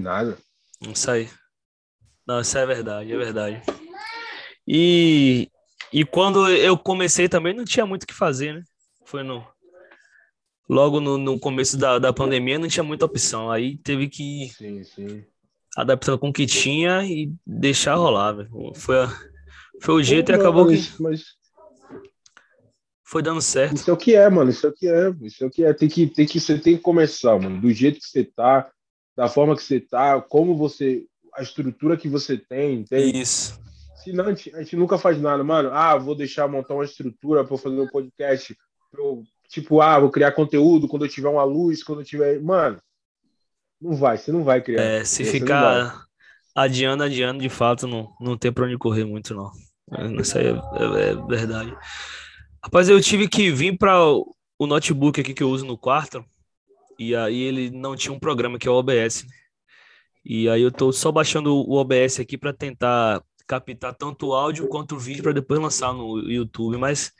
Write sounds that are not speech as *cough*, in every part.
nada. Isso aí. Não, isso é verdade, é verdade. E, e quando eu comecei também não tinha muito o que fazer, né? Foi no. Logo no, no começo da, da pandemia não tinha muita opção. Aí teve que Sim, sim. adaptar com o que tinha e deixar rolar, velho. Foi, a- foi o jeito e acabou mano, que Mas foi dando certo. isso é o que é, mano. Isso é o que é. Isso é o que é. Tem que, tem que, você tem que começar, mano. Do jeito que você tá, da forma que você tá, como você. A estrutura que você tem, entende? Isso. Senão a gente, a gente nunca faz nada, mano. Ah, vou deixar montar uma estrutura para fazer um podcast. eu, tipo, ah, vou criar conteúdo quando eu tiver uma luz, quando eu tiver. Mano, não vai, você não vai criar. É, se Você ficar adiando, adiando, de fato, não, não tem pra onde correr muito, não. Isso aí é, é- é verdade. Rapaz, eu tive que vir para o notebook aqui que eu uso no quarto, e aí ele não tinha um programa que é o OBS. né? E aí eu tô só baixando o OBS aqui para tentar captar tanto o áudio quanto o vídeo para depois lançar no YouTube, mas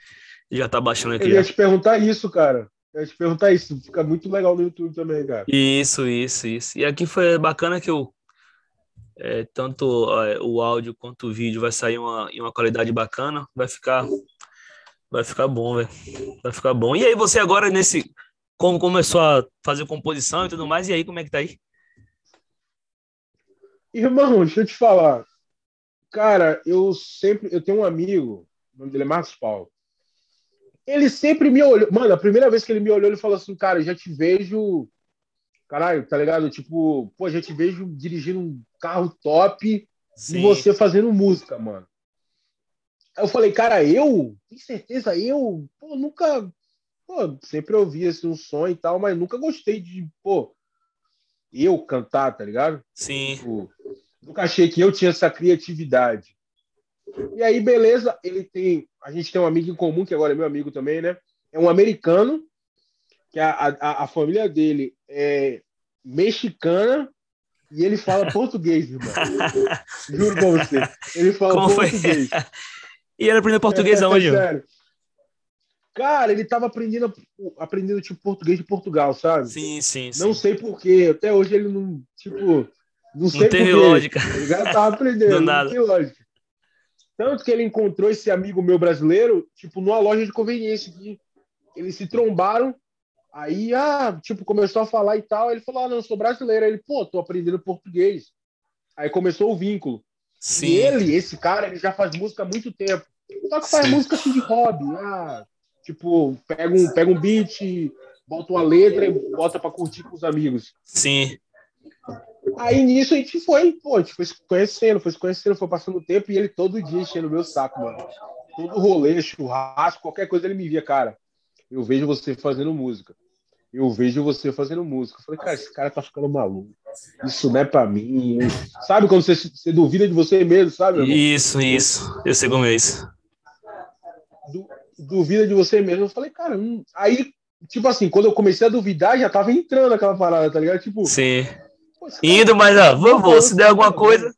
já tá baixando aqui. Eu ia já. te perguntar isso, cara. Eu ia te perguntar isso. Fica muito legal no YouTube também, cara. Isso, isso, isso. E aqui foi bacana que eu é, tanto é, o áudio quanto o vídeo vai sair uma, em uma qualidade bacana, vai ficar vai ficar bom, velho. Vai ficar bom. E aí você agora nesse como começou a fazer composição e tudo mais, e aí como é que tá aí? Irmão, deixa eu te falar. Cara, eu sempre. Eu tenho um amigo, o nome dele é Marcos Paulo. Ele sempre me olhou. Mano, a primeira vez que ele me olhou, ele falou assim: Cara, eu já te vejo. Caralho, tá ligado? Tipo, pô, já te vejo dirigindo um carro top e você fazendo música, mano. Aí eu falei, cara, eu? Tem certeza? Eu? Pô, nunca. Pô, sempre ouvi assim, um som e tal, mas nunca gostei de, pô, eu cantar, tá ligado? Sim. Tipo, nunca achei que eu tinha essa criatividade. E aí, beleza, ele tem. A gente tem um amigo em comum, que agora é meu amigo também, né? É um americano, que a, a, a família dele é mexicana e ele fala *laughs* português, irmão. Juro pra você. Ele fala Como foi? português. *laughs* E ele aprendeu português É, aonde? sério. Cara, ele tava aprendendo, aprendendo tipo português de Portugal, sabe? Sim, sim, sim. Não sei porquê. Até hoje ele não, tipo, não sei Não teve porquê. lógica. Tá ligado? Tava *laughs* aprendendo, Do não tem lógica. Tanto que ele encontrou esse amigo meu brasileiro, tipo, numa loja de conveniência. Eles se trombaram, aí, ah, tipo, começou a falar e tal. Ele falou, ah, não, eu sou brasileiro. Aí ele, pô, tô aprendendo português. Aí começou o vínculo. Sim. E ele, esse cara, ele já faz música há muito tempo. Só que faz Sim. música assim de hobby. Ah, tipo, pega um, pega um beat, bota uma letra e bota pra curtir com os amigos. Sim. Aí nisso a gente foi, pô, a gente foi se conhecendo, foi se conhecendo, foi passando o tempo e ele todo dia enchendo o meu saco, mano. Todo rolê, churrasco, qualquer coisa ele me via, cara. Eu vejo você fazendo música. Eu vejo você fazendo música. Eu falei, cara, esse cara tá ficando maluco. Isso não é pra mim. Sabe quando você, você duvida de você mesmo, sabe? Isso, isso. Eu sei como é isso. Du- duvida de você mesmo. Eu falei, cara, hum. aí, tipo assim, quando eu comecei a duvidar, já tava entrando aquela parada, tá ligado? Tipo, Sim. Indo, mas ó, vamos, se der alguma coisa.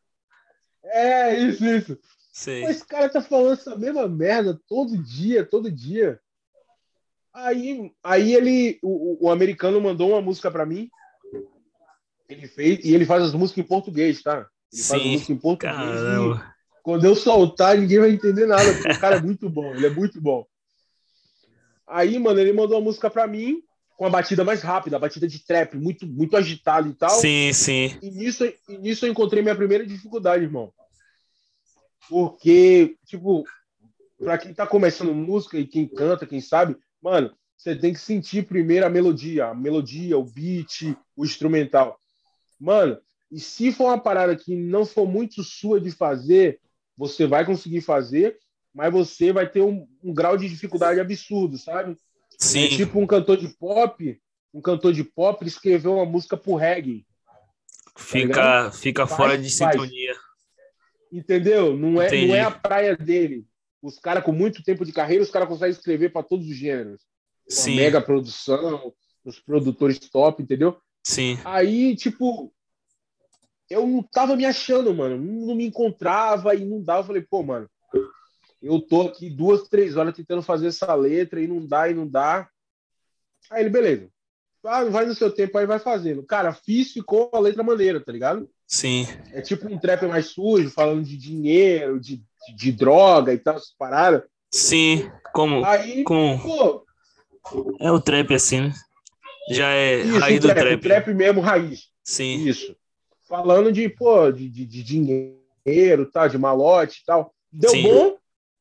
É, isso, isso. Pô, esse cara tá falando essa mesma merda todo dia, todo dia. Aí, aí ele, o, o- americano mandou uma música pra mim. Ele fez, e ele faz as músicas em português, tá? Ele faz Sim. músicas em português. Caramba. Quando eu soltar, ninguém vai entender nada, porque o cara é muito bom, ele é muito bom. Aí, mano, ele mandou uma música pra mim com a batida mais rápida, a batida de trap, muito, muito agitada e tal. Sim, sim. E nisso, e nisso eu encontrei minha primeira dificuldade, irmão. Porque, tipo, pra quem tá começando música e quem canta, quem sabe, mano, você tem que sentir primeiro a melodia, a melodia, o beat, o instrumental. Mano, e se for uma parada que não for muito sua de fazer, você vai conseguir fazer, mas você vai ter um, um grau de dificuldade absurdo, sabe? É Sim. tipo um cantor de pop, um cantor de pop escreveu uma música pro reggae. Fica, fica Faz, fora de faz. sintonia. Entendeu? Não é, Entendi. não é a praia dele. Os caras com muito tempo de carreira, os caras conseguem escrever para todos os gêneros. Uma Sim. mega produção, os produtores top, entendeu? Sim. Aí, tipo, eu não tava me achando, mano. Não me encontrava e não dava. Eu falei, pô, mano, eu tô aqui duas, três horas tentando fazer essa letra e não dá, e não dá. Aí ele, beleza. vai no seu tempo aí, vai fazendo. Cara, fiz, ficou a letra maneira, tá ligado? Sim. É tipo um trap mais sujo, falando de dinheiro, de, de, de droga e tal, essas paradas. Sim, como. Aí, com... pô, É o trap assim, né? Já é isso, raiz do trap, trap. trap mesmo, raiz. Sim, Isso. Falando de, pô, de, de, de dinheiro, tal, de malote e tal. Deu Sim. bom.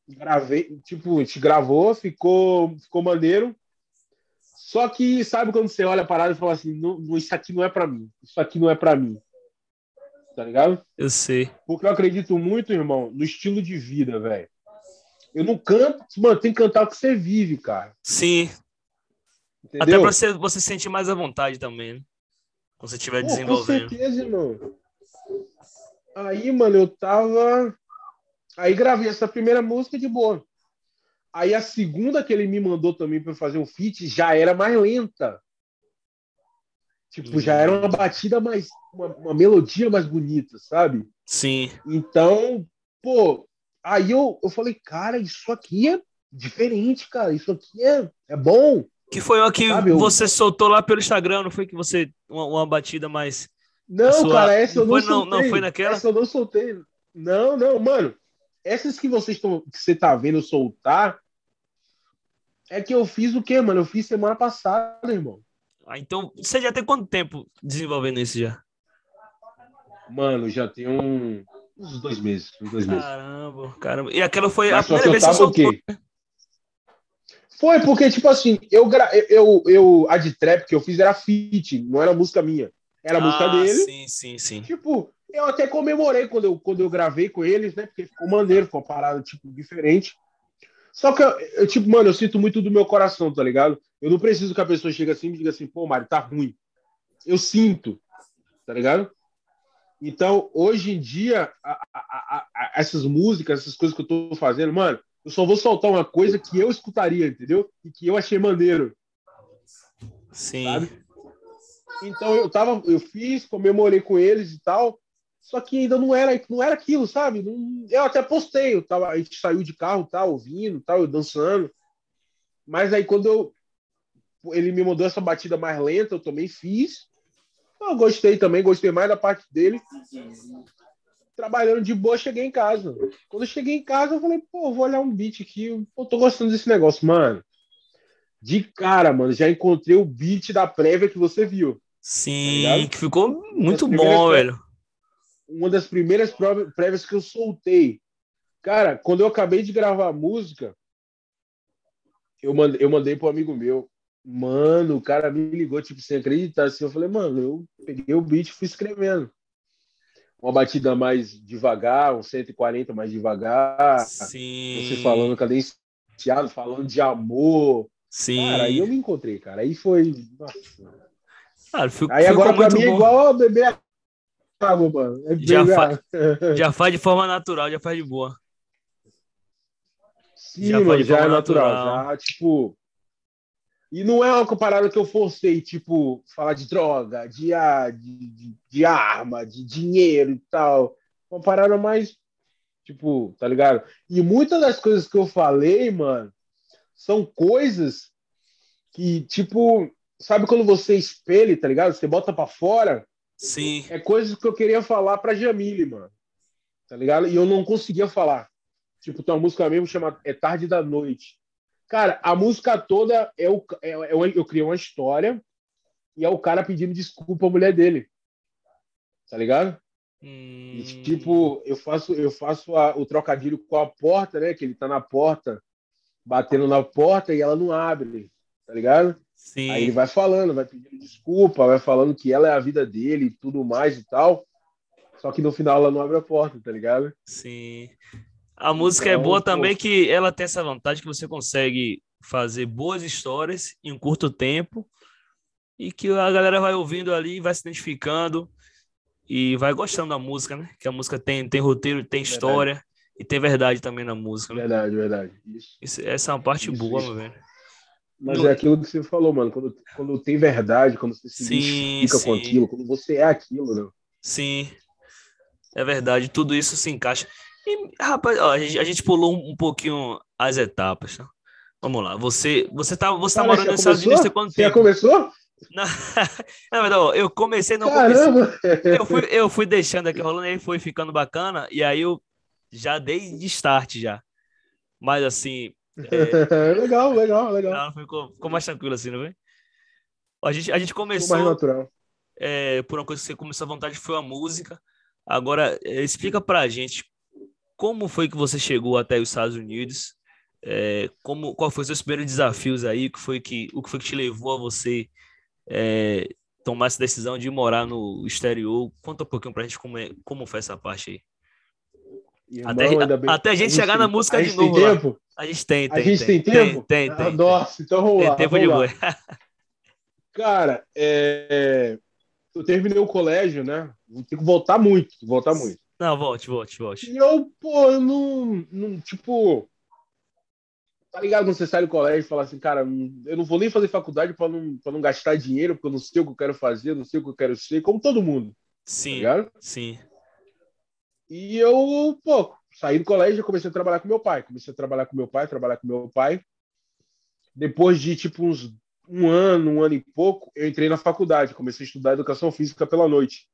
Gravei, tipo, a gente gravou, ficou, ficou maneiro. Só que, sabe quando você olha a parada e fala assim, não, isso aqui não é pra mim. Isso aqui não é pra mim. Tá ligado? eu sei. Porque eu acredito muito, irmão, no estilo de vida, velho. Eu não canto, mano, tem que cantar o que você vive, cara. Sim, até Entendeu? pra você, você se sentir mais à vontade também, né? Quando você estiver Pô, com desenvolvendo. certeza, irmão. Aí, mano, eu tava. Aí gravei essa primeira música de boa. Aí a segunda que ele me mandou também pra eu fazer um feat já era mais lenta. Tipo, já era uma batida mais. Uma, uma melodia mais bonita, sabe? Sim, Então, pô, aí eu, eu falei, cara, isso aqui é diferente, cara. Isso aqui é, é bom. Que foi uma que Sabe, eu- você soltou lá pelo Instagram, não foi que você. Uma, uma batida mais. Não, A sua- cara, essa eu não foi- não- soltei. não foi naquela? Essa eu não soltei. Não, não, mano. Essas que vocês estão, que você tá vendo eu soltar, é que eu fiz o quê, mano? Eu fiz semana passada, irmão. Ah, então, você já tem quanto tempo desenvolvendo isso já? Mano, já tem um, uns dois meses, uns dois meses. Caramba, caramba. E aquela foi a Mas que primeira eu vez que você tava o soltou. quê? Foi porque, tipo assim, eu, eu, eu, a de trap que eu fiz era feat, não era música minha. Era a música Ah, dele. Sim, sim, sim. Tipo, eu até comemorei quando eu, quando eu gravei com eles, né? Porque ficou maneiro, ficou uma parada, tipo, diferente. Só que, eu, eu, tipo, mano, eu sinto muito do meu coração, tá ligado? Eu não preciso que a pessoa chegue assim e me diga assim, pô, Mário, tá ruim. Eu sinto, tá ligado? Então, hoje em dia, a- a- a- essas músicas, essas coisas que eu tô fazendo, mano, eu só vou soltar uma coisa que eu escutaria, entendeu? E que eu achei maneiro. Sim. sabe? Então eu tava, eu fiz, comemorei com eles e tal, só que ainda não era, não era aquilo, sabe? Não- eu até postei, eu tava, a gente saiu de carro, tal, ouvindo, tal, eu dançando. Mas aí quando eu ele me mandou essa batida mais lenta, eu também fiz. Eu gostei também, gostei mais da parte dele. Trabalhando de boa, cheguei em casa. Quando eu cheguei em casa, eu falei, pô, vou olhar um beat aqui. Eu tô gostando desse negócio, mano. De cara, mano, já encontrei o beat da prévia que você viu. Sim, Tá que ficou muito bom, velho. Uma das primeiras prévias que eu soltei. Cara, quando eu acabei de gravar a música, eu mandei, eu mandei pro amigo meu. Mano, o cara me ligou, tipo, sem acreditar. Assim, eu falei, mano, eu peguei o beat e fui escrevendo. Uma batida mais devagar, um 140 mais devagar. Sim. Você falando cadenciado, falando de amor. Sim. Cara, aí eu me encontrei, cara. Aí foi. Cara, fico- Aí agora pra mim é bom. igual beber água, mano. É Já beber fa- água. Já faz de forma natural, já faz de boa. Sim, Já mano, faz de já é natural. natural. Já, tipo. E não é uma parada que eu forcei, tipo, falar de droga, de, a- de, de, de arma, de dinheiro e tal. Uma parada mais, tipo, tá ligado? E muitas das coisas que eu falei, mano, são coisas que, tipo, sabe quando você espelha, tá ligado? Você bota pra fora, Sim. é coisas que eu queria falar pra Jamile, mano. Tá ligado? E eu não conseguia falar. Tipo, tem uma música mesmo chamada É Tarde da Noite. Cara, a música toda é o. É, é, o- eu criei uma história e é o cara pedindo desculpa à mulher dele. Tá ligado? Hum, E, tipo, eu faço, eu faço a- o trocadilho com a porta, né? Que ele tá na porta, batendo na porta e ela não abre. Tá ligado? sim. Aí ele vai falando, vai pedindo desculpa, vai falando que ela é a vida dele e tudo mais e tal. Só que no final ela não abre a porta, tá ligado? Sim. A música é Então, boa pô. também que ela tem essa vantagem que você consegue fazer boas histórias em um curto tempo e que a galera vai ouvindo ali, vai se identificando e vai gostando da música, né? Que a música tem, tem roteiro, tem Verdade. história e tem verdade também na música, né? Verdade, verdade. Isso. Essa é uma parte Isso, boa, isso. meu velho. Mas No- é aquilo que você falou, mano. Quando, quando tem verdade, quando você se Sim, identifica com sim. aquilo, quando você é aquilo, né? Sim, é verdade, tudo isso se encaixa. E, rapaz, ó, a, gente, a gente pulou um, um pouquinho as etapas, tá? Vamos lá, você, você tá, você tá Cara, morando nos Estados? Unidos há quanto Você já tempo? começou? Não, não, não eu comecei, não Caramba! comecei. Eu fui, eu fui deixando aqui rolando, aí foi ficando bacana, e aí eu já dei de start já. Mas assim. É... *laughs* legal, legal, legal. ficou, ficou mais tranquilo assim, não vem? A gente, a gente começou. Ficou mais natural. É, por uma coisa que você começou à vontade foi a música. Agora, é, explica pra gente como foi que você chegou até os Estados Unidos? É, como, qual foi os seus primeiros desafios aí? O que foi que, o que, foi que te levou a você é, tomar essa decisão de morar no exterior? Conta um pouquinho pra gente como, é, como foi essa parte aí. Irmão, até, bem, até a gente chegar tem, na música de novo. Tem tempo? A gente tem, tem. A gente tem, tem tempo? Tem, tem. Ah, nossa, então vamos tem lá. tempo de boi. Cara, é... eu terminei o colégio, né? Vou ter que voltar muito, voltar muito. Não, volte, volte, volte. E eu, pô, eu não, não, tipo, tá ligado quando você sai do colégio e fala assim, cara, eu não vou nem fazer faculdade para não, pra não gastar dinheiro, porque eu não sei o que eu quero fazer, não sei o que eu quero ser, como todo mundo. Sim, tá sim. E eu, pô, saí do colégio e comecei a trabalhar com meu pai. Comecei a trabalhar com meu pai, trabalhar com meu pai. Depois de, tipo, uns um ano, um ano e pouco, eu entrei na faculdade. Comecei a estudar educação física pela noite.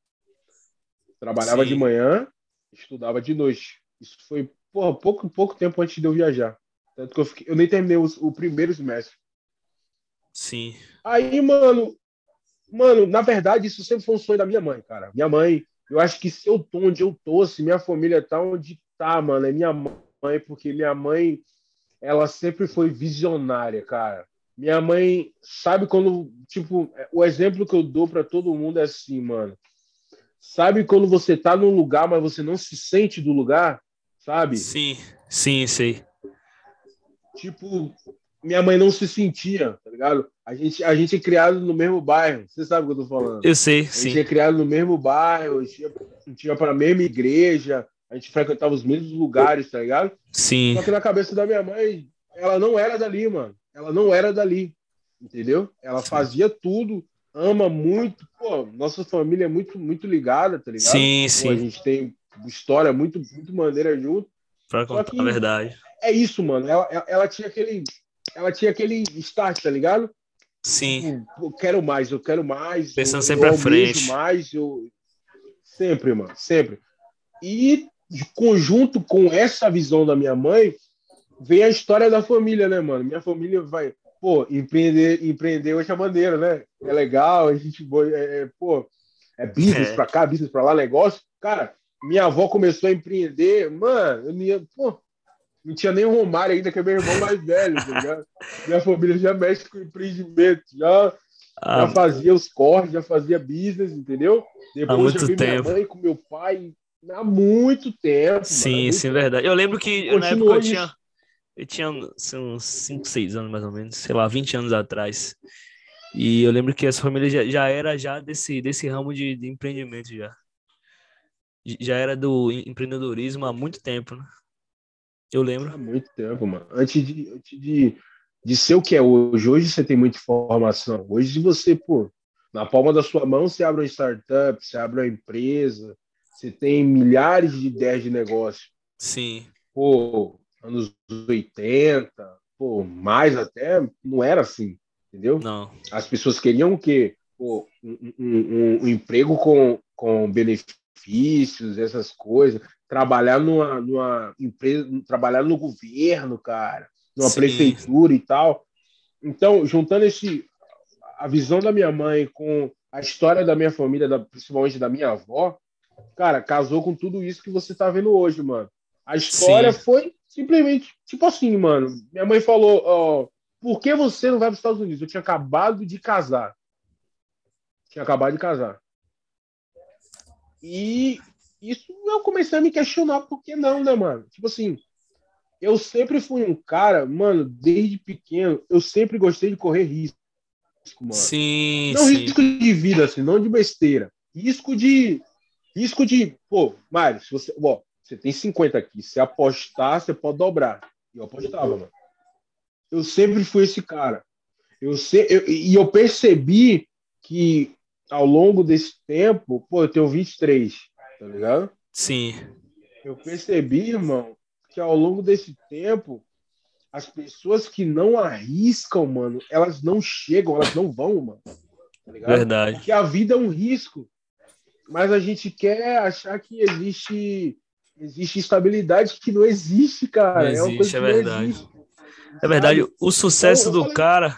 Trabalhava Sim. de manhã, estudava de noite. Isso foi porra, pouco, pouco tempo antes de eu viajar. Tanto que eu, fiquei, eu nem terminei o, o primeiro semestre. Sim. Aí, mano, mano, na verdade, isso sempre foi um sonho da minha mãe, cara. Minha mãe, eu acho que se eu tô onde eu tô, se minha família tá onde tá, mano, é minha mãe, porque minha mãe, ela sempre foi visionária, cara. Minha mãe sabe quando, tipo, o exemplo que eu dou para todo mundo é assim, mano. Sabe quando você tá num lugar, mas você não se sente do lugar, sabe? Sim, sim, sei. Tipo, minha mãe não se sentia, tá ligado? A gente, a gente é criado no mesmo bairro, você sabe o que eu tô falando. Eu sei, A gente sim. é criado no mesmo bairro, a gente ia, a gente ia pra mesma igreja, a gente frequentava os mesmos lugares, tá ligado? Sim, Só que na cabeça da minha mãe, ela não era dali, mano. Ela não era dali, entendeu? Ela fazia tudo, ama muito. Pô, nossa família é muito, muito ligada, tá ligado? sim, Pô, a sim. gente tem história muito, muito maneira junto. Pra contar que- a verdade. É isso, mano. Ela, ela, tinha aquele, ela tinha aquele start, tá ligado? Sim, Tipo, eu quero mais, eu quero mais. Pensando eu, sempre eu à frente. mais, eu sempre, mano, sempre. E de conjunto com essa visão da minha mãe, vem a história da família, né, mano? Minha família vai, pô, empreender, empreender hoje é maneiro, né? É legal, a gente, é, é, pô, é business É. pra cá, business pra lá, negócio. Cara, minha avó começou a empreender, mano, eu não ia, pô, não tinha nem o Romário ainda, que é meu irmão mais velho, tá ligado? *laughs* Minha família já mexe com empreendimento, já, já há, fazia os corres, já fazia business, entendeu? Depois muito já vi tempo. minha mãe com meu pai há muito tempo. mano, sim, muito sim, verdade. Eu lembro que na época Continuou eu isso. Eu tinha assim, uns 5, 6 anos mais ou menos, sei lá, 20 anos atrás. E eu lembro que essa família já, já era já desse, desse ramo de, de empreendimento já. Já era do empreendedorismo há muito tempo, né? Eu lembro. Há muito tempo, mano. Antes de, antes de, de ser o que é hoje. Hoje você tem muita informação. Hoje você, pô, na palma da sua mão você abre uma startup, você abre uma empresa, você tem milhares de ideias de negócio. Sim, Pô, anos 80, pô, mais até, não era assim, entendeu? não. As pessoas queriam o quê? Pô, um, um- um- emprego com, com benefícios, essas coisas. Trabalhar numa, numa empresa, trabalhar no governo, cara, numa Sim. prefeitura e tal. Então, juntando esse, a visão da minha mãe com a história da minha família, da- principalmente da minha avó, cara, casou com tudo isso que você tá vendo hoje, mano. A história Sim. foi simplesmente, tipo assim, mano. Minha mãe falou, ó, por que você não vai para os Estados Unidos? Eu tinha acabado de casar. Tinha acabado de casar. E isso eu comecei a me questionar, por que não, né, mano? Tipo assim, eu sempre fui um cara, mano, desde pequeno, eu sempre gostei de correr risco, mano. Sim, Não sim. risco de vida, assim, não de besteira. Risco de. Risco de. Pô, Mário, se você. Ó, você tem 50 aqui. Se apostar, você pode dobrar. E eu apostava, mano. Eu sempre fui esse cara. Eu eu, e eu percebi que ao longo desse tempo, pô, eu tenho 23, tá ligado? Sim, Eu percebi, irmão, que ao longo desse tempo, as pessoas que não arriscam, mano, elas não chegam, elas não vão, mano. Tá ligado? Verdade. Porque a vida é um risco, mas a gente quer achar que existe existe estabilidade que não existe, cara. Não é uma coisa existe, é não verdade. existe. É verdade, o sucesso do cara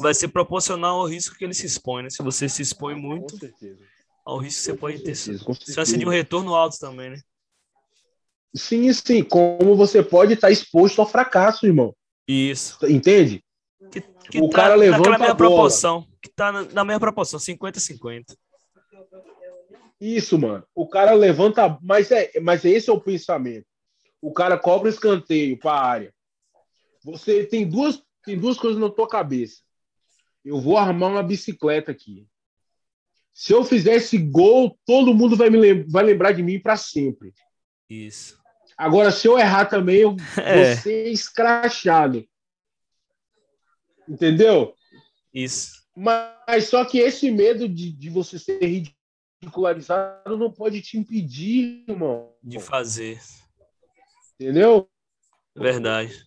vai ser proporcional ao risco que ele se expõe, né? Se você se expõe muito, ao risco que você pode ter. Chance de um retorno alto também, né? Sim, sim. Como você pode estar exposto ao fracasso, irmão. Isso. Entende? Que, que O tá cara levanta naquela a bola. proporção. Que tá na, na mesma proporção, 50-50. Isso, mano. O cara levanta, mas é, mas esse é o pensamento. O cara cobra escanteio para a área. Você tem duas, tem duas coisas na tua cabeça. Eu vou armar uma bicicleta aqui. Se eu fizer esse gol, todo mundo vai me lem- vai lembrar de mim para sempre. Isso. Agora, se eu errar também, eu *laughs* É. vou ser escrachado. Entendeu? Isso. Mas só que esse medo de, de você ser ridicularizado não pode te impedir, irmão. De fazer. Entendeu? Verdade.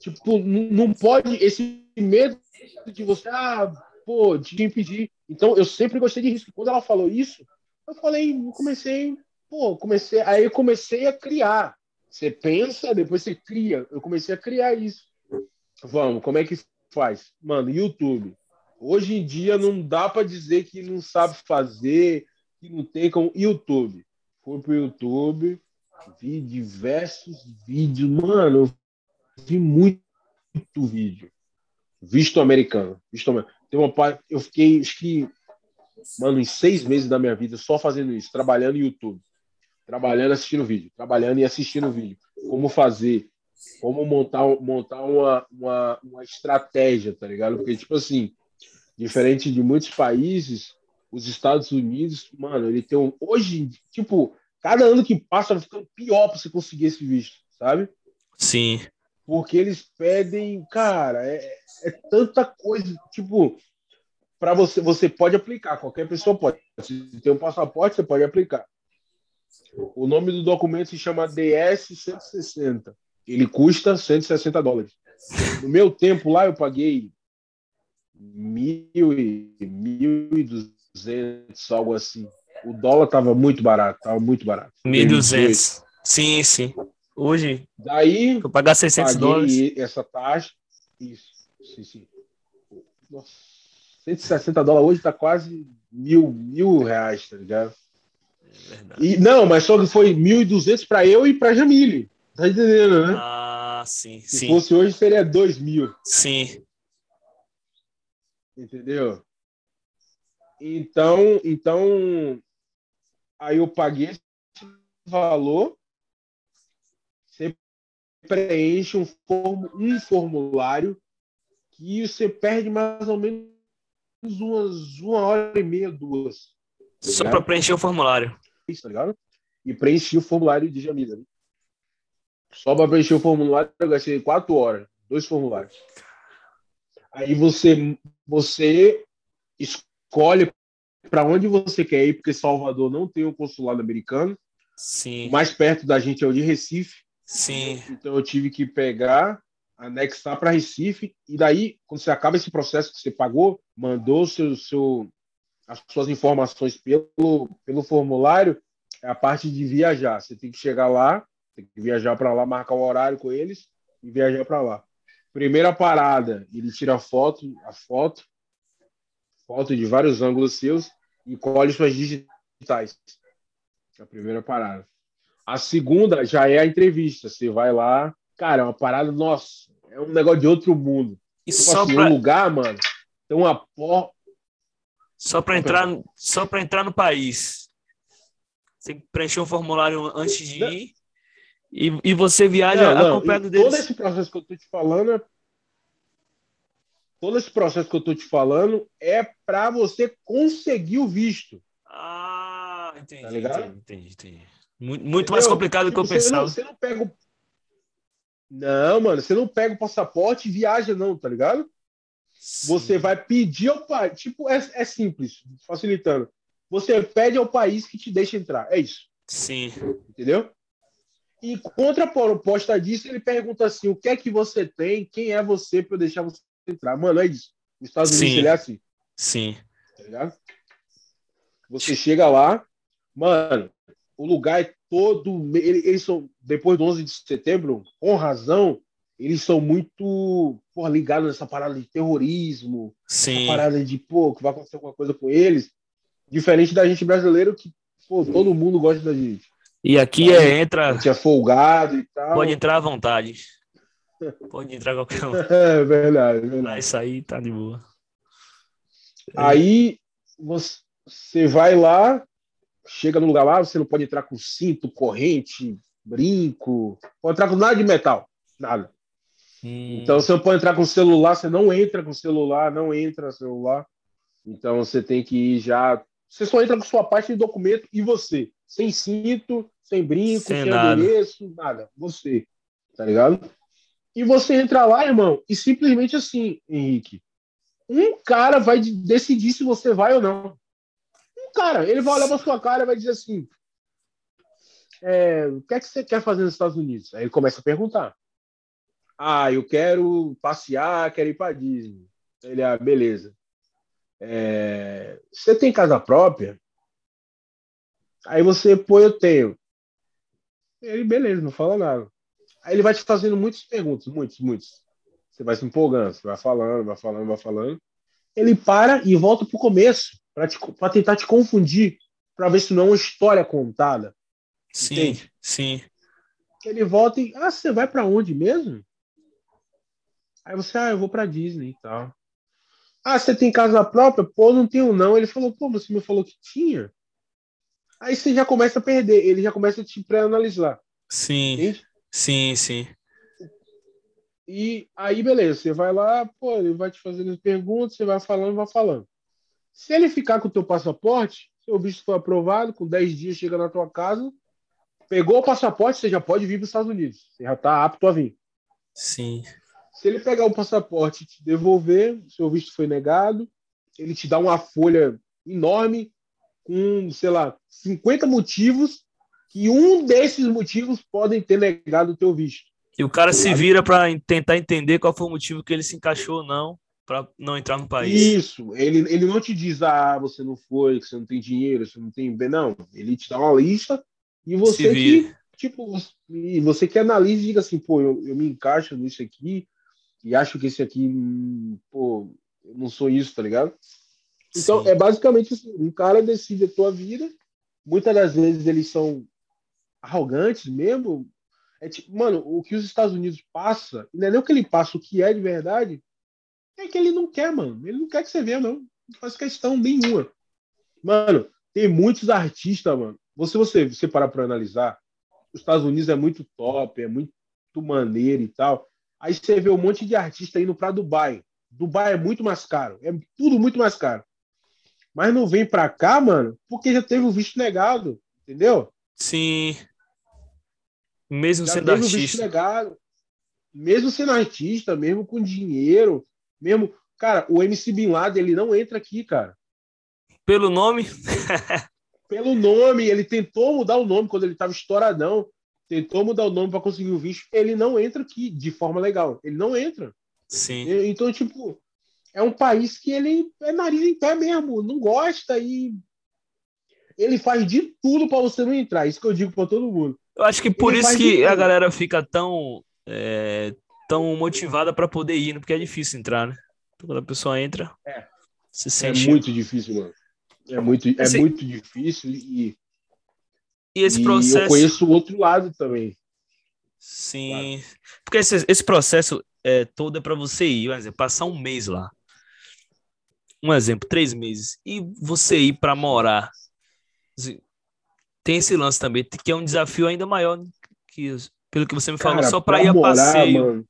Tipo, não pode. Esse medo de você, ah, pô, de te impedir. Então, eu sempre gostei de risco. Quando ela falou isso, eu falei, comecei, pô, comecei. Aí eu comecei a criar. Você pensa, depois você cria. Eu comecei a criar isso. Vamos, como é que faz? Mano, YouTube. Hoje em dia não dá para dizer que não sabe fazer, que não tem como. YouTube. Fui pro YouTube, vi diversos vídeos. Mano, eu vi muito vídeo. Visto americano. Visto americano. Tem uma parte. Eu fiquei, acho que, mano, em seis meses da minha vida só fazendo isso, trabalhando no YouTube. Trabalhando, assistindo vídeo. Trabalhando e assistindo vídeo. Como fazer. Como montar, montar uma, uma, uma estratégia, tá ligado? Porque, tipo assim, diferente de muitos países, os Estados Unidos, mano, ele tem um. Hoje, tipo, cada ano que passa vai ficando pior pra você conseguir esse visto, sabe? Sim. Porque eles pedem, cara, é, é tanta coisa, tipo, para você, você pode aplicar, qualquer pessoa pode. Se tem um passaporte, você pode aplicar. O nome do documento se chama DS 160. Ele custa 160 dólares. No meu tempo lá, eu paguei mil e mil e duzentos, algo assim. O dólar tava muito barato, tava muito barato. 1.200. Sim, sim. Hoje, Daí, eu pagar 600 paguei dólares. essa taxa. Isso, sim, sim. Nossa, 160 dólares hoje tá quase mil, mil reais, tá ligado? Verdade. E, não, mas só que foi 1.200 para eu e para Jamile. Tá entendendo, né? Ah, sim, Se sim. fosse hoje, seria 2 mil, Sim. entendeu? Então, então, aí eu paguei esse valor, você preenche um, form- um formulário que você perde mais ou menos umas uma hora e meia, duas. tá Só para preencher o formulário. isso, tá ligado? E preenchi o formulário de Jamila. né? Só para preencher o formulário, eu gastei quatro horas, dois formulários. Aí você, você escolhe para onde você quer ir, porque Salvador não tem um consulado americano. O Sim, mais perto da gente é o de Recife. sim. Então eu tive que pegar, anexar para Recife. E daí, quando você acaba esse processo que você pagou, mandou seu, seu, as suas informações pelo, pelo formulário, é a parte de viajar. Você tem que chegar lá, tem que viajar para lá, marcar o horário com eles e viajar para lá. Primeira parada, ele tira a foto, a foto, foto de vários ângulos seus e colhe suas digitais. A primeira parada. A segunda já é a entrevista. Você vai lá, cara, é uma parada, nossa, é um negócio de outro mundo. E Tipo só assim, para um lugar, mano, tem uma porra. só para entrar, só para entrar no país. Você tem que preencher um formulário antes de ir. E, e você viaja Não, não, acompanhado deles. Todo esse processo que eu tô te falando é. Todo esse processo que eu tô te falando é para você conseguir o visto. Ah, entendi, Tá ligado? entendi, entendi, entendi. Muito, muito mais complicado do que eu Tipo, você não, pensava. você não pega o. Não, mano, você não pega o passaporte e viaja, não, tá ligado? Você Sim. vai pedir ao país. Tipo, é, é simples, facilitando. Você pede ao país que te deixe entrar. É isso. Sim, Entendeu? E contraposta disso, ele pergunta assim: o que é que você tem? Quem é você para deixar você entrar? Mano, é isso. Os Estados Unidos Sim. ele é assim. sim. Tá ligado? Você chega lá, mano, o lugar é todo. Eles são, depois do 11 de setembro, com razão, eles são muito porra, ligados nessa parada de terrorismo, Sim. essa parada de, pô, que vai acontecer alguma coisa com eles. Diferente da gente brasileiro, que, pô, todo mundo gosta da gente. E aqui é, entra. A gente é folgado e tal. Pode entrar à vontade. Pode entrar qualquer um. *laughs* É verdade, é verdade. Mas isso aí tá de boa. Aí você vai lá, chega no lugar lá, você não pode entrar com cinto, corrente, brinco, pode entrar com nada de metal, nada. Hum, Então você não pode entrar com celular, você não entra com celular, não entra celular. Então você tem que ir já. Você só entra com sua parte de documento e você, sem cinto, sem brinco, Sem sem, nada. endereço, nada. Você, tá ligado? E você entra lá, irmão, e simplesmente assim, Henrique, um cara vai de- decidir se você vai ou não. Um cara, ele vai olhar pra sua cara e vai dizer assim: é, o que é que você quer fazer nos Estados Unidos? Aí ele começa a perguntar. Ah, eu quero passear, quero ir para Disney. Ele, ah, beleza. É, você tem casa própria? Aí você, pô, eu tenho. Ele, beleza, não fala nada. Aí ele vai te fazendo muitas perguntas, muitos, muitos. Você vai se empolgando, você vai falando, vai falando, vai falando. Ele para e volta pro começo para tentar te confundir, para ver se não é uma história contada. sim, entende? sim. Ele volta e, ah, você vai para onde mesmo? Aí você, ah, eu vou para Disney e tal. Ah, você tem casa própria? Pô, não tenho não. Ele falou, pô, você me falou que tinha. Aí você já começa a perder, ele já começa a te pré-analisar, Sim, entende? Sim, sim. E aí, beleza, você vai lá, pô, ele vai te fazendo as perguntas, você vai falando, vai falando. Se ele ficar com o teu passaporte, seu visto foi aprovado, com 10 dias chega na tua casa, pegou o passaporte, você já pode vir para os Estados Unidos. Você já está apto a vir. Sim, Se ele pegar o passaporte e te devolver, seu visto foi negado, ele te dá uma folha enorme com, sei lá, 50 motivos que um desses motivos podem ter negado o teu visto. E o cara se vira para tentar entender qual foi o motivo que ele se encaixou ou não para não entrar no país. Isso, ele, ele não te diz, ah, você não foi, que você não tem dinheiro, você não tem bem, não. Ele te dá uma lista e Se você vira. que, tipo, e você que analisa e diga assim, pô, eu, eu me encaixo nisso aqui e acho que esse aqui, pô, eu não sou isso, tá ligado? Então, Sim. é basicamente assim, um cara decide a tua vida, muitas das vezes eles são arrogantes mesmo. É tipo, mano, o que os Estados Unidos passa, não é nem o que ele passa, o que é de verdade, é que ele não quer, mano. Ele não quer que você veja, não. Não faz questão nenhuma. Mano, tem muitos artistas, mano. Você, você, você parar pra analisar, os Estados Unidos é muito top, é muito maneiro e tal. Aí você vê um monte de artista indo pra Dubai. Dubai é muito mais caro. É tudo muito mais caro. Mas não vem pra cá, mano, porque já teve o visto negado. Entendeu? Sim. Mesmo Já sendo teve o visto artista. Mesmo sendo artista, mesmo com dinheiro, mesmo. Cara, o MC Bin Laden, ele não entra aqui, cara. Pelo nome, *laughs* Pelo nome, ele tentou mudar o nome quando ele estava estouradão. Tentou mudar o nome para conseguir o visto. Ele não entra aqui de forma legal. Ele não entra. sim. Então, tipo, é um país que ele é nariz em pé mesmo, não gosta e ele faz de tudo para você não entrar. Isso que eu digo para todo mundo. Eu acho que por Ele isso que a galera fica tão, é, tão motivada para poder ir, né? porque é difícil entrar, né? Então, Quando a pessoa entra, É. se É sente. muito difícil, mano. É muito, é Assim, muito difícil e, E esse e eu processo. conheço o outro lado também. Sim. Porque esse, esse processo é, todo é para você ir, por exemplo, passar um mês lá. Um exemplo, três meses. E você ir para morar. Tem esse lance também, que é um desafio ainda maior que, pelo que você me falou, Cara, só para ir a morar, passeio. mano,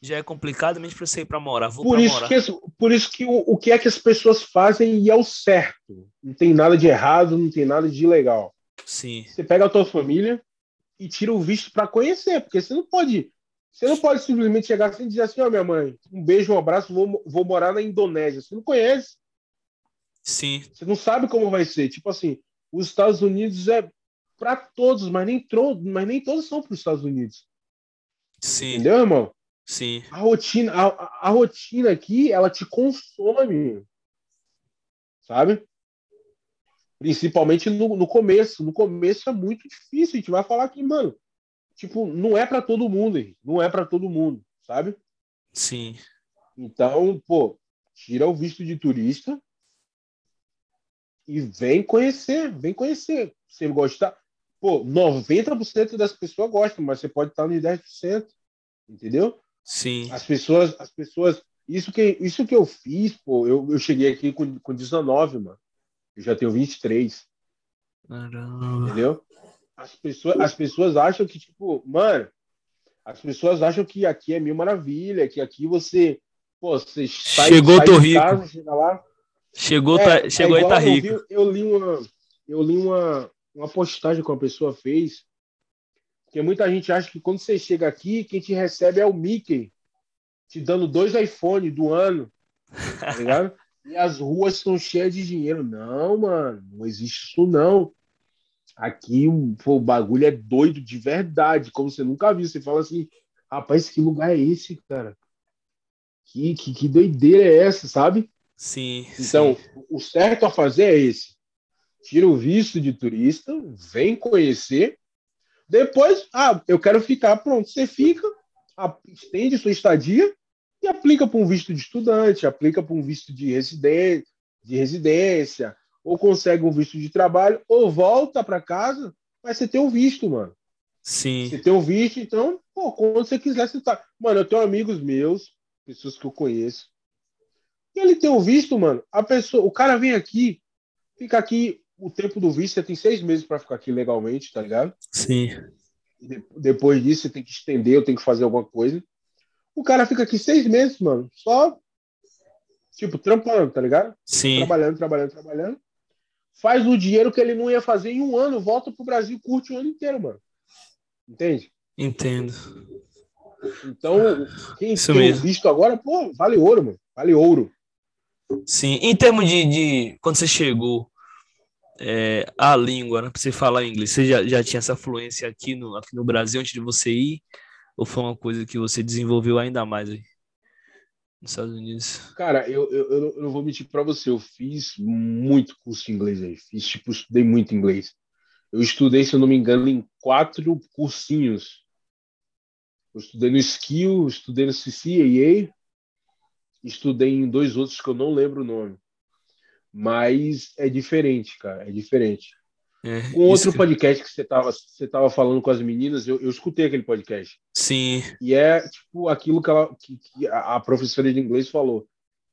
Já é complicado mesmo para você ir para morar. Vou Por isso, morar. que, por isso que o, o que é que as pessoas fazem e é o certo. Não tem nada de errado, não tem nada de ilegal. Sim, Você pega a tua família e tira o visto para conhecer, porque você não pode. Você não pode simplesmente chegar assim e dizer assim, ó, minha mãe, um beijo, um abraço, vou, vou morar na Indonésia. Você não conhece, sim, você não sabe como vai ser. Tipo assim, os Estados Unidos é para todos, mas nem, mas nem todos são para os Estados Unidos. sim, Entendeu, irmão? sim. A rotina, a, a- a rotina aqui, ela te consome. sabe? Principalmente no, no começo. No começo é muito difícil. A gente vai falar que, mano, tipo, não é para todo mundo, hein? não é para todo mundo, sabe? Sim. Então, pô, tira o visto de turista e vem conhecer, vem conhecer. Você gostar. Pô, 90% das pessoas gostam, mas você pode estar nos 10%. Entendeu? Sim. As pessoas, as pessoas. Isso que, isso que eu fiz, pô, eu, eu cheguei aqui com, com 19, mano. Eu já tenho 23. Caramba. Entendeu? As pessoas, as pessoas acham que, tipo, mano, as pessoas acham que aqui é mil maravilha, que aqui você. Pô, você sai, Chegou, sai tô rico. casa, chega lá. Chegou, É, tá, chegou é e tá eu rico. vi- Eu li uma, eu li uma, uma postagem que uma pessoa fez, porque muita gente acha que quando você chega aqui, quem te recebe é o Mickey, te dando dois iPhones do ano, tá ligado? *laughs* e as ruas estão cheias de dinheiro. Não, mano, não existe isso não. Aqui pô, o bagulho é doido de verdade, como você nunca viu. Você fala assim, rapaz, que lugar é esse, cara? Que, que, que doideira é essa, sabe? Sim. Então, sim. o certo a fazer é esse. Tira o visto de turista, vem conhecer. Depois, ah, eu quero ficar, pronto. Você fica, estende sua estadia e aplica para um visto de estudante, aplica para um visto de residência, de residência, ou consegue um visto de trabalho, ou volta para casa, mas você tem um visto, mano. Sim. Você tem um visto, então, pô, quando você quiser, você tá. Mano, eu tenho amigos meus, pessoas que eu conheço. Ele tem um visto, mano. A pessoa, o cara vem aqui, fica aqui o tempo do visto, você tem seis meses para ficar aqui legalmente, tá ligado? Sim. De- depois disso, você tem que estender, eu tenho que fazer alguma coisa. O cara fica aqui seis meses, mano, só, tipo, trampando, tá ligado? Sim. Trabalhando, trabalhando, trabalhando. Faz o dinheiro que ele não ia fazer em um ano, volta pro Brasil curte o ano inteiro, mano. Entende? Entendo. Então, quem Isso tem mesmo. visto agora, pô, vale ouro, mano. Vale ouro. Sim. Em termos de, de quando você chegou, é, a língua, né, pra você falar inglês, você já, já tinha essa fluência aqui no, aqui no Brasil antes de você ir? Ou foi uma coisa que você desenvolveu ainda mais aí? Nos Estados Unidos? Cara, eu, eu, eu não- vou mentir pra você, eu fiz muito curso de inglês aí. Fiz, tipo, estudei muito inglês. Eu estudei, se eu não me engano, em quatro cursinhos. Eu estudei no Skill, estudei no CCAA, estudei em dois outros que eu não lembro o nome. Mas é diferente, cara, é diferente. É, Com outro que- podcast que você tava, você tava falando com as meninas, eu, eu escutei aquele podcast. Sim, E é tipo aquilo que, ela, que, que a professora de inglês falou.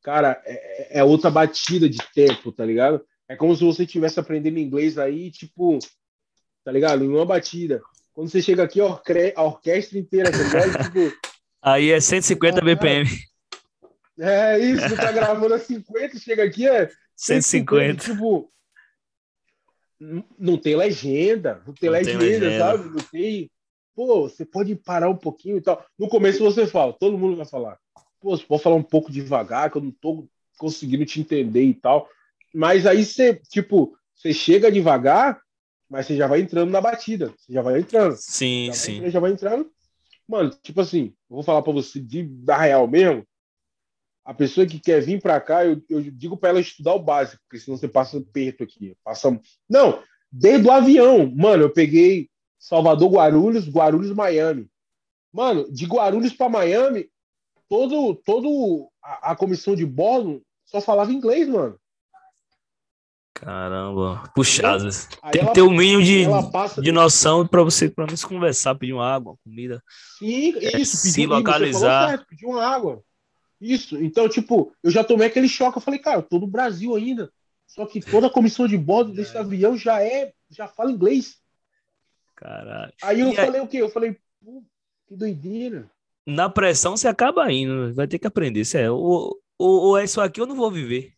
Cara, é, é outra batida de tempo, tá ligado? É como se você estivesse aprendendo inglês aí, tipo, tá ligado? Em uma batida. Quando você chega aqui, a, orque- a orquestra inteira, tá ligado? *laughs* tipo, aí é 150 Ah, BPM. É isso, tá gravando a 50, chega aqui, é 150. Tipo, n- não tem legenda, não tem Não tem legenda, legenda. sabe? Não tem. Pô, você pode parar um pouquinho e tal. No começo você fala, todo mundo vai falar. Pô, você pode falar um pouco devagar, que eu não tô conseguindo te entender e tal. Mas aí você, tipo, você chega devagar, mas você já vai entrando na batida. Você já vai entrando. Sim, Já vai, sim. entrando, já vai entrando. Mano, tipo assim, eu vou falar pra você de, da real mesmo. A pessoa que quer vir pra cá, eu, eu digo pra ela estudar o básico, porque senão você passa perto aqui. Passa... Não, desde o avião. Mano, eu peguei Salvador, Guarulhos, Guarulhos, Miami. Mano, de Guarulhos pra Miami, todo, todo a, a comissão de bordo só falava inglês, mano. Caramba, puxado. Aí Tem que ter o mínimo de, passa. de noção para você, pelo menos, conversar, pedir uma água, uma comida. Sim, isso, se pediu, e você localizar. certo, pediu uma água. Isso, então, tipo, eu já tomei aquele choque. Eu falei, cara, eu tô no Brasil ainda. Só que toda a comissão de bordo desse avião já é, já fala inglês. Caralho. Aí eu E aí- falei o quê? Eu falei, pô, que doideira. Na pressão você acaba indo, vai ter que aprender. Isso é, ou, ou, ou é isso aqui eu não vou viver.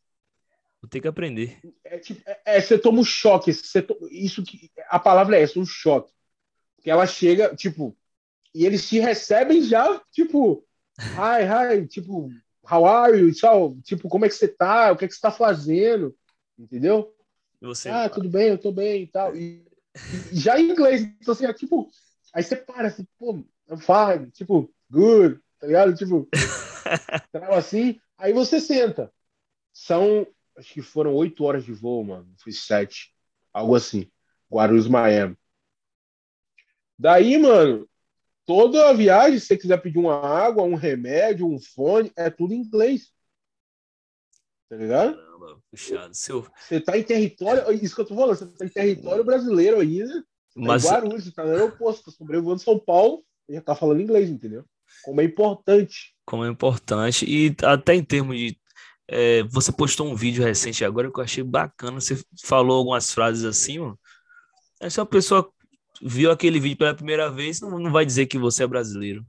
Vou ter que aprender. É, tipo, é, é, você toma um choque. Isso que. A palavra é essa, um choque. Porque ela chega, tipo, e eles te recebem já, tipo, hi, hi, tipo, how are you? Tchau, tipo, como é que você tá? O que é que você tá fazendo? Entendeu? Você, Ah, tudo bem, eu tô bem e tal. E, já em inglês, então assim, é tipo, aí você para, assim, pô, I'm fine, tipo, good, tá ligado? Tipo, *laughs* assim, aí você senta. São, acho que foram oito horas de voo, mano. Foi sete. Algo assim. Guarulhos, Miami. Daí, mano, toda a viagem, se você quiser pedir uma água, um remédio, um fone, é tudo em inglês. Tá ligado? Caramba, puxado. Seu... Você tá em território. Isso que eu tô falando, você tá em território brasileiro ainda. Né? Mas... Tá em Guarulhos, você tá no aeroporto, tá sobrevoando São Paulo e já tá falando inglês, entendeu? Como é importante. Como é importante. E até em termos de. É, você postou um vídeo recente agora que eu achei bacana. Você falou algumas frases assim, mano. É se a pessoa viu aquele vídeo pela primeira vez, não, não vai dizer que você é brasileiro.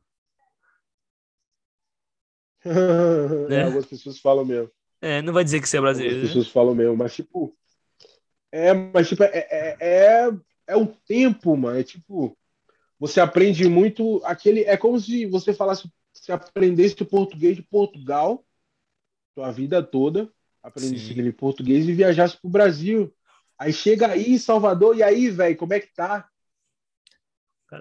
*laughs* né? Algumas pessoas falam mesmo. É, não vai dizer que você é brasileiro. Algumas pessoas né? falam mesmo, mas tipo. É, mas tipo, é, é, é, é o tempo, mano. É tipo. Você aprende muito aquele. É como se você falasse, se aprendesse o português de Portugal, sua vida toda, aprendesse aquele português e viajasse pro Brasil. Aí chega aí, Salvador, e aí, velho, como é que tá?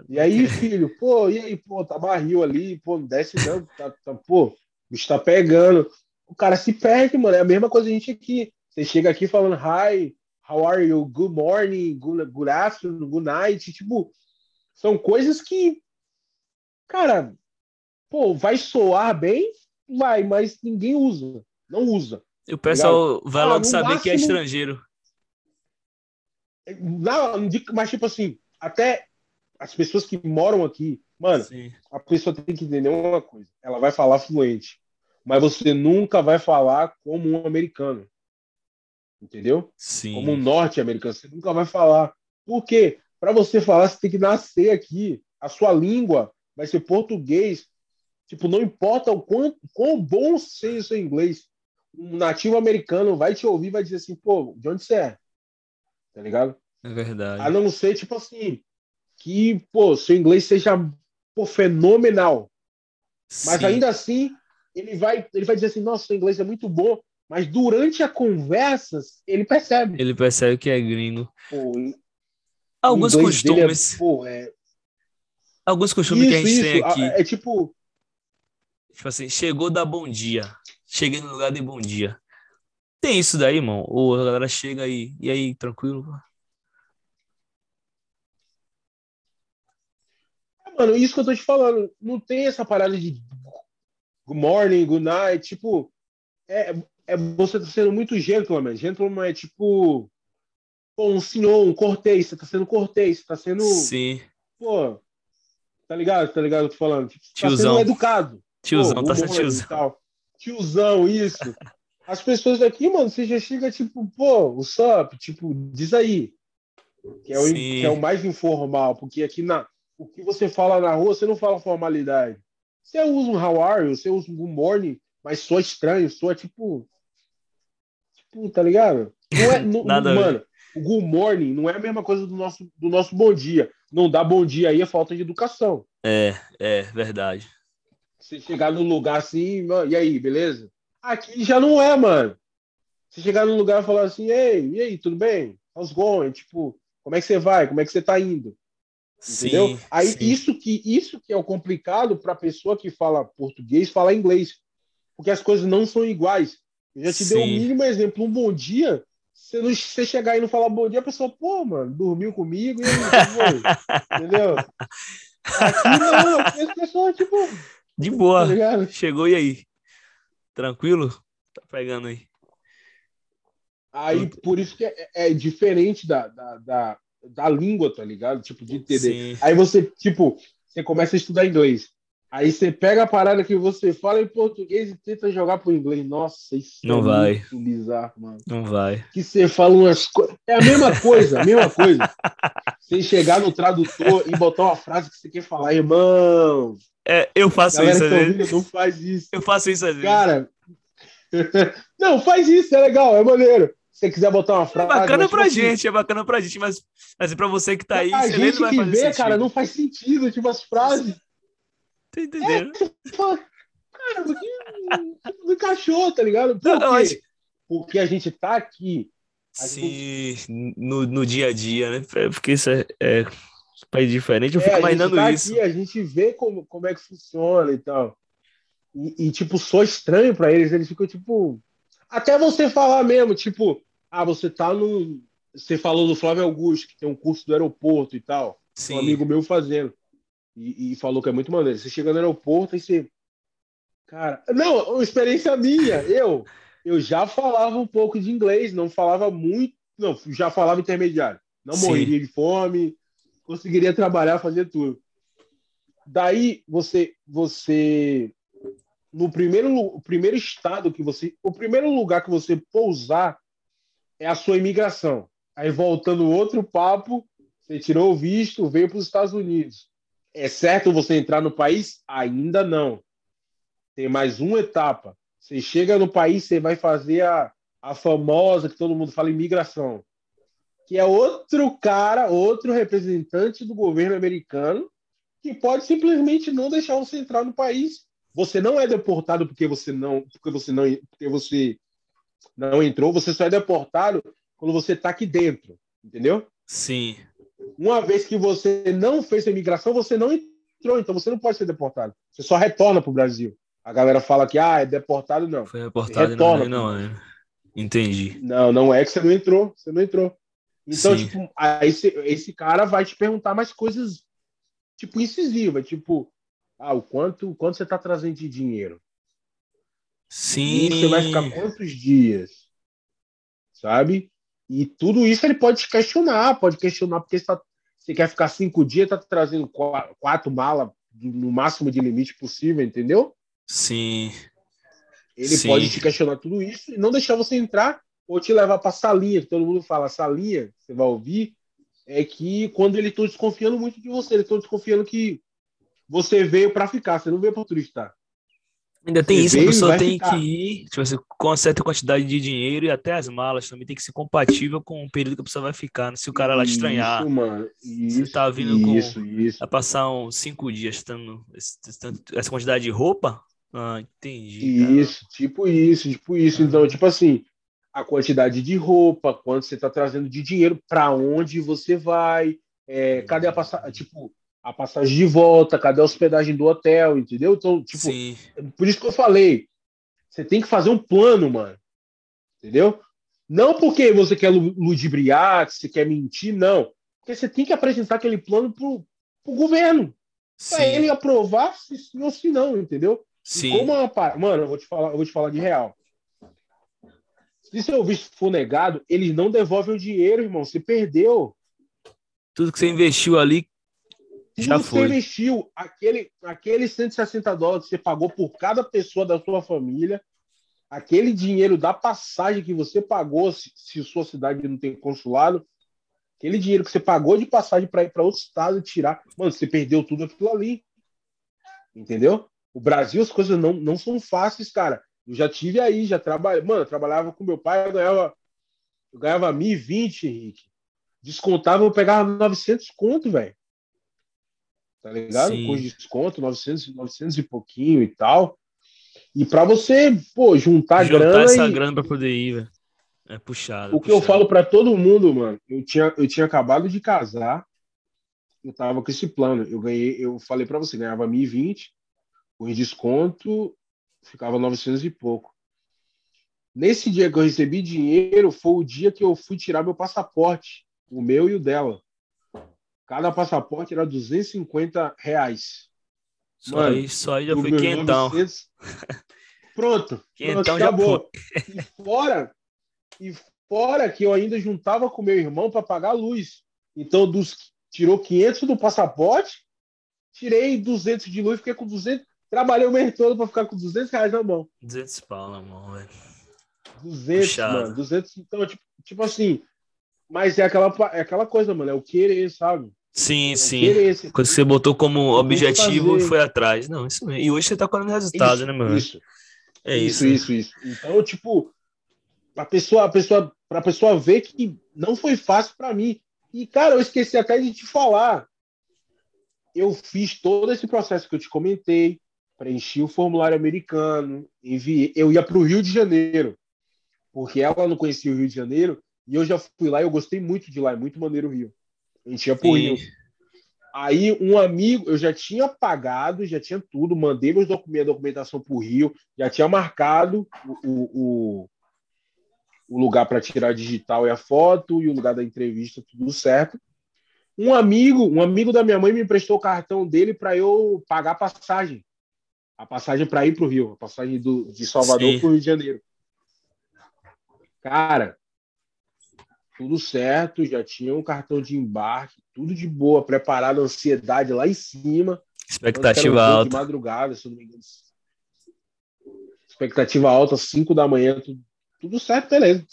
E aí, filho, pô, e aí, pô, tá barril ali, pô, não desce não, tá, tá, pô, o bicho tá pegando. O cara se perde, mano, é a mesma coisa a gente aqui. Você chega aqui falando, hi, how are you, good morning, good, good afternoon, good night, tipo, são coisas que, cara, pô, vai soar bem, vai, mas ninguém usa, não usa. E o pessoal tá vai ah, logo saber máximo, que é estrangeiro. Não, mas tipo assim, até as pessoas que moram aqui, mano, Sim. a pessoa tem que entender uma coisa. Ela vai falar fluente, mas você nunca vai falar como um americano. Entendeu? Sim. Como um norte-americano. Você nunca vai falar. Por quê? Para você falar, você tem que nascer aqui. A sua língua vai ser português. Tipo, não importa o quão, quão bom seja o seu inglês. Um nativo americano vai te ouvir vai dizer assim, pô, de onde você é? Tá ligado? É verdade. A não ser, tipo assim, que, pô, seu inglês seja pô, fenomenal. Mas Sim. ainda assim, ele vai, ele vai dizer assim, nossa, seu inglês é muito bom, mas durante a conversas, ele percebe. Ele percebe que é gringo. Pô, Alguns é, costumes. É, pô, é... Alguns costumes isso, que a gente isso. tem aqui. É, é tipo. Tipo assim, chegou da bom dia. Cheguei no lugar de bom dia. Tem isso daí, irmão? Ou a galera chega aí, e aí, tranquilo? Mano, isso que eu tô te falando, não tem essa parada de good morning, good night, tipo, é, é você tá sendo muito gentleman. Gentleman é tipo pô, um senhor, um cortês, você tá sendo cortês, você tá sendo. Sim. Pô, tá ligado? Tá ligado? Eu tô falando. Tipo, tiozão. Tá sendo educado. Tiozão, pô, tá sendo tiozão. Tiozão, isso. As pessoas daqui, mano, você já chega tipo, pô, o sup, tipo, diz aí. Que é, o, que é o mais informal, porque aqui na, o que você fala na rua, você não fala formalidade. Você usa um how are you, você usa um good morning, mas só estranho, só tipo. Tipo, tá ligado? Não é, não, *laughs* Nada mano, o good morning não é a mesma coisa do nosso, do nosso bom dia. Não dá bom dia aí é falta de educação. É, é, verdade. Você chegar num lugar assim, e aí, beleza? Aqui já não é, mano. Você chegar num lugar e falar assim, ei, e aí, tudo bem? How's going? Tipo, como é que você vai? Como é que você tá indo? Entendeu? Sim, Aí sim. isso que isso que é o complicado para a pessoa que fala português falar inglês, porque as coisas não são iguais. Eu já te sim. dei um mínimo exemplo, um bom dia. Você, não, você chegar aí e não falar bom dia, a pessoa, pô, mano, dormiu comigo e aí, *laughs* entendeu? Aqui não, as pessoas, tipo. De boa. Tá Chegou e aí? Tranquilo? Tá pegando aí. Aí, por isso que é, é diferente da, da, da, da língua, tá ligado? Tipo, de entender. Sim. Aí você, tipo, você começa a estudar inglês. Aí você pega a parada que você fala em português e tenta jogar pro inglês. Nossa, isso não é vai. muito bizarro, mano. Não vai. Que você fala umas coisas. É a mesma coisa, a mesma coisa. Você chegar no tradutor e botar uma frase que você quer falar, irmão. É, eu faço isso às vezes. Não faz isso. Eu faço isso às vezes. Cara, *laughs* não, faz isso, é legal, é maneiro você quiser botar uma frase. É bacana pra tipo assim, gente, é bacana pra gente, mas, mas pra você que tá aí, a você gente que vê, sentido. cara, não faz sentido, tipo, as frases. Tá entendendo? É, *laughs* cara, porque não encaixou, tá ligado? Por não, quê? Porque a gente tá aqui. Sim, gente... no, no dia a dia, né? É, porque isso é, é país diferente, eu é, fico imaginando tá isso. Aqui, a gente vê como, como é que funciona e tal. E, e tipo, sou estranho para eles, eles ficam tipo, Até você falar mesmo, tipo, ah, você tá no. Você falou do Flávio Augusto, que tem um curso do aeroporto e tal. Sim. Um amigo meu fazendo. E, e, falou que é muito maneiro. Você chega no aeroporto e você. Cara, não, uma experiência minha. Eu, eu já falava um pouco de inglês, não falava muito. Não, já falava intermediário. Não Sim. morreria de fome, conseguiria trabalhar, fazer tudo. Daí você, você no primeiro, primeiro estado que você, o primeiro lugar que você pousar é a sua imigração. Aí voltando outro papo, você tirou o visto, veio para os Estados Unidos. É certo você entrar no país? Ainda não. Tem mais uma etapa. Você chega no país, você vai fazer a, a famosa que todo mundo fala imigração, que é outro cara, outro representante do governo americano que pode simplesmente não deixar você entrar no país você não é deportado porque você não, porque você não, porque você não entrou. Você só é deportado quando você está aqui dentro, entendeu? Sim. Uma vez que você não fez a imigração, você não entrou, então você não pode ser deportado. Você só retorna para o Brasil. A galera fala que ah, é deportado, não. Foi deportado, retorna, não, não, é. Entendi. Não, não é que você não entrou, você não entrou. Então, Sim. tipo, aí esse, esse cara vai te perguntar mais coisas, tipo, incisivas, tipo, ah, o quanto, quanto você está trazendo de dinheiro? Sim. E você vai ficar quantos dias? Sabe? E tudo isso ele pode questionar, pode questionar porque você, tá, você quer ficar cinco dias, está trazendo quatro, quatro malas no máximo de limite possível, entendeu? Sim. Ele Sim. pode te questionar tudo isso e não deixar você entrar ou te levar para salinha, que todo mundo fala salinha, você vai ouvir, é que quando ele está desconfiando muito de você, ele está desconfiando que você veio para ficar, você não veio para turistar. Ainda tem você isso, a pessoa tem ficar. que ir tipo assim, com uma certa quantidade de dinheiro e até as malas também tem que ser compatível com o período que a pessoa vai ficar. Né? Se o cara lá estranhar, isso, mano. Isso, você tá vindo isso, com. Isso. Vai passar uns cinco dias tendo essa quantidade de roupa. Ah, entendi. Isso, cara. tipo isso, tipo isso. Então, tipo assim, a quantidade de roupa, quanto você tá trazendo de dinheiro, para onde você vai, é, cadê a passagem? Tipo, a passagem de volta, cadê a hospedagem do hotel, entendeu? Então, tipo, Sim. por isso que eu falei, você tem que fazer um plano, mano. Entendeu? Não porque você quer ludibriar, que você quer mentir, não. Porque você tem que apresentar aquele plano pro, pro governo. Para ele aprovar se sim ou se não, entendeu? Sim. como uma, mano, eu vou te falar, eu vou te falar de real. Se seu visto for negado, eles não devolvem o dinheiro, irmão. Você perdeu. Tudo que você investiu ali já foi. Você investiu aquele, aquele 160 dólares que você pagou por cada pessoa da sua família, aquele dinheiro da passagem que você pagou, se, se sua cidade não tem consulado, aquele dinheiro que você pagou de passagem para ir para outro estado e tirar. Mano, você perdeu tudo aquilo ali. Entendeu? O Brasil, as coisas não, não são fáceis, cara. Eu já tive aí, já trabalhei. Mano, eu trabalhava com meu pai, eu ganhava, eu ganhava 1.020, Henrique. Descontava, eu pegava 900 conto, velho tá ligado? Sim. Com desconto, 900, 900 e pouquinho e tal. E para você, pô, juntar, juntar grana. essa e... grana para poder ir, velho. É puxado. O que puxado. eu falo para todo mundo, mano, eu tinha, eu tinha acabado de casar, eu tava com esse plano. Eu ganhei, eu falei para você, ganhava 1020, com desconto, ficava 900 e pouco. Nesse dia que eu recebi dinheiro, foi o dia que eu fui tirar meu passaporte, o meu e o dela. Cada passaporte era 250 reais. Só Mano, aí, só aí já foi quentão. 900... *laughs* Pronto. Quentão pronto, acabou. E fora, e fora que eu ainda juntava com meu irmão para pagar a luz. Então, dos, tirou 500 do passaporte, tirei 200 de luz, fiquei com 200. Trabalhei o mês todo para ficar com 200 reais na mão. 200 pau na mão, velho. 200, Puxado. mano. 200. Então, tipo, tipo assim. Mas é aquela, é aquela coisa, mano. É o querer, sabe? Sim, sim. Coisa que você botou como objetivo e foi atrás. Não, isso mesmo. E hoje você tá colhendo resultado, isso, né, mano? Isso. É isso. Isso, isso, isso. Então, tipo, a pessoa, a pessoa, pra pessoa ver que não foi fácil para mim. E, cara, eu esqueci até de te falar. Eu fiz todo esse processo que eu te comentei, preenchi o formulário americano, enviei. Eu ia para o Rio de Janeiro, porque ela não conhecia o Rio de Janeiro, e eu já fui lá e eu gostei muito de lá, é muito maneiro o Rio. A gente ia pro Rio. Aí um amigo, eu já tinha pagado, já tinha tudo, mandei meus documentos, documentação pro Rio, já tinha marcado o, o, o lugar para tirar digital e a foto, e o lugar da entrevista, tudo certo. Um amigo, um amigo da minha mãe me emprestou o cartão dele para eu pagar a passagem. A passagem para ir para o Rio, a passagem do, de Salvador para o Rio de Janeiro. Cara, tudo certo, já tinha um cartão de embarque, tudo de boa, preparado, ansiedade lá em cima. Expectativa alta. De madrugada, se não me engano. Expectativa alta, 5 da manhã, tudo, tudo certo, beleza.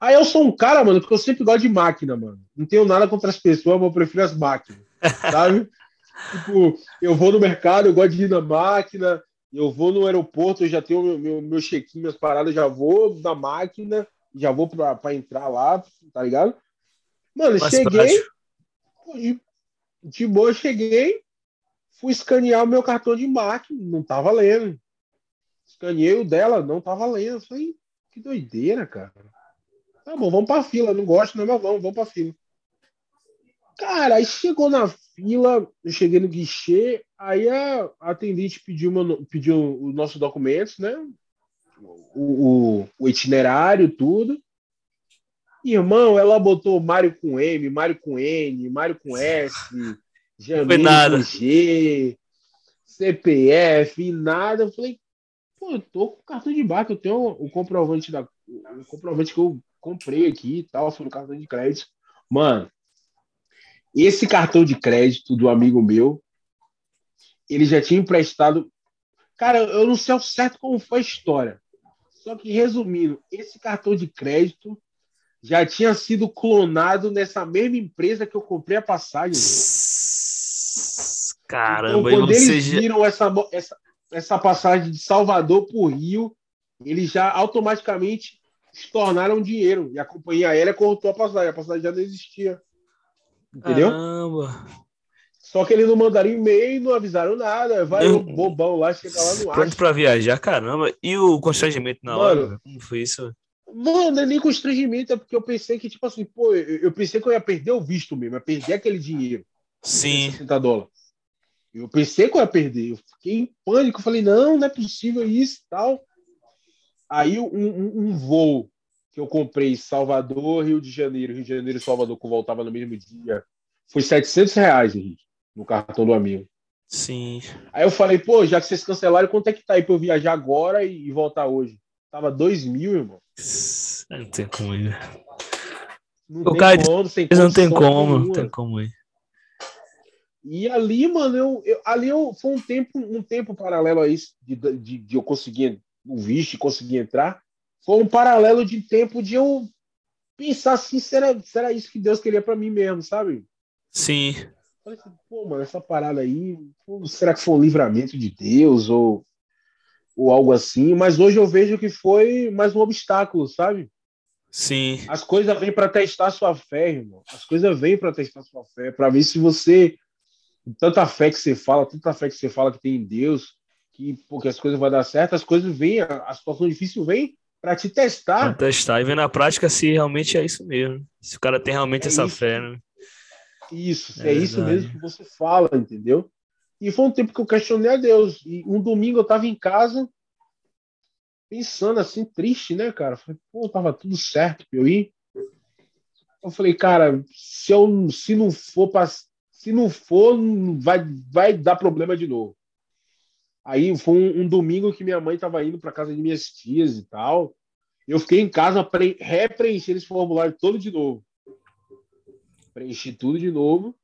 Aí eu sou um cara, mano, que eu sempre gosto de máquina, mano. Não tenho nada contra as pessoas, mas eu prefiro as máquinas, *laughs* sabe? tipo, eu vou no mercado, eu gosto de ir na máquina, eu vou no aeroporto, eu já tenho meu, meu, meu check-in, minhas paradas, já vou na máquina, já vou pra, pra entrar lá, tá ligado? Mano, cheguei, de, de boa, cheguei, fui escanear o meu cartão de máquina, não tava lendo. Escaneei o dela, não tava lendo. Eu falei, que doideira, cara. Tá bom, vamos pra fila, não gosto, não, mas vamos, vamos pra fila. Cara, aí chegou na fila, eu cheguei no guichê, aí a atendente pediu, meu, pediu os nossos documentos, né? O, o, itinerário, tudo. Irmão, ela botou Mário com M, Mário com N, Mário com S, *laughs* Jamil com G, CPF, e nada. Eu falei, pô, eu tô com cartão de barco, eu tenho o comprovante da o comprovante que eu comprei aqui e tal, foi no cartão de crédito. Mano, esse cartão de crédito do amigo meu, ele já tinha emprestado. Cara, eu não sei ao certo como foi a história. Só que, resumindo, esse cartão de crédito já tinha sido clonado nessa mesma empresa que eu comprei a passagem. Caramba, então, quando eles já... viram essa, essa, essa passagem de Salvador para o Rio, eles já automaticamente se tornaram dinheiro. E a companhia aérea cortou a passagem. A passagem já não existia. Entendeu? Caramba. Só que eles não mandaram e-mail, não avisaram nada. Vai o bobão lá, chega lá no ar. Pronto pra viajar, caramba. E o constrangimento na Mano, hora? Como foi isso? Mano, não é nem constrangimento, é porque eu pensei que, tipo assim, pô, eu, eu pensei que eu ia perder o visto mesmo, ia perder aquele dinheiro. Sim. 60 dólares. Eu pensei que eu ia perder. Eu fiquei em pânico. Eu falei, não, não é possível isso e tal. Aí um, um, um voo que eu comprei Salvador, Rio de Janeiro, Rio de Janeiro e Salvador, que eu voltava no mesmo dia, foi 700 reais, Henrique, no cartão do amigo. Sim. Aí eu falei, pô, já que vocês cancelaram, quanto é que tá aí pra eu viajar agora e, e voltar hoje? Tava 2 mil, irmão. Não tem como ir. Não o tem cara como, sem não tem como, não tem como ir. E ali, mano, eu, eu, ali eu, foi um tempo, um tempo paralelo a isso, de, de, de eu conseguir o visto e conseguir entrar. Foi um paralelo de tempo de eu pensar assim, será, será isso que Deus queria para mim mesmo, sabe? Sim. Falei assim, pô, mano, essa parada aí, pô, será que foi um livramento de Deus ou, ou algo assim? Mas hoje eu vejo que foi mais um obstáculo, sabe? Sim. As coisas vêm para testar sua fé, irmão. As coisas vêm para testar sua fé, para ver se você tanta fé que você fala, tanta fé que você fala que tem em Deus, que porque as coisas vão dar certo, as coisas vêm, a situação difícil vem para te testar. Pra testar e ver na prática se realmente é isso mesmo. Se o cara tem realmente é essa isso. fé, né? Isso, é, é isso mesmo que você fala, entendeu? E foi um tempo que eu questionei a Deus. E um domingo eu tava em casa, pensando assim, triste, né, cara? Falei, pô, tava tudo certo pra eu ir. Eu falei, cara, se, eu, se não for para se não for, vai, vai dar problema de novo. Aí foi um, um domingo que minha mãe estava indo para casa de minhas tias e tal. Eu fiquei em casa pre repreencher esse formulário todo de novo. Preenchi tudo de novo.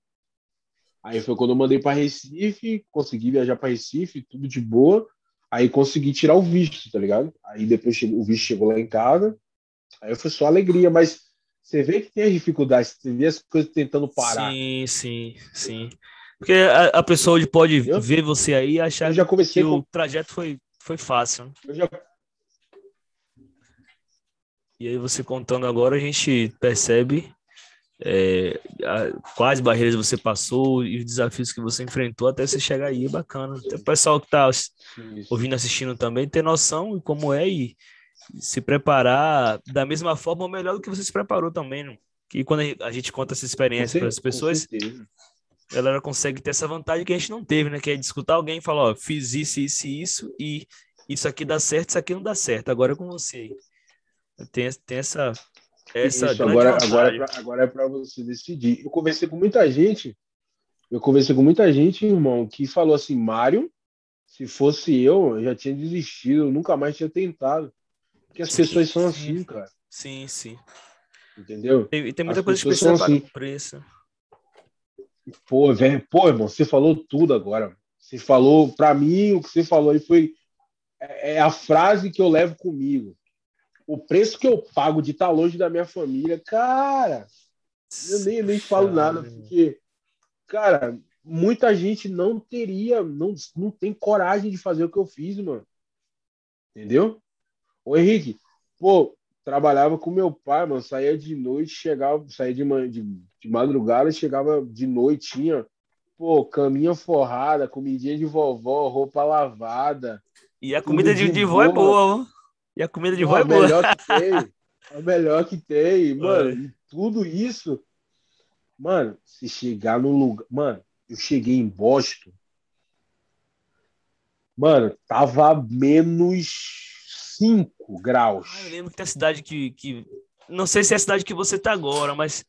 Aí foi quando eu mandei para Recife, consegui viajar para Recife, tudo de boa. Aí consegui tirar o visto, tá ligado? Aí depois o visto chegou lá em casa. Aí foi só alegria, mas você vê que tem as dificuldades, você vê as coisas tentando parar. Sim, sim, sim. Porque a, a pessoa pode eu, ver você aí e achar que com... o trajeto foi, foi fácil. Né? Já... E aí você contando agora, a gente percebe é, a, quais barreiras você passou e os desafios que você enfrentou até você chegar aí, é bacana. Até o pessoal que está ouvindo, assistindo também ter noção de como é e se preparar da mesma forma ou melhor do que você se preparou também, né? Que quando a gente conta essa experiência para as pessoas, a galera consegue ter essa vantagem que a gente não teve, né? Que é de escutar alguém e falar, ó, fiz isso, isso e isso, e isso aqui dá certo, isso aqui não dá certo, agora é com você. Tem, tem essa. Essa Isso, agora, agora, é agora é para você decidir. Eu conversei com muita gente. Eu conversei com muita gente, irmão, que falou assim: Mário, se fosse eu, eu já tinha desistido, eu nunca mais tinha tentado. Porque as sim, pessoas são sim. assim, cara. Sim, sim. Entendeu? E tem muita as coisa que precisa assim. preço. Pô, velho, pô, irmão, você falou tudo agora. Você falou, para mim, o que você falou aí foi é, é a frase que eu levo comigo. O preço que eu pago de estar longe da minha família, cara, eu nem, nem falo nada, porque, cara, muita gente não teria, não, não tem coragem de fazer o que eu fiz, mano. Entendeu? Ô Henrique, pô, trabalhava com meu pai, mano, saía de noite, chegava, saía de, de, de madrugada, chegava de noite, tinha, pô, caminha forrada, comidinha de vovó, roupa lavada. E a comida de, de vó é boa, mano. E a comida de vó é, é boa. Melhor que *laughs* tem. É melhor que tem, mano. tudo isso. Mano, se chegar no lugar. Mano, eu cheguei em Boston. Mano, tava menos 5 graus. Ah, eu lembro que tem a cidade que, que. Não sei se é a cidade que você tá agora, mas.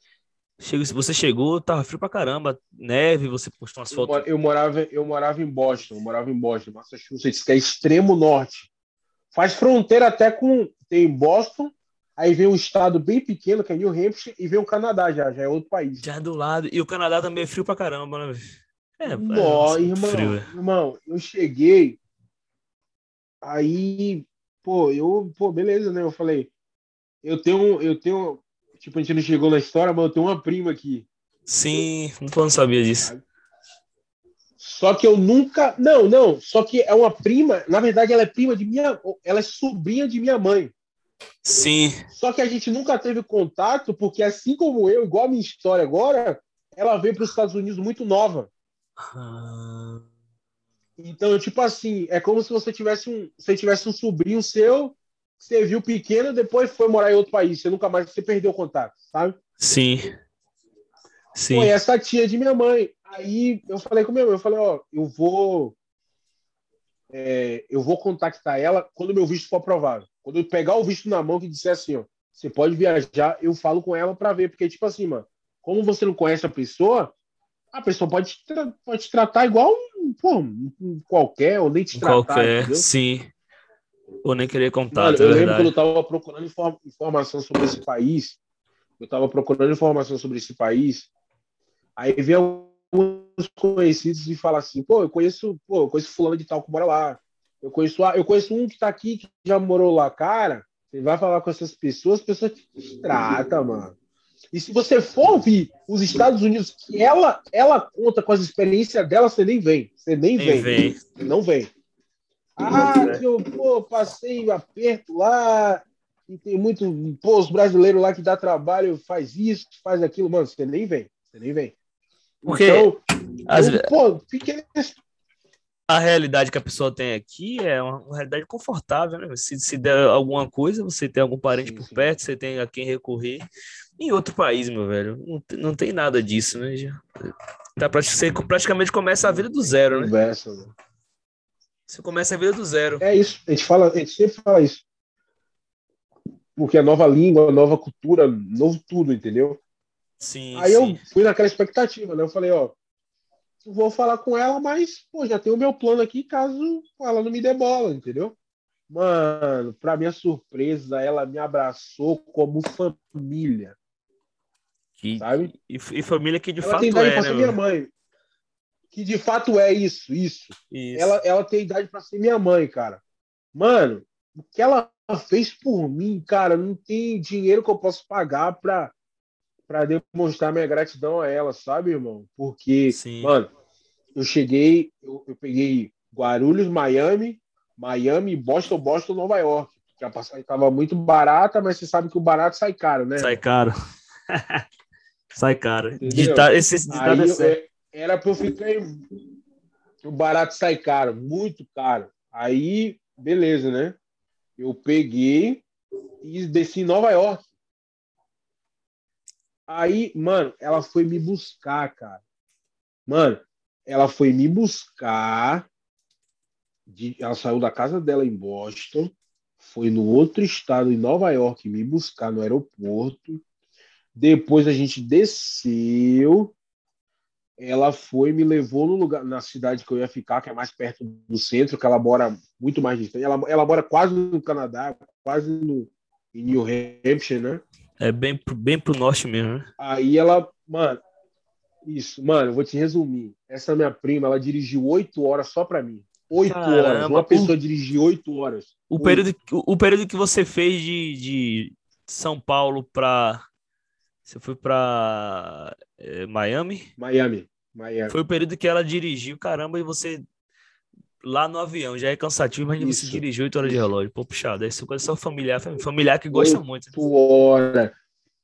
Se você chegou, tava frio pra caramba, neve, você postou umas fotos. Eu morava, eu morava em Boston, eu morava em Boston, Massachusetts, que é extremo norte. Faz fronteira até com. Tem Boston, aí vem um estado bem pequeno, que é New Hampshire, e vem o Canadá já, já é outro país. Já é do lado. E o Canadá também é frio pra caramba, né? É, Nó, é, irmão, frio, é. irmão, eu cheguei, aí pô, eu, pô, beleza, né? Eu falei, eu tenho, eu tenho, tipo, a gente não chegou na história, mas eu tenho uma prima aqui. Sim, não sabia disso. Só que eu nunca, não, não, só que é uma prima, na verdade ela é prima de minha, ela é sobrinha de minha mãe. Sim. Só que a gente nunca teve contato, porque assim como eu, igual a minha história agora, ela veio para os Estados Unidos muito nova. Ah. Então, tipo assim, é como se você tivesse um, você tivesse um sobrinho seu, você viu pequeno, depois foi morar em outro país, você nunca mais, você perdeu o contato, sabe? Sim. Sim. Foi essa tia de minha mãe. Aí eu falei com mãe, eu falei, ó, eu vou é, eu vou contactar ela quando meu visto for aprovado. Quando eu pegar o visto na mão que disser assim, ó, você pode viajar, eu falo com ela para ver, porque tipo assim, mano, como você não conhece a pessoa, a pessoa pode te, pode te tratar igual pô, qualquer, ou nem te tratar. Qualquer, entendeu? sim. Ou nem querer contato. Mano, eu é lembro quando eu estava procurando inform informação sobre esse país, eu estava procurando informação sobre esse país, aí vem alguns conhecidos e fala assim, pô, eu conheço, pô, eu conheço fulano de tal que mora lá. Eu conheço, eu conheço um que está aqui que já morou lá, cara. Você vai falar com essas pessoas, as pessoas te tratam, mano. E se você for ouvir os Estados Unidos, que ela, ela conta com as experiências dela, você nem vem. Você nem, nem vem. vem. Não vem. Ah, que eu pô, passei aperto lá, e tem muito. Pô, os brasileiros lá que dá trabalho, faz isso, faz aquilo. Mano, você nem vem. Você nem vem. Porque. Então, as... eu, pô, fique a realidade que a pessoa tem aqui é uma, uma realidade confortável, né? Se, se der alguma coisa, você tem algum parente sim, por sim. perto, você tem a quem recorrer. Em outro país, meu velho, não, não tem nada disso, né? Já, tá, você praticamente começa a vida do zero, né? Conversa, né? Você começa a vida do zero. É isso, a gente, fala, a gente sempre fala isso. Porque é nova língua, nova cultura, novo tudo, entendeu? Sim. Aí sim. eu fui naquela expectativa, né? Eu falei, ó, vou falar com ela, mas pô, já tenho o meu plano aqui caso ela não me dê bola, entendeu? Mano, para minha surpresa, ela me abraçou como família. Que, sabe? E, e, família que de ela fato tem idade é, pra né, ser minha mãe. Que de fato é isso, isso. isso. Ela, ela tem idade para ser minha mãe, cara. Mano, o que ela fez por mim, cara, não tem dinheiro que eu possa pagar pra, pra demonstrar minha gratidão a ela, sabe, irmão? Porque, Sim. mano, eu cheguei, eu, eu peguei Guarulhos, Miami, Miami, Boston, Boston, Nova York. Que a passagem estava muito barata, mas você sabe que o barato sai caro, né? Sai caro. *laughs* sai caro. Ditar, esse ditado é certo. Era para eu ficar. O barato sai caro, muito caro. Aí, beleza, né? Eu peguei e desci em Nova York. Aí, mano, ela foi me buscar, cara. Mano, ela foi me buscar. De, ela saiu da casa dela em Boston, foi no outro estado, em Nova York, me buscar no aeroporto. Depois a gente desceu. Ela foi, me levou no lugar, na cidade que eu ia ficar, que é mais perto do centro, que ela mora muito mais distante. Ela, ela mora quase no Canadá, quase no, em New Hampshire, né? É bem, bem pro norte mesmo, né? Aí ela, mano, isso, mano, eu vou te resumir. Essa minha prima, ela dirigiu oito horas só pra mim. Oito horas. Uma pessoa o, dirigir oito horas. O período, o, o, período que você fez de, de São Paulo pra. Você foi pra é, Miami? Miami. Miami. Foi o período que ela dirigiu, caramba, e você lá no avião já é cansativo, mas você dirigiu oito horas de relógio. Pô, puxado, essa coisa só familiar, familiar que gosta muito. Oito horas.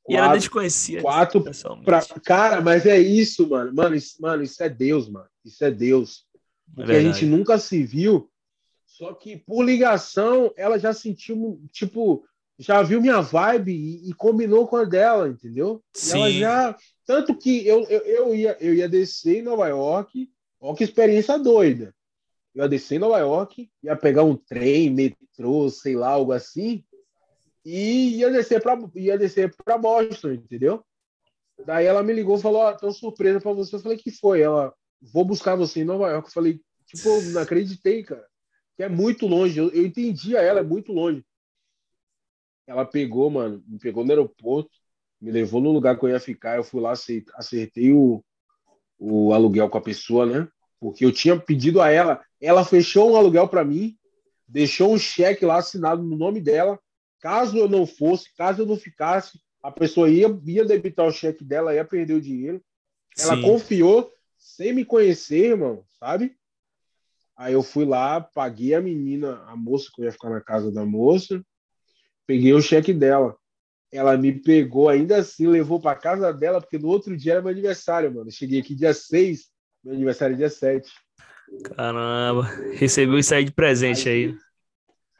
E ela nem te conhecia. Quatro. Pra... Cara, mas é isso, mano. Mano isso, mano, isso é Deus, mano. Isso é Deus. É Porque é a gente nunca se viu. Só que por ligação, ela já sentiu, tipo, já viu minha vibe e, e combinou com a dela, entendeu? Sim. ela já. Tanto que eu, eu, eu, ia, eu ia descer em Nova York. Olha que experiência doida. Eu ia descer em Nova York, ia pegar um trem, metrô, sei lá, algo assim e ia descer para ia descer para Boston, entendeu? Daí ela me ligou falou: Ó, tô surpresa para você. Eu falei: Que foi? Ela, vou buscar você em Nova York. Eu falei: Tipo, não acreditei, cara. Que é muito longe. Eu, eu entendia ela, é muito longe. Ela pegou, mano, me pegou no aeroporto, me levou no lugar que eu ia ficar. Eu fui lá, acertei o, o aluguel com a pessoa, né? Porque eu tinha pedido a ela, ela fechou um aluguel para mim, deixou um cheque lá assinado no nome dela Caso eu não fosse, caso eu não ficasse, a pessoa ia, ia debitar o cheque dela, ia perder o dinheiro. Ela Sim. confiou sem me conhecer, irmão, sabe? Aí eu fui lá, paguei a menina, a moça que eu ia ficar na casa da moça, peguei o cheque dela. Ela me pegou ainda assim, levou para casa dela, porque no outro dia era meu aniversário, mano. cheguei aqui dia 6, meu aniversário é dia 7. Caramba, recebeu isso aí de presente aí. aí.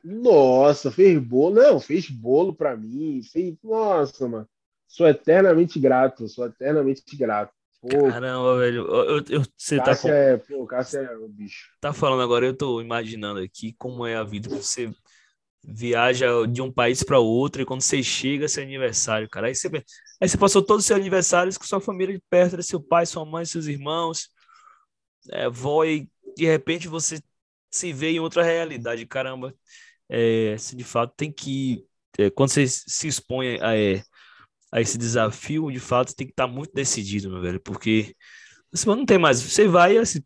Nossa, fez bolo. Não, fez bolo para mim. Fez... Nossa, mano. Sou eternamente grato. Sou eternamente grato. Pô, Caramba, velho. Eu, eu, você tá Cássia tá é, pô, Cássia é o bicho. Tá falando agora, eu tô imaginando aqui como é a vida. Você viaja de um país para outro e quando você chega, seu aniversário, cara. Aí você, aí você passou todos os seus aniversários com sua família de perto, né? seu pai, sua mãe, seus irmãos, é, e de repente você se vê em outra realidade. Caramba, é, se de fato tem que. É, quando você se expõe a, é, a esse desafio, de fato, tem que estar muito decidido, meu velho, porque você não tem mais. Você vai assim,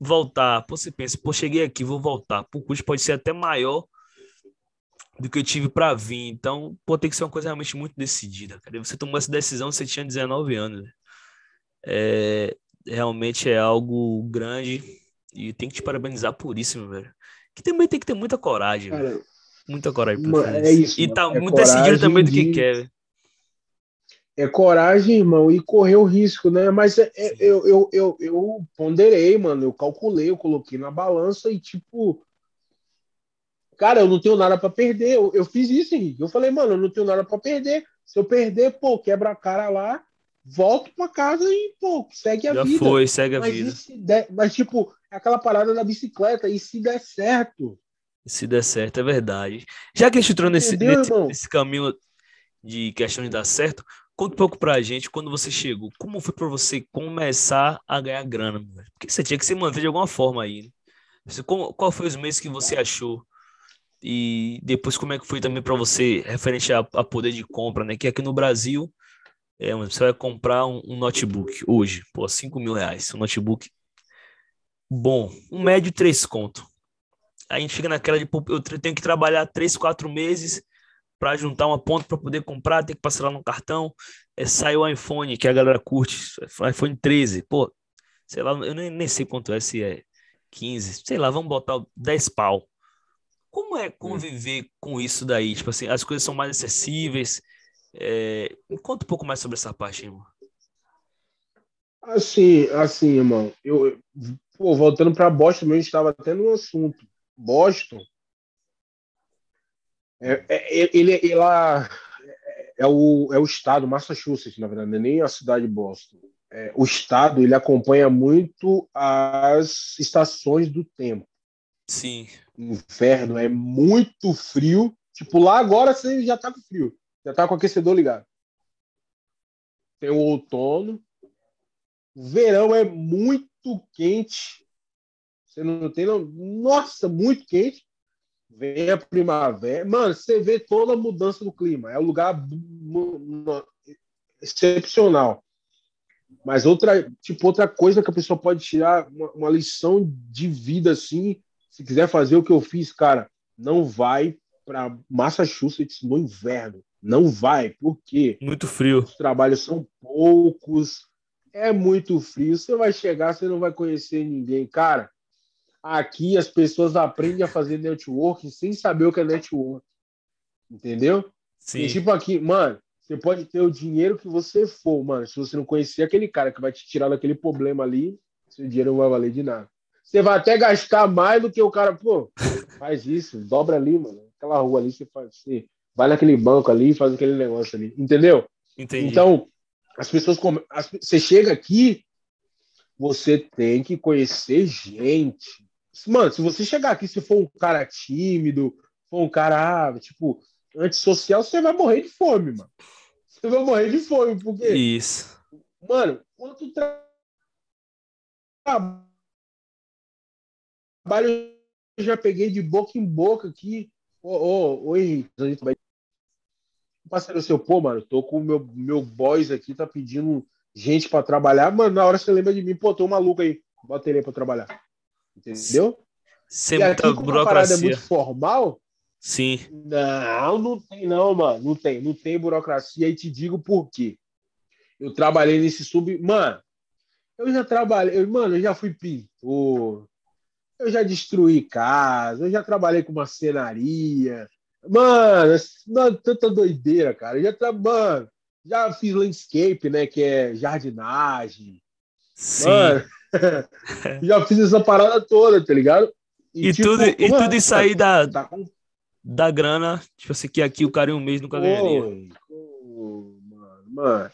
voltar, pô, você pensa, pô, cheguei aqui, vou voltar. O custo pode ser até maior do que eu tive para vir. Então, pô, tem que ser uma coisa realmente muito decidida, cara. você tomou essa decisão, você tinha 19 anos. É, realmente é algo grande e tem que te parabenizar por isso, meu velho que também tem que ter muita coragem. Cara, muita coragem pra É isso. E tá é muito decidido também do que quer. É coragem, irmão, e correr o risco, né? Mas é, é, eu, eu, eu, eu ponderei, mano, eu calculei, eu coloquei na balança e, tipo, cara, eu não tenho nada para perder. Eu, eu, fiz isso, Henrique. Eu falei, mano, eu não tenho nada para perder. Se eu perder, pô, quebra a cara lá, volto para casa e, pô, segue a Já vida. foi, segue a mas vida. Der, mas, tipo, aquela parada da bicicleta, e se der certo? Se der certo, é verdade. Já que a gente entrou nesse, nesse, nesse, caminho de questão de dar certo, conta um pouco pra gente quando você chegou. Como foi para você começar a ganhar grana? Porque você tinha que se manter de alguma forma aí. Né? Você, como, qual foi os meses que você achou? E depois como é que foi também para você referente a, a, poder de compra, né? Que aqui no Brasil é, você vai comprar um, um notebook hoje, pô, 5 mil reais. Um notebook bom, um médio três conto. A gente fica naquela de, eu tenho que trabalhar três, quatro meses para juntar uma ponta para poder comprar, tem que passar lá no cartão. É, sai o iPhone, que a galera curte, iPhone 13, pô, sei lá, eu nem, nem sei quanto é, se é 15, sei lá, vamos botar 10 pau. Como é conviver com isso daí? Tipo assim, as coisas são mais acessíveis. É... Conta um pouco mais sobre essa parte, irmão. Assim, assim, irmão, eu, Pô, voltando para Boston, a gente estava até no assunto. Boston, é, é, é ele, ele é, é, o, é o estado, Massachusetts, na verdade, não é nem a cidade de Boston. É, o estado ele acompanha muito as estações do tempo. Sim. Inverno é muito frio Tipo, lá agora você já tá com frio. Já tá com o aquecedor ligado. Tem o outono. Verão é muito quente. Você não tem. Não... Nossa, muito quente. Vem a primavera. Mano, você vê toda a mudança do clima. É um lugar excepcional. Mas outra, tipo, outra coisa que a pessoa pode tirar, uma, uma, lição de vida assim, se quiser fazer o que eu fiz, cara, não vai para Massachusetts no inverno. Não vai, porque muito frio. Os trabalhos são poucos, é muito frio. Você vai chegar, você não vai conhecer ninguém, cara. Aqui as pessoas aprendem a fazer networking sem saber o que é network. Entendeu? Sim. E, tipo aqui, mano, você pode ter o dinheiro que você for, mano. Se você não conhecer aquele cara que vai te tirar daquele problema ali, seu dinheiro não vai valer de nada. Você vai até gastar mais do que o cara, pô, faz isso, dobra ali, mano. Aquela rua ali, você faz. Você vai naquele banco ali e faz aquele negócio ali. Entendeu? Entendi. Então, as pessoas. As... Você chega aqui, você tem que conhecer gente. Mano, se você chegar aqui, se for um cara tímido, for um cara, ah, tipo, antissocial, você vai morrer de fome, mano. Você vai morrer de fome, porque. Isso. Mano, quanto trabalho eu já peguei de boca em boca aqui. Ô, ô, ô Henrique, a gente vai. Parceiro seu, pô, mano, tô com o meu, meu boys aqui, tá pedindo gente pra trabalhar. Mano, na hora você lembra de mim, pô, tô maluco aí, bota ele aí pra trabalhar. Entendeu? Sem muita aqui, burocracia. é muito formal, Sim. Não, não tem, não, mano. Não tem. Não tem burocracia. E te digo por quê. Eu trabalhei nesse sub. Mano, eu já trabalhei. Eu, mano, eu já fui pintor. Eu já destruí casa. Eu já trabalhei com uma cenaria. Mano, mano tanta doideira, cara. Eu já, tra... mano, já fiz landscape, né? Que é jardinagem. Sim. Mano, *laughs* já fiz essa parada toda, tá ligado? E, e tipo, tudo, e tudo isso aí da, tá com da grana, tipo assim, que aqui o cara em um mês nunca ganharia. mano, mano,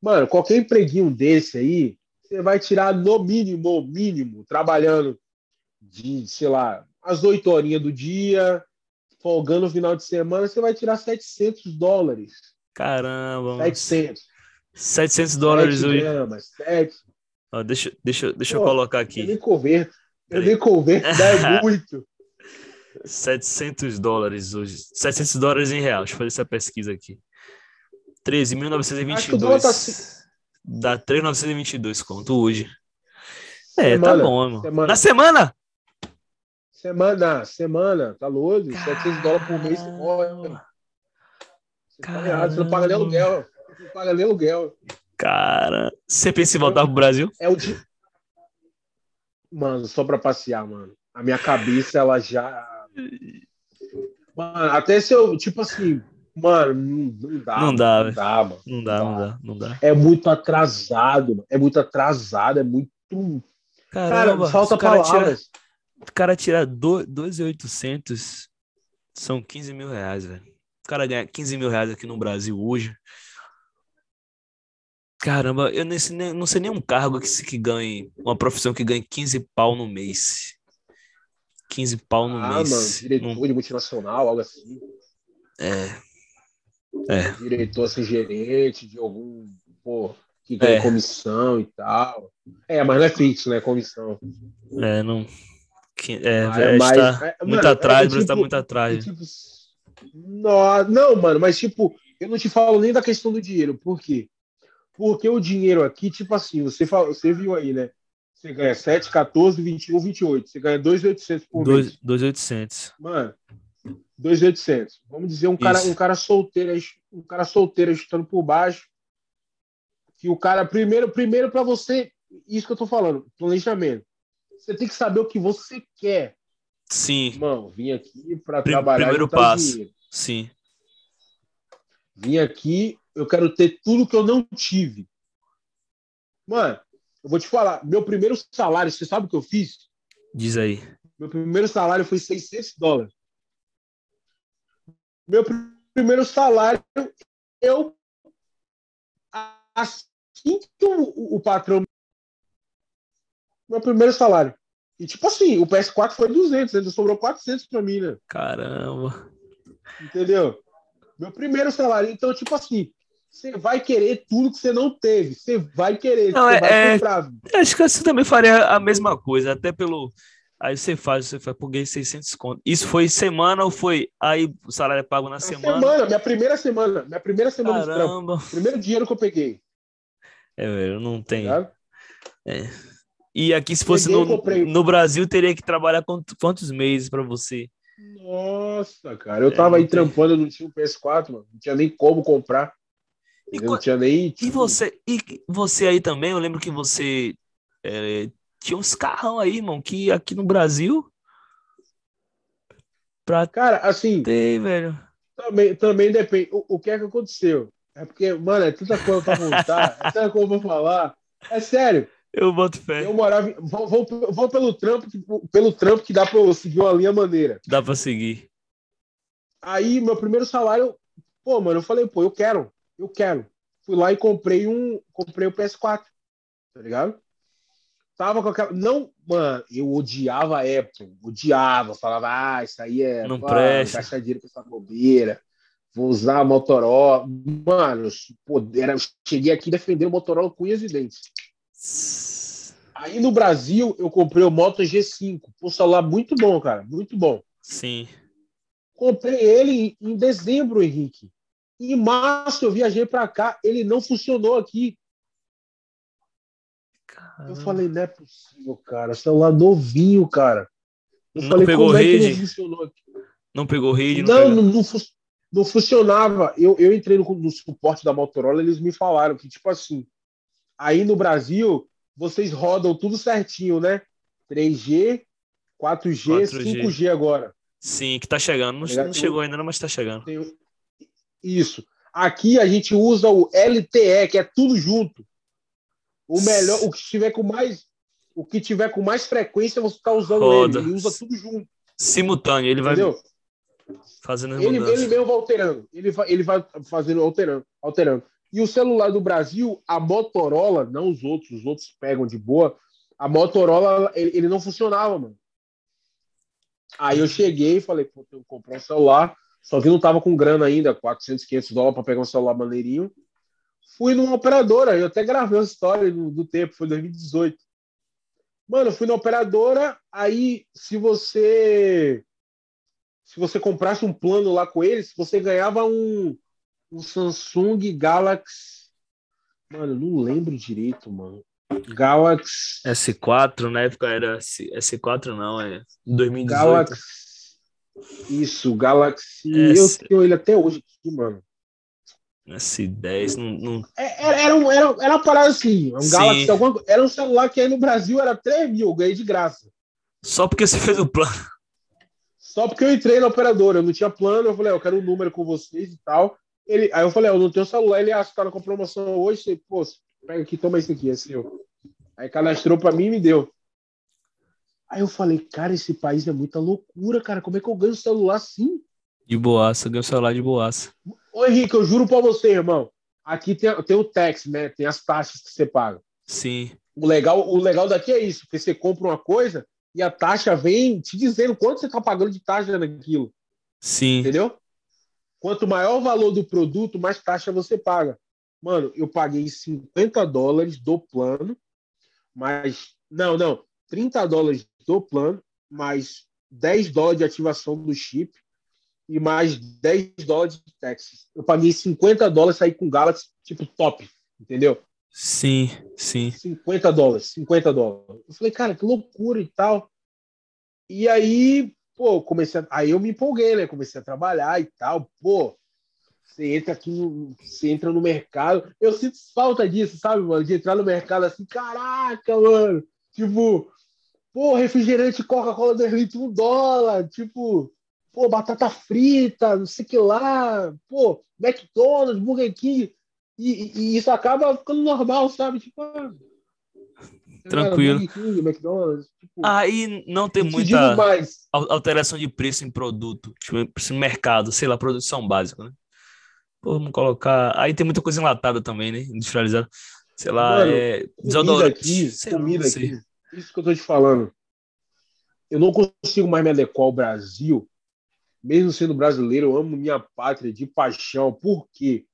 mano, qualquer empreguinho desse aí, você vai tirar no mínimo, mínimo, trabalhando de, sei lá, as oito horinhas do dia, folgando no final de semana, você vai tirar 700 dólares. Caramba, 700. 700 dólares hoje. Gramas, 7. Ó, deixa deixa, deixa Pô, eu colocar aqui. Eu nem converto. Eu nem converto, é *laughs* muito. 700 dólares hoje. 700 dólares em real. Deixa eu fazer essa pesquisa aqui. 13.922. Tá... Dá 3.922 conto hoje. É, tá semana, tá bom, irmão. Semana. Na semana? Semana, semana. Tá louco? 700 dólares por mês você morre. Você, tá errado, você não paga nem aluguel. Você não paga nem aluguel. Cara, você pensa em voltar pro Brasil? É o dia. Mano, só pra passear, mano. A minha cabeça, ela já Mano, até se eu, tipo assim, mano, não dá. Não dá, não dá, mano. Não dá, não dá, não dá. É muito atrasado, é muito atrasado, é muito. Caramba, cara, falta cara palavras. Tira, o cara tira 2,800 são 15 mil reais, velho. O cara ganha 15 mil reais aqui no Brasil hoje. Caramba, eu nem, não sei nem um cargo que, que ganhe, uma profissão que ganhe 15 pau no mês. 15 pau no ah, mês. Mano, diretor não... de multinacional, algo assim. É. É. Diretor, assim, gerente de algum, pô, que ganha é. comissão e tal. É, mas não é fixo, né? Comissão. É, não. É, ah, é, mas, está é, muito mano, atrás, é, tipo, está muito atrás. Tipo, não, não, mano, mas tipo, eu não te falo nem da questão do dinheiro. Por quê? Porque o dinheiro aqui, tipo assim, você, fala, você viu aí, né? Você ganha 7, 14, 21, 28. Você ganha 2,800 por mês. 2,800. Mano, 2,800. Vamos dizer um cara, um cara solteiro, um cara solteiro estando por baixo. Que o cara primeiro, primeiro para você, isso que eu tô falando, planejamento. Você tem que saber o que você quer. Sim. Irmão, vim aqui para trabalhar. Primeiro passo. Dinheiro. Sim. Vim aqui, eu quero ter tudo que eu não tive. Mano, eu vou te falar, meu primeiro salário, você sabe o que eu fiz? Diz aí. Meu primeiro salário foi 600 dólares. Meu primeiro salário, eu. Assim que o, o patrão. Meu primeiro salário. E tipo assim, o PS4 foi 200, ainda sobrou 400 pra mim, né? Caramba. Entendeu? Meu primeiro salário. Então, tipo assim, você vai querer tudo que você não teve. Você vai querer, Não, é- vai é- comprar. Acho que você também faria a mesma coisa, até pelo. Aí você faz, você faz por 600 conto. Isso foi semana ou foi? Aí o salário é pago na Na semana? semana, minha primeira semana. Minha primeira semana. Caramba. Primeiro dinheiro que eu peguei. É, velho, não tem. Tá? E aqui, se fosse Peguei no, comprei. no Brasil, teria que trabalhar quanto- quantos meses pra você? Nossa, cara. Eu É, tava não aí tem. trampando, não tinha um PS4, mano. Não tinha nem como comprar. E, não tinha nem. e tipo, você, e você aí também, eu lembro que você é, tinha uns carrão aí, irmão, que aqui no Brasil. Pra Cara, assim, ter, velho. também, também depende. O, o que é que aconteceu? É porque, mano, é tanta coisa pra contar, é tanta coisa pra falar. É sério. Eu boto fé. Eu morava. Vou, vou, vou pelo trampo, que, pelo trampo que dá pra eu seguir uma linha maneira. Dá pra seguir. Aí, meu primeiro salário, pô, mano, eu falei, pô, eu quero, eu quero. Fui lá e comprei um, comprei o PS4, tá ligado? Tava com aquela. Não, mano, eu odiava a Apple, odiava, falava, ah, isso aí é. Não pá, presta. Gastar dinheiro com essa bobeira, vou usar a Motorola. Mano, pô, era, eu cheguei aqui defendendo o Motorola com unhas e dentes. Aí no Brasil, eu comprei o Moto G5, um celular muito bom, cara, muito bom. Sim. Comprei ele em dezembro, Henrique. Em março eu viajei para cá, ele não funcionou aqui. Eu falei, não é possível, cara. Celular novinho, cara. Eu Não falei, pegou é rede? não funcionou aqui? Não pegou rede, não, Não, não, não, fu- não funcionava. Eu, eu entrei no, no suporte da Motorola, eles me falaram que, tipo assim, aí no Brasil, vocês rodam tudo certinho, né? 3G, 4G, 4G. 5G agora. Sim, que tá chegando. Não, não chegou ainda, não, mas tá chegando. Tem Isso. Aqui a gente usa o LTE, que é tudo junto. O melhor, o que tiver com mais, o que tiver com mais frequência, você está usando Roda. ele. Ele usa tudo junto, Simultâneo, ele vai entendeu? fazendo as Ele, ele mesmo vai alterando. Ele vai, ele vai fazendo alterando, alterando. E o celular do Brasil, a Motorola, não os outros, os outros pegam de boa. A Motorola, ele, ele não funcionava, mano. Aí eu cheguei e falei, pô, eu comprar um celular, só que não tava com grana ainda, 400, 500 dólares para pegar um celular maneirinho. Fui numa operadora, eu até gravei uma história do, do tempo, foi 2018. Mano, fui na operadora, aí se você se você comprasse um plano lá com eles, você ganhava um, um Samsung Galaxy. Mano, eu não lembro direito, mano. Galaxy. S4, na época era S- S4, não, é 2018. Galaxy. Isso, Galaxy. S- Eu tenho ele até hoje aqui, mano. S10, não, não- É- Era, era, um, era, era uma parada assim. Um Sim. Galaxy, alguma, era um celular que aí no Brasil era 3 mil, eu ganhei de graça. Só porque você fez o plano. Só porque eu entrei na operadora, eu não tinha plano, eu falei, "Ah, eu quero um número com vocês e tal. Ele, aí eu falei, "Ah, eu não tenho celular, ele acha que tá na com promoção hoje, você, pô, pega aqui, toma esse aqui, é seu. Aí cadastrou pra mim e me deu. Aí eu falei, cara, esse país é muita loucura, cara. Como é que eu ganho celular assim? De boaça, ganhou o celular de boaça. Ô, Henrique, eu juro pra você, irmão. Aqui tem, tem o tax, né? Tem as taxas que você paga. Sim, O legal, o legal daqui é isso, porque você compra uma coisa e a taxa vem te dizendo quanto você tá pagando de taxa naquilo. sim. Entendeu? Quanto maior o valor do produto, mais taxa você paga. Mano, eu paguei 50 dólares do plano, mais. Não, não. 30 dólares do plano, mais 10 dólares de ativação do chip e mais 10 dólares de taxas. Eu paguei 50 dólares saí com Galaxy, tipo, top. Entendeu? Sim, sim. 50 dólares, 50 dólares. Eu falei, cara, que loucura e tal. E aí, pô, comecei a... aí eu me empolguei, né? Comecei a trabalhar e tal. Pô, você entra aqui no, você entra no mercado. Eu sinto falta disso, sabe, mano? De entrar no mercado assim, caraca, mano. Tipo, pô, refrigerante Coca-Cola 2 litros, um dólar. Tipo, pô, batata frita, não sei que lá. Pô, McDonald's, Burger King. E, e- e isso acaba ficando normal, sabe? Tipo, Tranquilo. Burger King, McDonald's. Tipo, Aí não tem muita alteração de preço em produto, tipo, preço no mercado, sei lá, produção básica, né? Pô, vamos colocar. Aí tem muita coisa enlatada também, né? Industrializada. Sei lá, Mano, é. Desodorante. aqui, sei comida aqui. Isso que eu tô te falando. Eu não consigo mais me adequar ao Brasil mesmo sendo brasileiro, eu amo minha pátria de paixão. Por quê?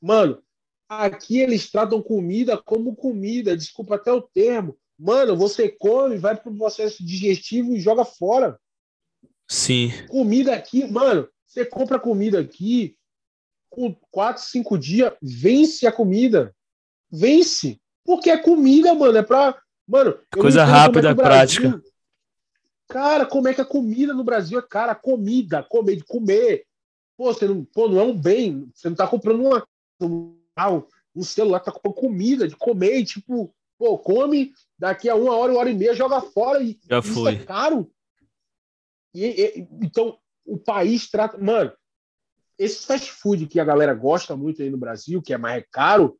Mano, aqui eles tratam comida como comida, desculpa até o termo. Mano, você come, vai pro processo digestivo e joga fora. Sim. Comida aqui, mano, você compra comida aqui, com quatro, cinco dias, vence a comida. Vence. Porque é comida, mano. É pra. Mano, coisa rápida, é prática. Cara, como é que a comida no Brasil é cara? Comida, comer, de comer. Pô, você não, pô, não é um bem. Você não tá comprando uma, um, um celular, tá comprando comida de comer. E, tipo, pô, come, daqui a uma hora, uma hora e meia, joga fora. E Já isso foi. é caro. E, e, então, o país trata. Mano, esse fast food que a galera gosta muito aí no Brasil, que é mais caro,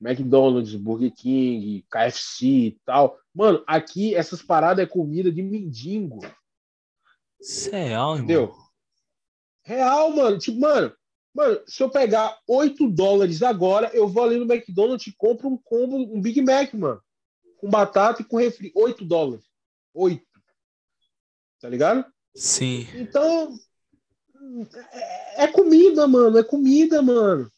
McDonald's, Burger King, KFC e tal. Mano, aqui essas paradas é comida de mendigo. Isso é real, irmão. Entendeu? Real, mano. Tipo, mano, mano, se eu pegar 8 dólares agora, eu vou ali no McDonald's e compro um combo, um Big Mac, mano. Com batata e com refri. 8 dólares. 8. Tá ligado? Sim. Então, é, é comida, mano. É comida, mano.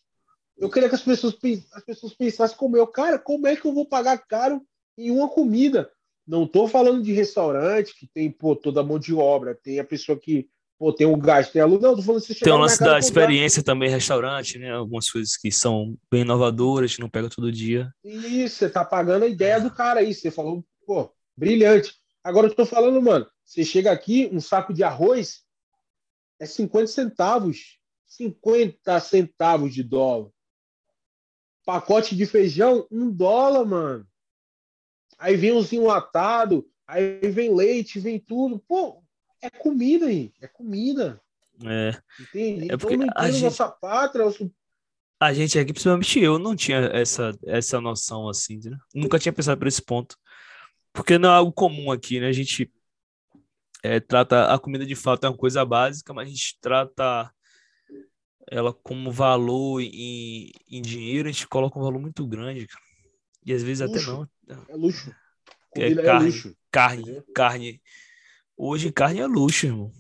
Eu queria que as pessoas, as pessoas pensassem como eu. Cara, como é que eu vou pagar caro em uma comida? Não estou falando de restaurante que tem pô, toda a mão de obra, tem a pessoa que pô, tem um gasto, tem a luz. Não, tô falando você Tem o lance da experiência também, restaurante, né? Algumas coisas que são bem inovadoras, que não pega todo dia. Isso, você tá pagando a ideia do cara aí. Você falou, pô, brilhante. Agora eu tô falando, mano, você chega aqui, um saco de arroz é 50 centavos. 50 centavos de dólar. Pacote de feijão, um dólar, mano. Aí vem uns enlatados, aí vem leite, vem tudo. Pô, é comida aí, é comida. É. Entende? É então não entendo gente... nossa pátria. Nosso... A gente aqui, principalmente eu, não tinha essa, essa noção assim, né? Nunca tinha pensado por esse ponto. Porque não é algo comum aqui, né? A gente é, trata a comida de fato é uma coisa básica, mas a gente trata ela como valor em, em dinheiro, a gente coloca um valor muito grande, cara. E às vezes luxo. até não. É luxo. É Comida é, carne, luxo. carne, entendeu? carne. Hoje carne é luxo, irmão.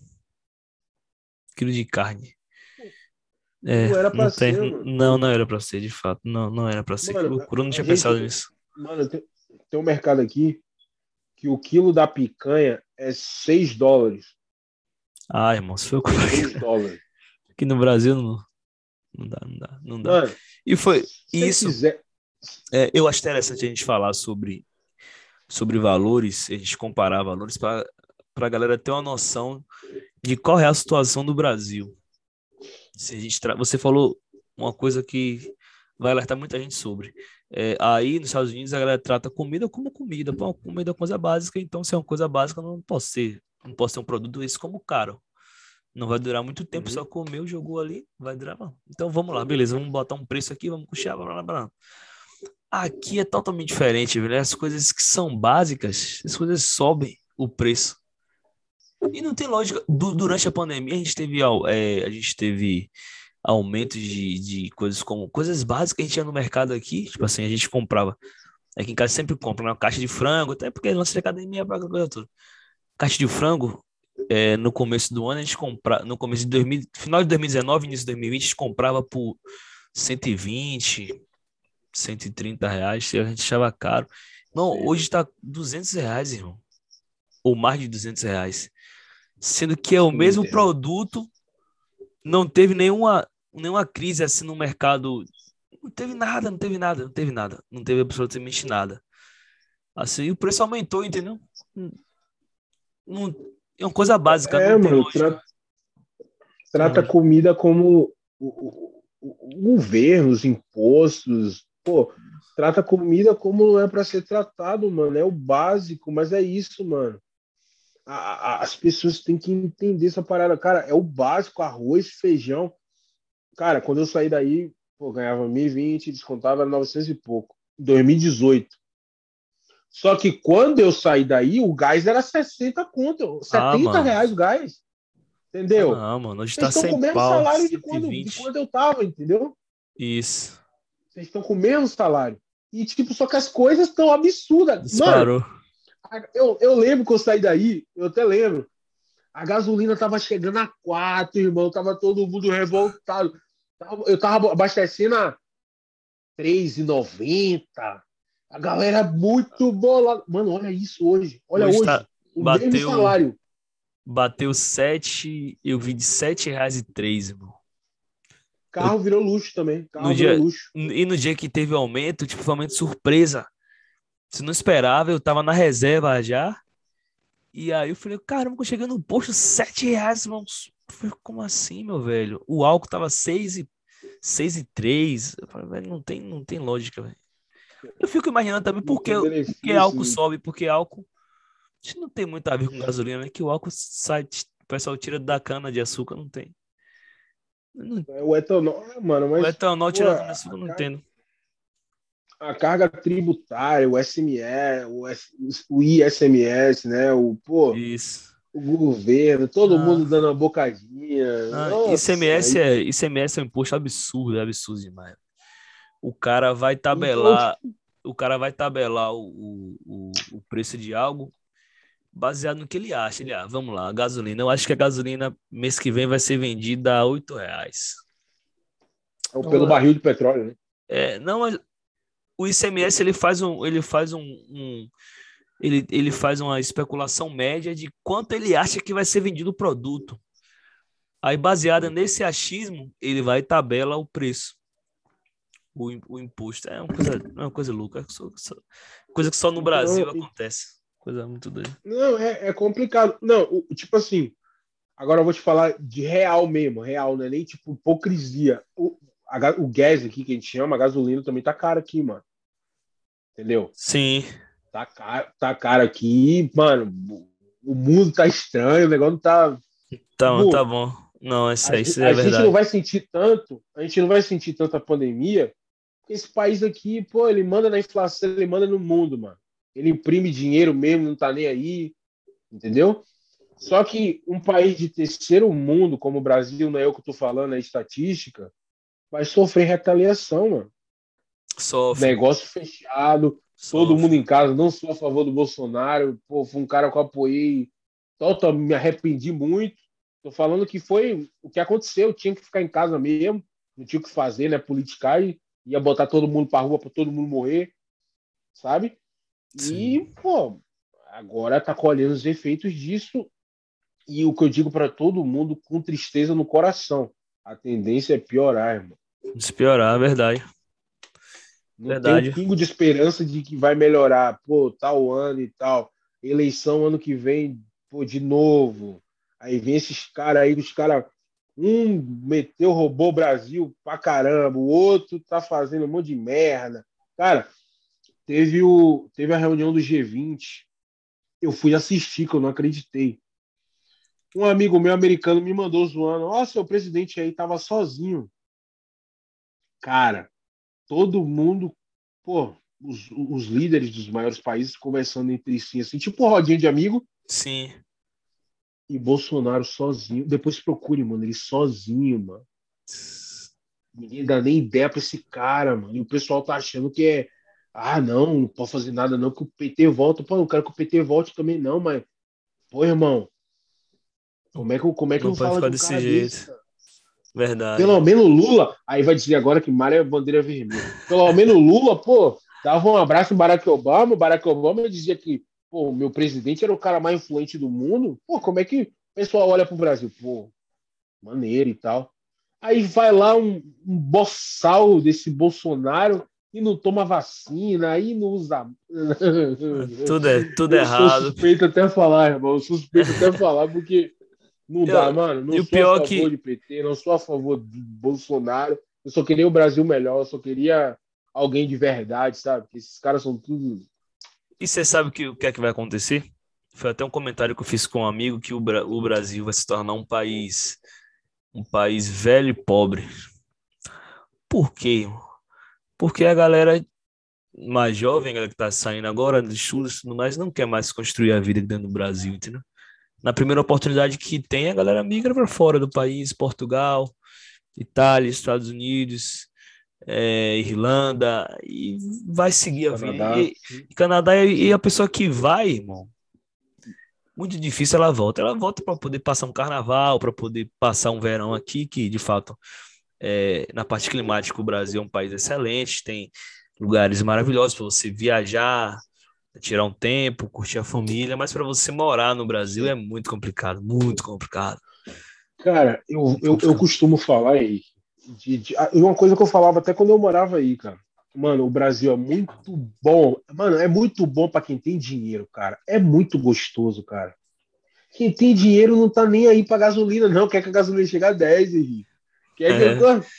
Quilo de carne. É, Não era pra não tem- ser, mano. Não, não era pra ser, de fato. Não, não era pra ser. Mano, que loucura, não tinha gente- pensado nisso. Mano, tem, tem um mercado aqui que o quilo da picanha é 6 dólares. Ah, irmão, se foi 6 dólares. aqui no Brasil, não, não dá, não dá, não dá. Mano, E foi isso. quiser. É, eu acho interessante a gente falar sobre, sobre valores, a gente comparar valores para a galera ter uma noção de qual é a situação do Brasil. Se a gente tra- Você falou uma coisa que vai alertar muita gente sobre. É, aí nos Estados Unidos a galera trata comida como comida. Pô, comida é uma coisa básica, então se é uma coisa básica, não posso ser, não posso ter um produto desse como caro. Não vai durar muito tempo, Uhum. só comeu, jogou ali, vai durar não. Então vamos lá, beleza, vamos botar um preço aqui, vamos puxar, blá, blá, blá. Aqui é totalmente diferente, velho. As coisas que são básicas, as coisas sobem o preço. E não tem lógica. Du- durante a pandemia, a gente teve, é, a gente teve aumentos de, de coisas como coisas básicas que a gente ia no mercado aqui. Tipo assim, a gente comprava. Aqui em casa sempre compra uma caixa de frango, até porque nossa de academia para coisa toda. Caixa de frango, é, no começo do ano, a gente comprava. No começo de 2000, final de 2019, início de 2020, a gente comprava por 120, 130 reais, a gente achava caro. Não, hoje está 200 reais, irmão. Ou mais de 200 reais. Sendo que é o mesmo entendo. produto, não teve nenhuma, nenhuma crise assim no mercado. Não teve nada, não teve nada, não teve nada. Não teve absolutamente nada. Assim, o preço aumentou, entendeu? Não, é uma coisa básica, É, mano, tra- trata a Não. comida como o, o- o- o governo, os impostos. Pô, trata a comida como não é para ser tratado, mano. É o básico, mas é isso, mano. A- a- as pessoas têm que entender essa parada. Cara, é o básico: arroz, feijão. Cara, quando eu saí daí, pô, ganhava 1.020, descontava 900 e pouco. 2018. Só que quando eu saí daí, o gás era 60 conto, 70 Ah, mano. reais o gás. Entendeu? Não, mano, hoje Vocês tá estão com 100 o mesmo pau, salário de quando, de 120. quando eu tava, entendeu? Isso, Vocês estão com o mesmo salário. E, tipo, só que as coisas estão absurdas. Mano, disparou. Eu, eu lembro que eu saí daí, eu até lembro. A gasolina tava chegando a quatro, irmão. Tava todo mundo revoltado. Eu tava abastecendo a R$3,90. A galera muito bolada. Mano, olha isso hoje. Olha hoje. hoje tá... O bateu, mesmo salário. Bateu 7, eu vi de R$7,03, irmão. Carro virou luxo também. Carro no virou dia, luxo. E no dia que teve aumento, tipo, foi um aumento surpresa. Você não esperava, eu tava na reserva já. E aí eu falei, caramba, chegando no posto, sete reais, irmão. Falei, como assim, meu velho? O álcool tava seis e, seis e três. Eu falei, velho, não tem, não tem lógica, velho. Eu fico imaginando também por que, porque álcool sobe, porque álcool. Isso não tem muito a ver com gasolina, né? Que o álcool sai, o pessoal tira da cana de açúcar, não tem. Não... É o etanol, mano, mas. O etanol tira da cana de açúcar, não entendo a carga tributária, o SME, o, o ISMS, né? O, pô, Isso. o governo, todo ah. mundo dando uma bocadinha. Ah, Nossa, ICMS, aí... é, ICMS é um imposto absurdo, é absurdo demais. O cara vai tabelar, então, o cara vai tabelar o, o, o preço de algo baseado no que ele acha. Ele, ah, vamos lá, a gasolina. Eu acho que a gasolina mês que vem vai ser vendida a oito reais. Ou pelo barril de petróleo, né? É, não, mas o ICMS ele faz um, ele faz um, um, ele, ele faz uma especulação média de quanto ele acha que vai ser vendido o produto. Aí, baseada nesse achismo, ele vai e tabela o preço. O, o imposto. É uma coisa, é uma coisa louca. Coisa que só no Brasil não, acontece. Coisa muito doida. Não, é, é complicado. Não, o, tipo assim, agora eu vou te falar de real mesmo, real, não é nem tipo hipocrisia. O, a, o gás aqui que a gente chama, a gasolina também tá cara aqui, mano. Entendeu? Sim. Tá caro, tá caro aqui, mano. O mundo tá estranho, o negócio não tá. Tá, bom, tá bom. Não, isso, é, isso a, é a verdade. A gente não vai sentir tanto, a gente não vai sentir tanto a pandemia, porque esse país aqui, pô, ele manda na inflação, ele manda no mundo, mano. Ele imprime dinheiro mesmo, não tá nem aí, entendeu? Só que um país de terceiro mundo, como o Brasil, não é eu que tô falando, é estatística, vai sofrer retaliação, mano. Sofre. Negócio fechado, Sofre. todo mundo em casa. Não sou a favor do Bolsonaro. Pô, foi um cara que eu apoiei. Total, me arrependi muito. Tô falando que foi o que aconteceu. Eu tinha que ficar em casa mesmo. Não tinha o que fazer, né? Politicar e ia botar todo mundo pra rua para todo mundo morrer, sabe? Sim. E, pô, agora tá colhendo os efeitos disso. E o que eu digo para todo mundo com tristeza no coração: a tendência é piorar, irmão. Se piorar, é verdade. Não Verdade. tem um pingo de esperança de que vai melhorar, pô, tal ano e tal. Eleição ano que vem, pô, de novo. Aí vem esses caras aí, os caras. Um meteu, roubou o Brasil pra caramba, o outro tá fazendo um monte de merda. Cara, teve, o, teve a reunião do G20. Eu fui assistir, que eu não acreditei. Um amigo meu americano me mandou zoando. Ó, oh, seu presidente aí tava sozinho. Cara, todo mundo, pô, os, os líderes dos maiores países conversando entre si, assim, tipo rodinha de amigo. Sim. E Bolsonaro sozinho. Depois procure, mano, ele sozinho, mano. Ninguém dá nem ideia pra esse cara, mano. E o pessoal tá achando que é. Ah, não, não pode fazer nada, não, que o PT volta. Pô, não quero que o PT volte também, não, mas. Pô, irmão. Como é que, como é que não eu falo desse jeito? Desse, Verdade. Pelo menos Lula, aí vai dizer agora que Mário é bandeira vermelha. Pelo menos Lula, pô, dava um abraço no Barack Obama. Barack Obama dizia que, pô, meu presidente era o cara mais influente do mundo. Pô, como é que o pessoal olha pro Brasil? Pô, maneiro e tal. Aí vai lá um, um boçal desse Bolsonaro e não toma vacina, aí não usa. *laughs* Tudo é tudo eu errado. suspeito até falar, irmão. Suspeito até falar, porque não eu, dá, mano. Não sou pior a favor que... de PT, não sou a favor de Bolsonaro. Eu só queria o Brasil melhor, eu só queria alguém de verdade, sabe? Porque esses caras são tudo. E você sabe que, o que é que vai acontecer? Foi até um comentário que eu fiz com um amigo que o, Bra o Brasil vai se tornar um país um país velho e pobre. Por quê? Porque a galera mais jovem, a galera que tá saindo agora de estudos e tudo mais, não quer mais construir a vida dentro do Brasil, entendeu? Na primeira oportunidade que tem, a galera migra para fora do país, Portugal, Itália, Estados Unidos, é, Irlanda, e vai seguir a Canadá. vida. E, e Canadá, e a pessoa que vai, irmão, muito difícil ela volta. Ela volta para poder passar um carnaval, para poder passar um verão aqui, que de fato, é, na parte climática, o Brasil é um país excelente, tem lugares maravilhosos para você viajar, tirar um tempo, curtir a família, mas para você morar no Brasil é muito complicado, muito complicado. Cara, eu, eu, eu costumo falar aí, de, de, ah, uma coisa que eu falava até quando eu morava aí, cara. Mano, o Brasil é muito bom. Mano, é muito bom para quem tem dinheiro, cara. É muito gostoso, cara. Quem tem dinheiro não tá nem aí pra gasolina, não. Quer que a gasolina chegue a 10, Henrique. Quer que. É. *laughs*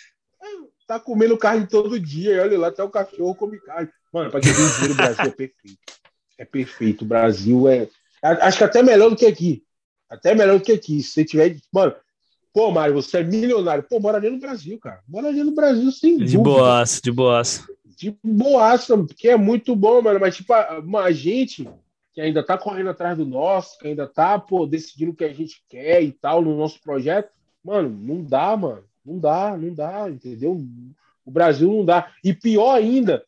Tá comendo carne todo dia. E olha lá, até o cachorro come carne. Mano, pra quem tem dinheiro, o Brasil é perfeito. É perfeito. O Brasil é. Acho que até melhor do que aqui. Até melhor do que aqui. Se você tiver. Mano, Pô, Mário, você é milionário. Pô, moraria no Brasil, cara. Moraria no Brasil, sem de. Boaço, de boaço. De boaço, porque é muito bom, mano. Mas, tipo, a, a gente que ainda tá correndo atrás do nosso, que ainda tá, pô, decidindo o que a gente quer e tal no nosso projeto, mano, não dá, mano. Não dá, não dá, entendeu? O Brasil não dá. E pior ainda,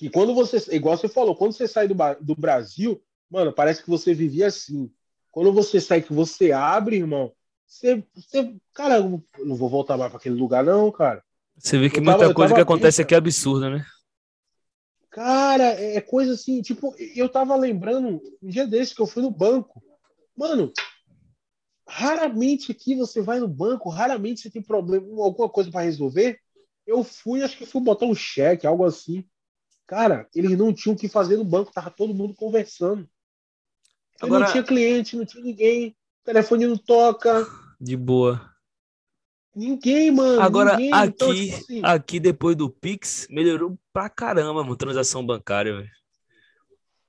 que quando você, igual você falou, quando você sai do, do Brasil, mano, parece que você vivia assim. Quando você sai, que você abre, irmão, você, você, cara, eu não vou voltar mais para aquele lugar, não, cara. Você vê que eu muita tava, coisa que acontece aqui é absurda, né? Cara, é, é coisa assim, tipo, eu tava lembrando um dia desse que eu fui no banco. Mano, raramente aqui você vai no banco, raramente você tem problema, alguma coisa para resolver. Eu fui, acho que fui botar um cheque, algo assim. Cara, eles não tinham o que fazer no banco, tava todo mundo conversando. Agora... Não tinha cliente, não tinha ninguém o telefone não toca. De boa. Ninguém, mano. Agora, ninguém. aqui, então, assim... aqui depois do Pix, melhorou pra caramba, mano, transação bancária,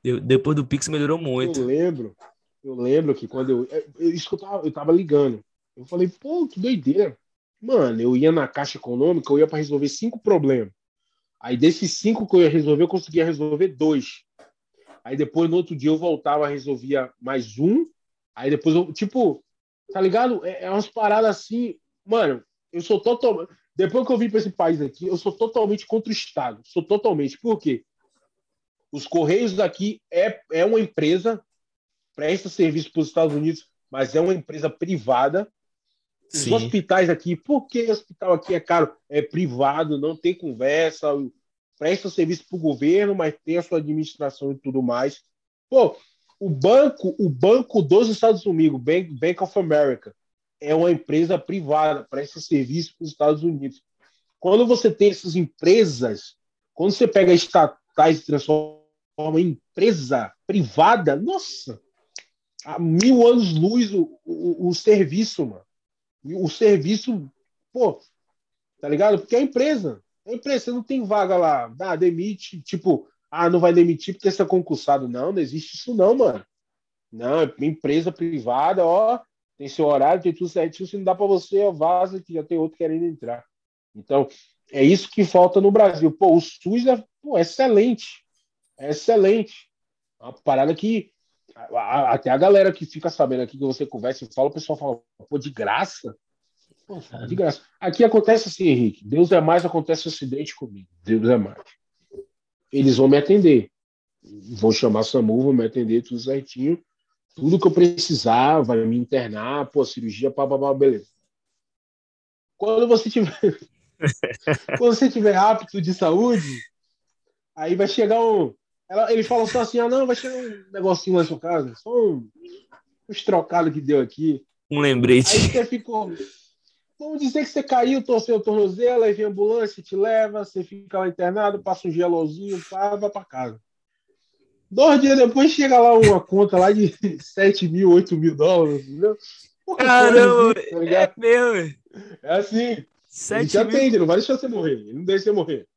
velho. Depois do Pix melhorou muito. Eu lembro, eu lembro que quando eu. eu eu tava, eu tava ligando. Eu falei, pô, que doideira. Mano, eu ia na Caixa Econômica, eu ia para resolver cinco problemas. Aí desses cinco que eu ia resolver, eu conseguia resolver dois. Aí depois, no outro dia, eu voltava, resolvia mais um. Aí depois eu, tipo, tá ligado? É, é umas paradas assim, mano, eu sou totalmente. Depois que eu vim para esse país aqui, eu sou totalmente contra o Estado. Sou totalmente. Por quê? Os Correios daqui é, é uma empresa, presta serviço para os Estados Unidos, mas é uma empresa privada. Os Sim. hospitais aqui, por que o hospital aqui é caro? É privado, não tem conversa, presta serviço para o governo, mas tem a sua administração e tudo mais. Pô, o banco, o banco dos Estados Unidos, Bank, Bank of America, é uma empresa privada, presta serviço para os Estados Unidos. Quando você tem essas empresas, quando você pega estatais e transforma em empresa privada, nossa, há mil anos luz o, o, o serviço, mano. O serviço, pô, tá ligado? Porque é empresa. É empresa, você não tem vaga lá, ah, demite, tipo, ah, não vai demitir porque você é concursado. Não, não existe isso não, mano. Não, é empresa privada, ó, tem seu horário, tem tudo certinho, se não dá para você, ó, vaza que já tem outro querendo entrar. Então, é isso que falta no Brasil. Pô, o SUS é pô, excelente. É excelente. Uma parada que até a galera que fica sabendo aqui que você conversa e fala, o pessoal fala, pô, de graça? Pô, de graça. Aqui acontece assim, Henrique. Deus é mais, acontece um acidente comigo. Deus é mais eles vão me atender. Vão chamar SAMU, vão me atender tudo certinho. Tudo que eu precisar, vai me internar, pô, cirurgia, pá, pá, pá, beleza. Quando você tiver. *laughs* quando você tiver apto de saúde, aí vai chegar um. Ela, eles falam só assim: ah, não, vai chegar um negocinho lá na sua casa, só um, uns trocados que deu aqui. Um lembrete. Aí você ficou. Vamos dizer que você caiu, torceu o tornozelo, aí vem a ambulância, te leva, você fica lá internado, passa um gelozinho, pá, vai para casa. Dois dias depois chega lá uma conta lá de *laughs* 7 mil, 8 mil dólares, entendeu? Caramba, assim, tá é meu. É assim. 7 ele te mil... atende, não vai deixar você morrer. Ele não deixa você morrer.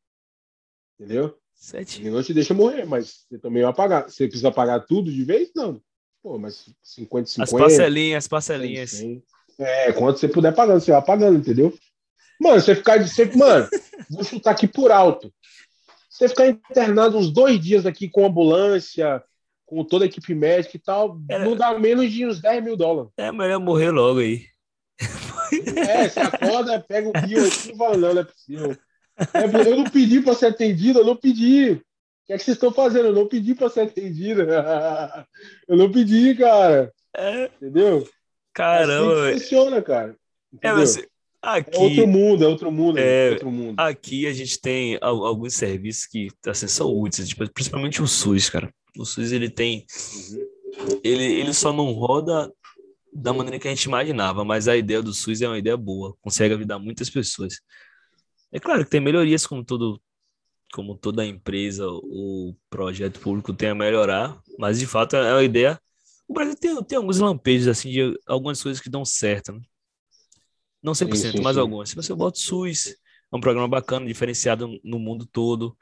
Entendeu? 7 Ele não te deixa morrer, mas você também vai pagar. Você precisa pagar tudo de vez? Não. Pô, mas 50, 50. As parcelinhas, as parcelinhas. 100, 100. É, quanto você puder pagando, você vai pagando, entendeu? Mano, você ficar de. Você, mano, *laughs* vou chutar aqui por alto. Você ficar internado uns dois dias aqui com ambulância, com toda a equipe médica e tal, é, não dá menos de uns 10 mil dólares. É melhor morrer logo aí. É, você acorda, pega o bio aqui e fala, não, não é possível. É, eu não pedi para ser atendido, eu não pedi. que é que vocês estão fazendo? Eu não pedi para ser atendida. *laughs* eu não pedi, cara. É. Entendeu? Caramba. Assim funciona, cara. É, mas aqui, é outro mundo, é outro mundo, é, é outro mundo. Aqui a gente tem alguns serviços que assim, são úteis, tipo, principalmente o SUS, cara. O SUS ele tem. Ele, ele só não roda da maneira que a gente imaginava, mas a ideia do SUS é uma ideia boa, consegue ajudar muitas pessoas. É claro que tem melhorias, como todo, como toda empresa ou projeto público tem a melhorar, mas de fato é uma ideia. O Brasil tem, tem alguns lampejos assim de algumas coisas que dão certo, né? Não 100%, sim, sim, mas algumas. Se você bota o SUS, é um programa bacana, diferenciado no mundo todo.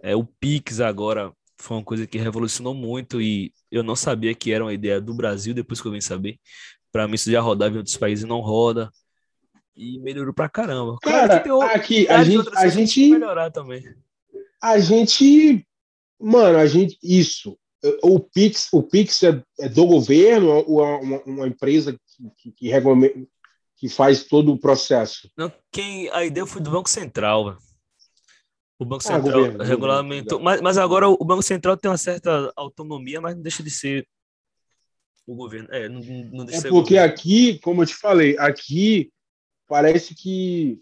É, o Pix agora foi uma coisa que revolucionou muito e eu não sabia que era uma ideia do Brasil depois que eu vim saber. Para mim, isso já rodava em outros países não roda. E melhorou pra caramba. Cara, claro aqui a gente, a gente melhorar também. A gente, mano, a gente isso. O Pix, o Pix é, é do governo ou é uma, uma empresa que, que, que, que faz todo o processo? Não, quem a ideia foi do Banco Central. O Banco ah, Central ah, governo, regulamentou, governo. Mas, mas agora o Banco Central tem uma certa autonomia, mas não deixa de ser o governo. É, não, não é porque aqui, como eu te falei, aqui parece que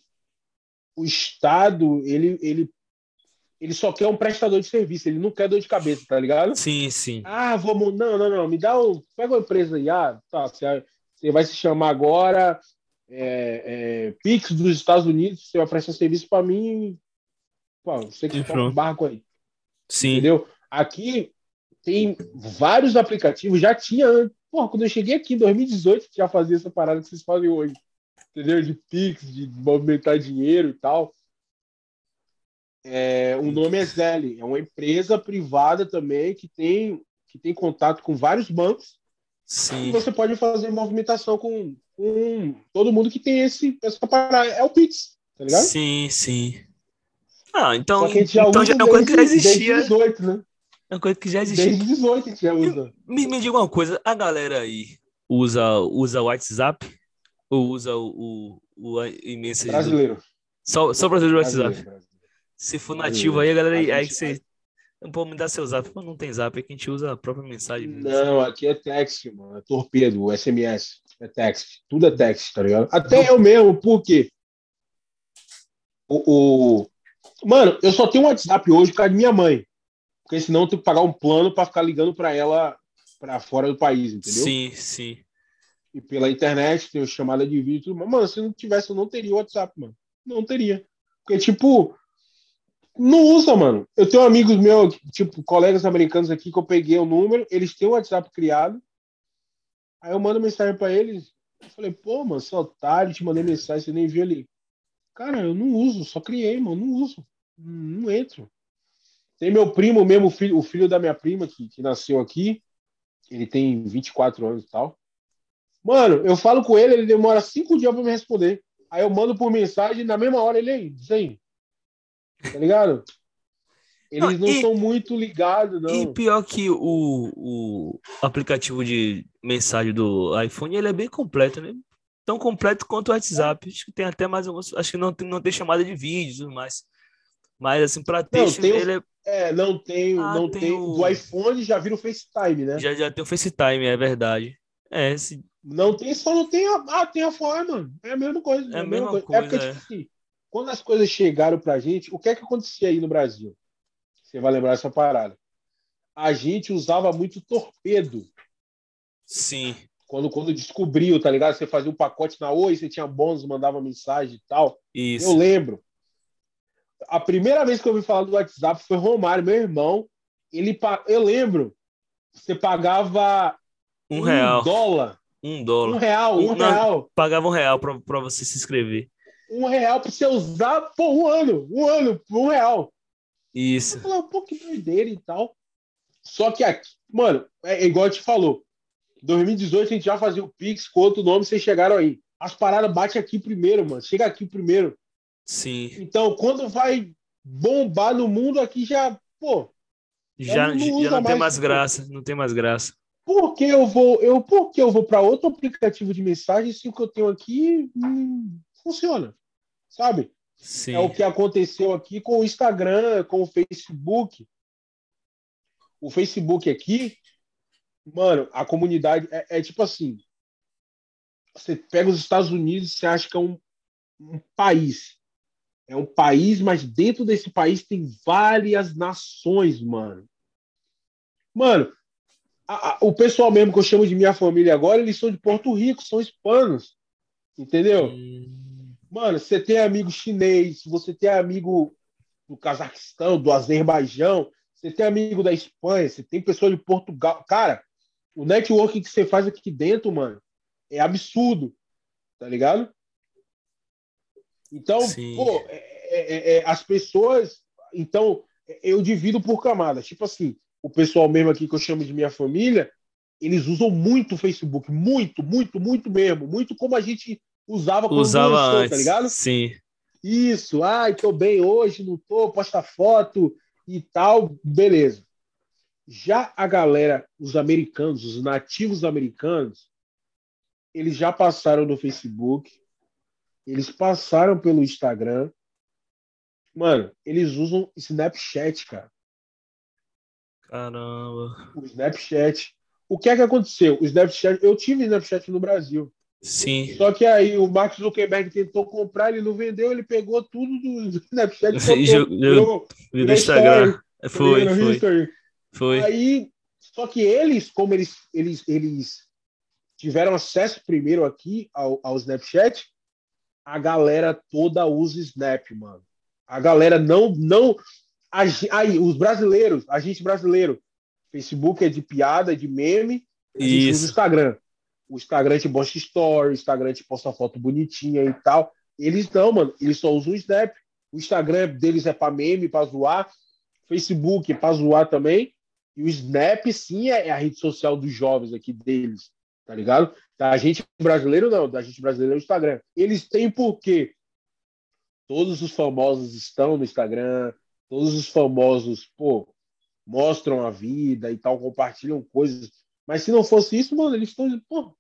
o Estado ele, ele, ele só quer um prestador de serviço, ele não quer dor de cabeça, tá ligado? Sim, sim. Ah, vamos. Não, não, não. Me dá o. Pega uma empresa aí. Ah, tá. Você, vai se chamar agora é, é, Pix dos Estados Unidos, você vai prestar serviço para mim. Pô, você que toca um barco aí. Sim. Entendeu? Aqui tem vários aplicativos, já tinha. Porra, quando eu cheguei aqui em 2018, já fazia essa parada que vocês fazem hoje entendeu? De Pix, de movimentar dinheiro e tal. É, o nome é Zelle, é uma empresa privada também que tem, que tem contato com vários bancos. Sim. Você pode fazer movimentação com, com todo mundo que tem esse, essa parada. É o Pix, tá ligado? Sim, sim. Ah, então, já então já é uma coisa que já existia. Desde 18, né? É uma coisa que já existia. Desde 18 a gente já usa. Me, me diga uma coisa, a galera aí usa usa WhatsApp ou usa o, o, o imenso. Brasileiro. Só, só brasileiro do WhatsApp. Brasileiro. Se for nativo aí, a galera aí, aí que você. Não pode me dar seu zap. Mas não tem zap, é que a gente usa a própria mensagem. Não, aqui é text, mano. É torpedo, SMS. É text. Tudo é text, tá ligado? Até eu mesmo, por quê? O, o... Mano, eu só tenho um WhatsApp hoje por causa de minha mãe. Porque senão eu tenho que pagar um plano para ficar ligando para ela para fora do país, entendeu? Sim, sim e pela internet, tem chamada de vídeo. Mas, mano, se não tivesse, eu não teria WhatsApp, mano. Não teria. Porque, tipo, não usa, mano. Eu tenho amigos meus, tipo, colegas americanos aqui que eu peguei o número, eles têm o WhatsApp criado. Aí eu mando mensagem para eles. Eu falei, pô, mano, seu otário, te mandei mensagem, você nem viu ali. Cara, eu não uso, só criei, mano, não uso. Não, não entro. Tem meu primo mesmo, o filho, o filho da minha prima, que, que nasceu aqui. Ele tem 24 anos e tal. Mano, eu falo com ele, ele demora cinco dias para me responder. Aí eu mando por mensagem na mesma hora ele aí, aí. Tá ligado? Eles não, são muito ligados, não. E pior que o, o aplicativo de mensagem do iPhone, ele é bem completo, né? Tão completo quanto o WhatsApp. Acho que tem até mais alguns. Acho que não tem, não tem chamada de vídeo tudo mais. Mas assim, para texto, não, tem ele é... é. não tem, ah, não tem, tem o... do iPhone já vira o FaceTime, né? Já, já tem o FaceTime, é verdade. É, se não tem, só não tem a, ah, tem a forma. É a mesma coisa. É a mesma, coisa. coisa. É porque, é. tipo assim, quando as coisas chegaram pra gente, o que é que acontecia aí no Brasil? Você vai lembrar essa parada. A gente usava muito torpedo. Sim. Quando, quando descobriu, tá ligado? Você fazia um pacote na Oi, você tinha bônus, mandava mensagem e tal. Isso. Eu lembro. A primeira vez que eu ouvi falar do WhatsApp foi Romário, meu irmão. Ele, eu lembro, você pagava um, um real. dólar um dólar. Um real, um, um real. Pagava um real pra, pra você se inscrever. Um real pra você usar por um ano. Um ano, um real. Isso. Eu falei, pô, que doideira e tal. Só que aqui, mano, é, é igual a gente falou. Em 2018 a gente já fazia o Pix com outro nome, vocês chegaram aí. As paradas bate aqui primeiro, mano. Chega aqui primeiro. Sim. Então, quando vai bombar no mundo, aqui já, pô. Já não, já não tem mais graça. Não tem mais graça por que eu vou, eu, por que eu vou para outro aplicativo de mensagem se o que eu tenho aqui hum, funciona? Sabe? Sim. É o que aconteceu aqui com o Instagram, com o Facebook. o Facebook aqui, mano, a comunidade é, é tipo assim. Você pega os Estados Unidos, você acha que é um, um país. É um país, mas dentro desse país tem várias nações, mano. Mano, a, a, o pessoal mesmo que eu chamo de minha família agora, eles são de Porto Rico, são hispanos. Entendeu? Hum. Mano, você tem amigo chinês, você tem amigo do Cazaquistão, do Azerbaijão, você tem amigo da Espanha, você tem pessoa de Portugal. Cara, o networking que você faz aqui dentro, mano, é absurdo. Tá ligado? Então, Sim. pô, é, é, é, é, as pessoas. Então, eu divido por camadas. Tipo assim, o pessoal mesmo aqui que eu chamo de minha família, eles usam muito o Facebook. Muito, muito, muito mesmo. Muito como a gente usava quando usava lançou, tá antes. tá ligado? Sim. Isso. Ai, tô bem hoje, não tô, posta foto e tal. Beleza. Já a galera, os americanos, os nativos americanos, eles já passaram no Facebook, eles passaram pelo Instagram. Mano, eles usam Snapchat, cara. Caramba. O Snapchat. O que é que aconteceu? O Snapchat, eu tive Snapchat no Brasil. Sim. Só que aí o Mark Zuckerberg tentou comprar, ele não vendeu, ele pegou tudo do Snapchat *laughs* e jogou no Instagram. Foi, foi. Foi. Aí, só que eles, como eles, eles, eles tiveram acesso primeiro aqui ao, ao Snapchat, a galera toda usa Snap, mano. A galera não. não a, aí, os brasileiros, a gente brasileiro, Facebook é de piada, de meme, a gente Isso. usa o Instagram. O Instagram te posta story, o Instagram te posta foto bonitinha e tal. Eles não, mano, eles só usam o Snap. O Instagram deles é para meme, para zoar. Facebook é para zoar também. E o Snap, sim, é a rede social dos jovens aqui deles tá ligado? Da gente brasileiro, não, da gente brasileiro é o Instagram. Eles têm porque todos os famosos estão no Instagram, todos os famosos, pô, mostram a vida e tal, compartilham coisas. Mas se não fosse isso, mano, eles estão, pô,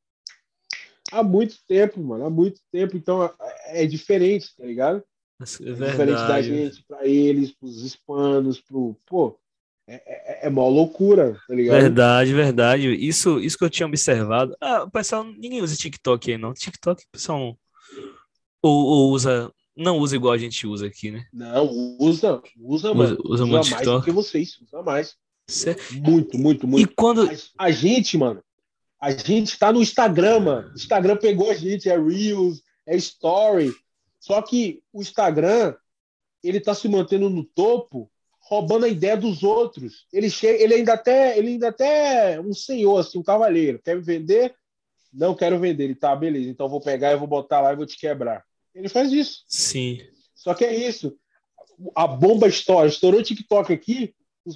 há muito tempo, mano, há muito tempo. Então é, é diferente, tá ligado? É, é diferente da gente, para eles, pros hispanos, pro, pô, é, é, é mó loucura, tá ligado? Verdade, verdade. Isso, isso que eu tinha observado. Ah, o pessoal, ninguém usa TikTok aí, não. TikTok, o pessoal. Ou, ou, usa. Não usa igual a gente usa aqui, né? Não, usa, usa, mano. Usa, usa, muito mais TikTok. do que vocês, usa mais. Certo. Muito, muito, muito. E quando. A, a, gente, mano, a gente tá no Instagram, mano. O Instagram pegou a gente, é Reels, é Story. Só que o Instagram, ele tá se mantendo no topo roubando a ideia dos outros. Ele chega, ele ainda até, ele ainda até um senhor, assim, um cavaleiro. Quer me vender? Não quero vender. Ele tá, beleza. Então vou pegar e vou botar lá e vou te quebrar. Ele faz isso. Sim. Só que é isso. A bomba estoura. Estourou o TikTok aqui. Os,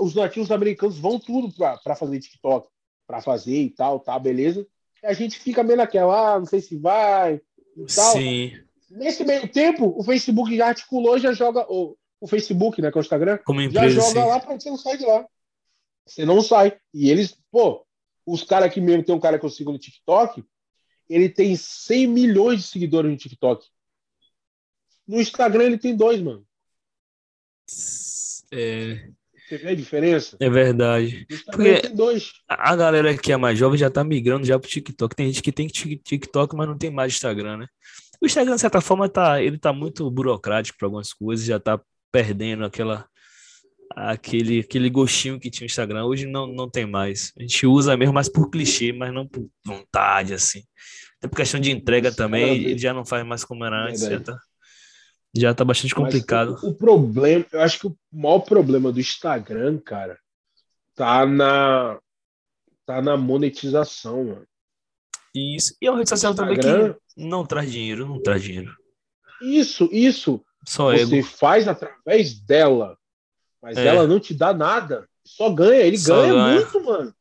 os nativos americanos vão tudo para fazer TikTok, para fazer e tal, tá, beleza? E a gente fica meio naquela, ah, não sei se vai e tal. Sim. Nesse meio tempo, o Facebook já articulou, já joga. Oh, o Facebook, né, que é o Instagram, Como empresa, já joga sim. lá para você não sair de lá. Você não sai. E eles, pô, os caras aqui mesmo, tem um cara que eu sigo no TikTok, ele tem 100 milhões de seguidores no TikTok. No Instagram ele tem dois, mano. É... Você vê a diferença? É verdade. Porque tem dois. A galera que é mais jovem já tá migrando já pro TikTok. Tem gente que tem TikTok, mas não tem mais Instagram, né? O Instagram, de certa forma, tá, ele tá muito burocrático para algumas coisas, já tá perdendo aquela aquele, aquele gostinho que tinha o Instagram. Hoje não, não tem mais. A gente usa mesmo mais por clichê, mas não por vontade, assim. Até por questão de entrega também, ele já não faz mais como era antes, já tá, já tá bastante complicado. O, o, problema, eu acho que o maior problema do Instagram, cara, tá na, tá na monetização, mano. Isso. E é uma rede social Instagram, também que não traz dinheiro, não traz dinheiro. Isso, isso. Só você ego. faz através dela, mas é. ela não te dá nada. Só ganha, ele ganha, ganha, muito, mano.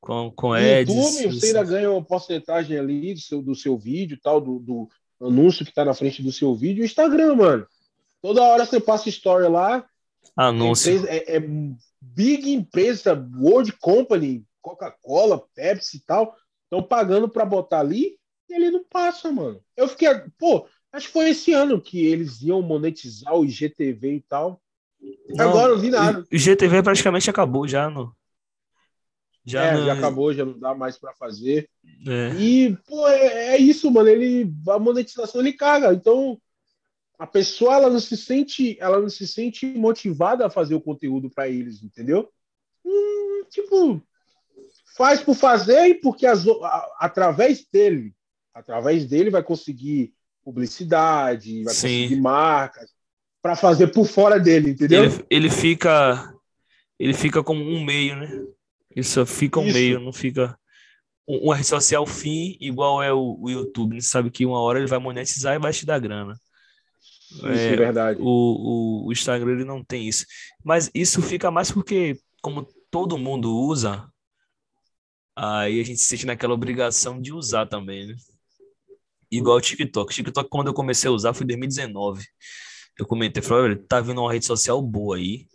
Com, com ads. YouTube, você ainda ganha uma porcentagem ali do seu, do seu vídeo, tal, do, do anúncio que tá na frente do seu vídeo. Instagram, mano. Toda hora você passa story lá. Anúncio. É, é big empresa, World Company, Coca-Cola, Pepsi e tal, estão pagando para botar ali e ele não passa, mano. Eu fiquei, pô, Acho que foi esse ano que eles iam monetizar o IGTV e tal. Não, Agora eu vi nada. O GTV praticamente acabou já no. Já, é, já acabou, já não dá mais para fazer. É. E, pô, é, é, isso, mano. Ele, a monetização ele caga. Então, a pessoa ela não se sente, ela não se sente motivada a fazer o conteúdo para eles, entendeu? Hum, tipo, faz por fazer e porque as, a, através dele, através dele vai conseguir publicidade, vai Sim. conseguir marcas para fazer por fora dele, entendeu? Ele, ele fica ele fica como um meio, né? Ele só fica um Isso. meio, não fica um- rede social fim igual é o, o YouTube. Ele sabe que uma hora ele vai monetizar e vai te dar grana. Isso é verdade. O, o, o Instagram ele não tem isso. Mas isso fica mais porque, como todo mundo usa, aí a gente se sente naquela obrigação de usar também, né? Igual o TikTok. O TikTok, quando eu comecei a usar, foi em 2019. Eu comentei, falei, tá vindo uma rede social boa aí,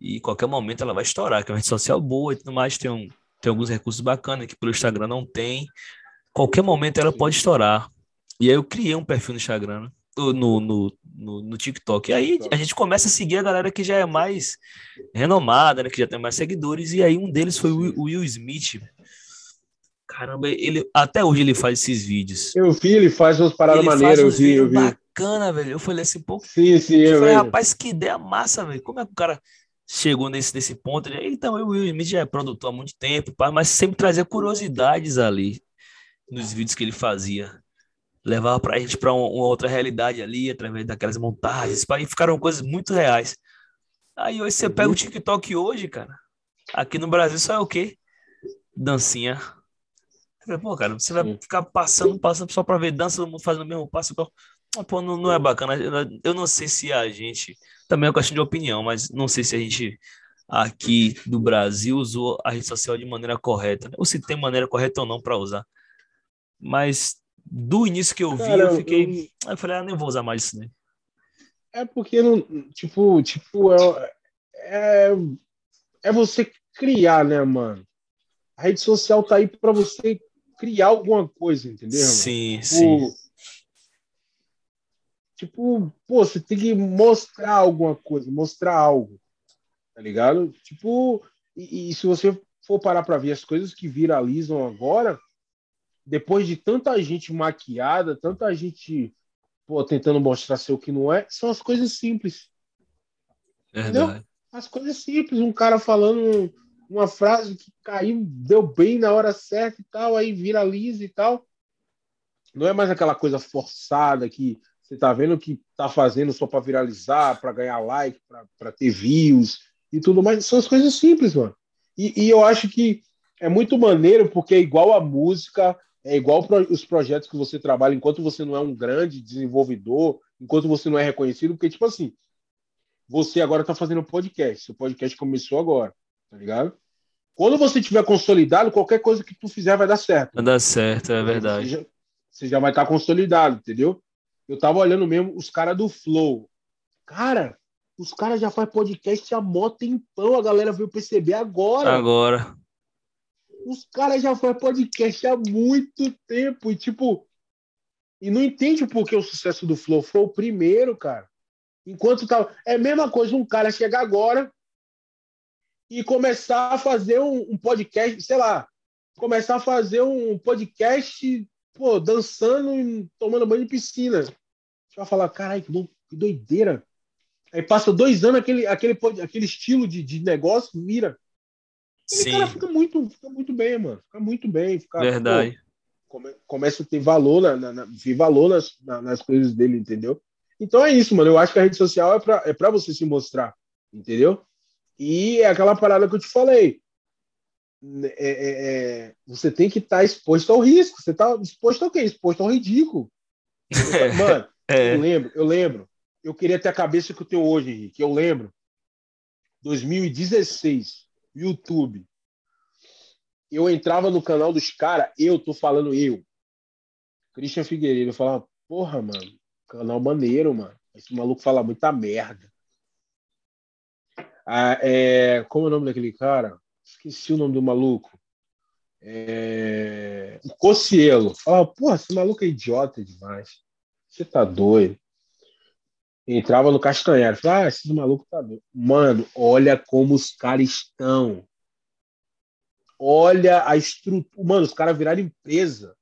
e qualquer momento ela vai estourar, que é uma rede social boa e tudo mais, tem, um, tem alguns recursos bacanas que pelo Instagram não tem. Qualquer momento ela pode estourar. E aí eu criei um perfil no Instagram, né? no, no, no, no, TikTok. E aí a gente começa a seguir a galera que já é mais renomada, né? Que já tem mais seguidores. E aí um deles foi o Will- Smith. Caramba, ele até hoje ele faz esses vídeos. Eu vi, ele faz umas paradas maneiras, eu vi, eu vi. Bacana, velho. Eu falei assim, pô, Sim, sim, eu eu falei, rapaz, que ideia massa, velho. Como é que o cara chegou nesse, nesse ponto? Ele- Então, o Will Smith já é produtor há muito tempo, mas sempre trazia curiosidades ali nos vídeos que ele fazia. Levava pra gente pra uma, uma outra realidade ali, através daquelas montagens, e ficaram coisas muito reais. Aí hoje você pega o TikTok hoje, cara. Aqui no Brasil só é o quê? Dancinha. Eu Pô, cara, você vai ficar passando, passando só pra ver dança, todo mundo fazendo o mesmo passo. Pô, não, não é bacana. Eu- Eu não sei se a gente. Também é uma questão de opinião, mas não sei se a gente aqui do Brasil usou a rede social de maneira correta, né? ou se tem maneira correta ou não para usar. Mas do início que eu vi, Cara, eu fiquei. Eu falei, ah, nem vou usar mais isso, né? É porque não, tipo, tipo, é, é, é você criar, né, mano? A rede social tá aí pra você criar alguma coisa, entendeu? mano? Sim, Tipo, sim. Tipo, pô, você tem que mostrar alguma coisa, mostrar algo, tá ligado? Tipo, e, e se você for parar pra ver as coisas que viralizam agora, depois de tanta gente maquiada, tanta gente, pô, tentando mostrar ser o que não é, são as coisas simples. Verdade. As coisas simples, um cara falando uma frase que caiu, deu bem na hora certa e tal, aí viraliza e tal. Não é mais aquela coisa forçada que você tá vendo que tá fazendo só para viralizar, para ganhar like, para ter views e tudo mais. São as coisas simples, mano. E, e eu acho que é muito maneiro porque é igual a música, é igual pro, os projetos que você trabalha enquanto você não é um grande desenvolvedor, enquanto você não é reconhecido, porque, tipo assim, você agora está fazendo podcast. Seu podcast começou agora, tá ligado? Quando você tiver consolidado, qualquer coisa que tu fizer vai dar certo. Vai dar certo, é Você verdade. já, você já vai estar consolidado, entendeu? Eu tava olhando mesmo os caras do Flow. Cara, os caras já fazem podcast há mó tempão, a galera veio perceber agora. Agora. Os caras já fazem podcast há muito tempo. E, tipo, e não entende por que o sucesso do Flow foi o primeiro, cara. Enquanto tava. É a mesma coisa um cara chegar agora e começar a fazer um, um podcast, sei lá, começar a fazer um podcast, pô, dançando e tomando banho de piscina. Você vai falar, caralho, que, que doideira. Aí passa dois anos, aquele, aquele, aquele estilo de, de negócio vira. Aquele cara Sim, fica muito, fica muito bem, mano. Fica muito bem. Fica, verdade. pô, come- começa a ter valor, na, na, na- ver valor nas, na- nas coisas dele, entendeu? Então é isso, mano. Eu acho que a rede social é pra, é pra você se mostrar, entendeu? E é aquela parada que eu te falei. É- é- é, você tem que estar exposto ao risco. Você tá exposto ao quê? Exposto ao ridículo. *laughs* Mano, É, eu lembro, eu lembro. Eu queria ter a cabeça que eu tenho hoje, Henrique. Eu lembro. 2016, YouTube. Eu entrava no canal dos caras, eu tô falando eu. Christian Figueiredo, eu falava, porra, mano, canal maneiro, mano. Esse maluco fala muita merda. Ah, é, como é o nome daquele cara? Esqueci o nome do maluco. É, o Cocielo. Falava, porra, esse maluco é idiota demais. Você tá doido. Entrava no Castanheira. Falava, ah, esses malucos tá doido. Mano, olha como os caras estão. Olha a estrutura. Mano, os caras viraram empresa.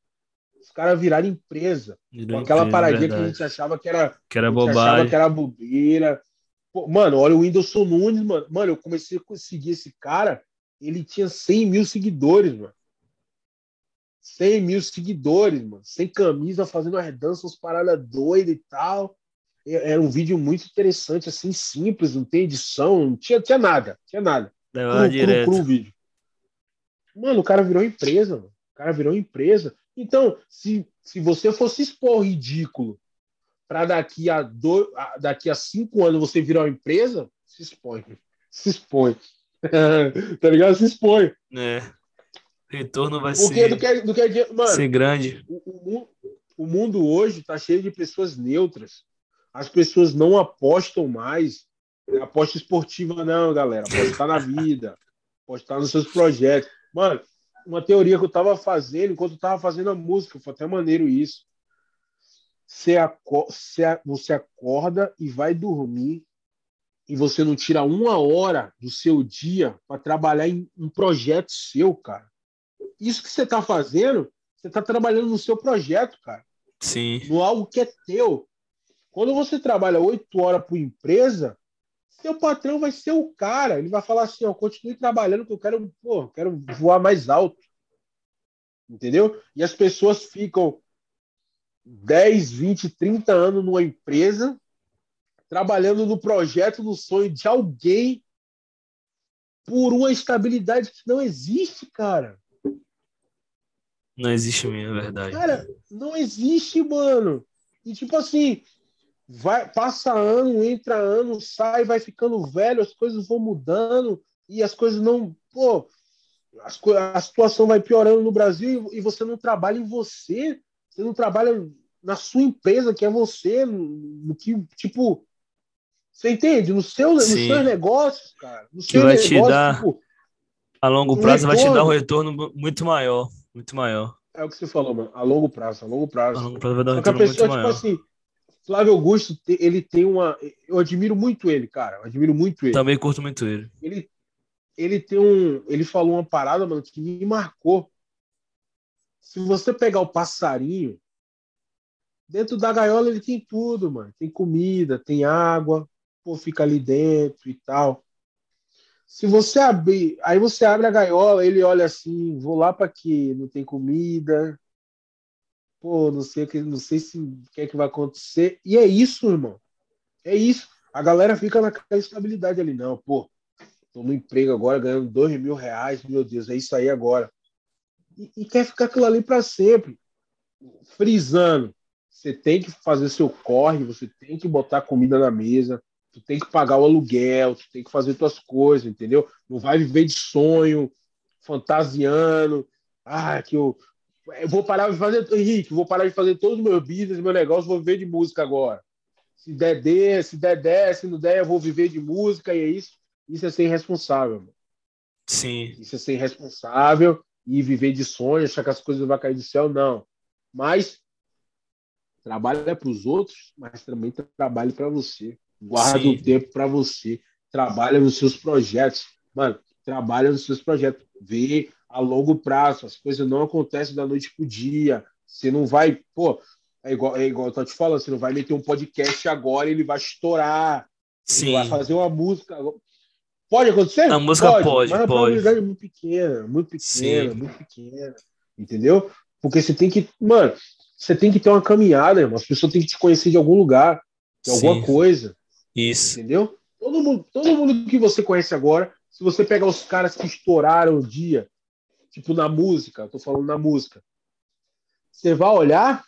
Os caras viraram empresa. Virou com aquela empresa, paradinha verdade. que a gente achava que era, que era bobagem. que era bobeira. Pô, mano, olha o Whindersson Nunes, mano. Mano, eu comecei a seguir esse cara. Ele tinha 100 mil seguidores, mano. 100 mil seguidores, mano. Sem camisa, fazendo as danças, umas paradas doidas e tal. Era um vídeo muito interessante, assim, simples, não tem edição, não tinha, tinha nada, tinha nada. Cru, direto. Cru, cru, vídeo. Mano, o cara virou empresa, mano. O cara virou empresa. Então, se, se você fosse expor ridículo para daqui a do, daqui a cinco anos você virar uma empresa, se expõe. Se expõe. *laughs* tá ligado? Se expõe. É. Retorno vai Porque ser, do que, do que, mano, ser grande. O, o, o mundo hoje está cheio de pessoas neutras. As pessoas não apostam mais. Aposta esportiva, não, galera. Apostar na vida. Apostar nos seus projetos. Mano, uma teoria que eu tava fazendo enquanto eu tava fazendo a música, foi até maneiro isso. Você, você acorda e vai dormir e você não tira uma hora do seu dia para trabalhar em um projeto seu, cara. Isso que você tá fazendo, você tá trabalhando no seu projeto, cara. Sim. No algo que é teu. Quando você trabalha oito horas por empresa, seu patrão vai ser o cara. Ele vai falar assim: ó, continue trabalhando que eu quero, pô, quero voar mais alto. Entendeu? E as pessoas ficam 10, 20, 30 anos numa empresa, trabalhando no projeto, no sonho de alguém, por uma estabilidade que não existe, cara. Não existe mesmo, é verdade. Cara, não existe, mano. E tipo assim, vai, passa ano, entra ano, sai, vai ficando velho, as coisas vão mudando e as coisas não. Pô, as, a situação vai piorando no Brasil e, e, você não trabalha em você, você não trabalha na sua empresa, que é você, no, no que, tipo. Você entende? No seu, nos seus negócios, cara. No que vai negócio, te dar. Tipo, a longo prazo um vai te dar um retorno muito maior. Muito maior. É o que você falou, mano. A longo prazo, a longo prazo. A longo prazo vai dar um retorno pessoa, muito tipo maior. Assim, Flávio Augusto, ele tem uma. Eu admiro muito ele, cara. Eu admiro muito ele. Também curto muito ele. Ele, ele tem um. Ele falou uma parada, mano, que me marcou. Se você pegar o passarinho, dentro da gaiola ele tem tudo, mano. Tem comida, tem água, pô, fica ali dentro e tal. Se você abrir, aí você abre a gaiola, ele olha assim, vou lá para quê? Não tem comida, pô, não sei, não sei se o que é que vai acontecer. E é isso, irmão. É isso. A galera fica naquela estabilidade ali, não, pô, tô no emprego agora ganhando dois mil reais, meu Deus, é isso aí agora. E, e quer ficar aquilo ali para sempre. Frisando, você tem que fazer seu corre, você tem que botar comida na mesa, tu tem que pagar o aluguel, tu tem que fazer tuas coisas, entendeu? Não vai viver de sonho, fantasiando, ah, que eu, eu vou parar de fazer, Henrique, vou parar de fazer todos os meus business, meu negócio, vou viver de música agora. Se der, der, se der, der, se não der, eu vou viver de música, e é isso. Isso é ser irresponsável. Mano. Sim. Isso é ser irresponsável e viver de sonho, achar que as coisas vão cair do céu, não. Mas trabalha para os outros, mas também trabalhe para você. Guarda Sim. o tempo para você. Trabalha nos seus projetos. Mano, trabalha nos seus projetos. Vê a longo prazo. As coisas não acontecem da noite pro dia. Você não vai, pô, é igual, é igual eu tô te falando, você não vai meter um podcast agora e ele vai estourar. Sim. vai fazer uma música. Pode acontecer? A música pode, pode. Mas a probabilidade é muito pequena, muito pequena, Sim. muito pequena. Entendeu? Porque você tem que, mano, você tem que ter uma caminhada, irmão. As pessoas têm que te conhecer de algum lugar, de Sim. alguma coisa. Isso. Entendeu? Todo mundo, todo mundo que você conhece agora, se você pegar os caras que estouraram o dia, tipo na música, tô falando na música. Você vai olhar,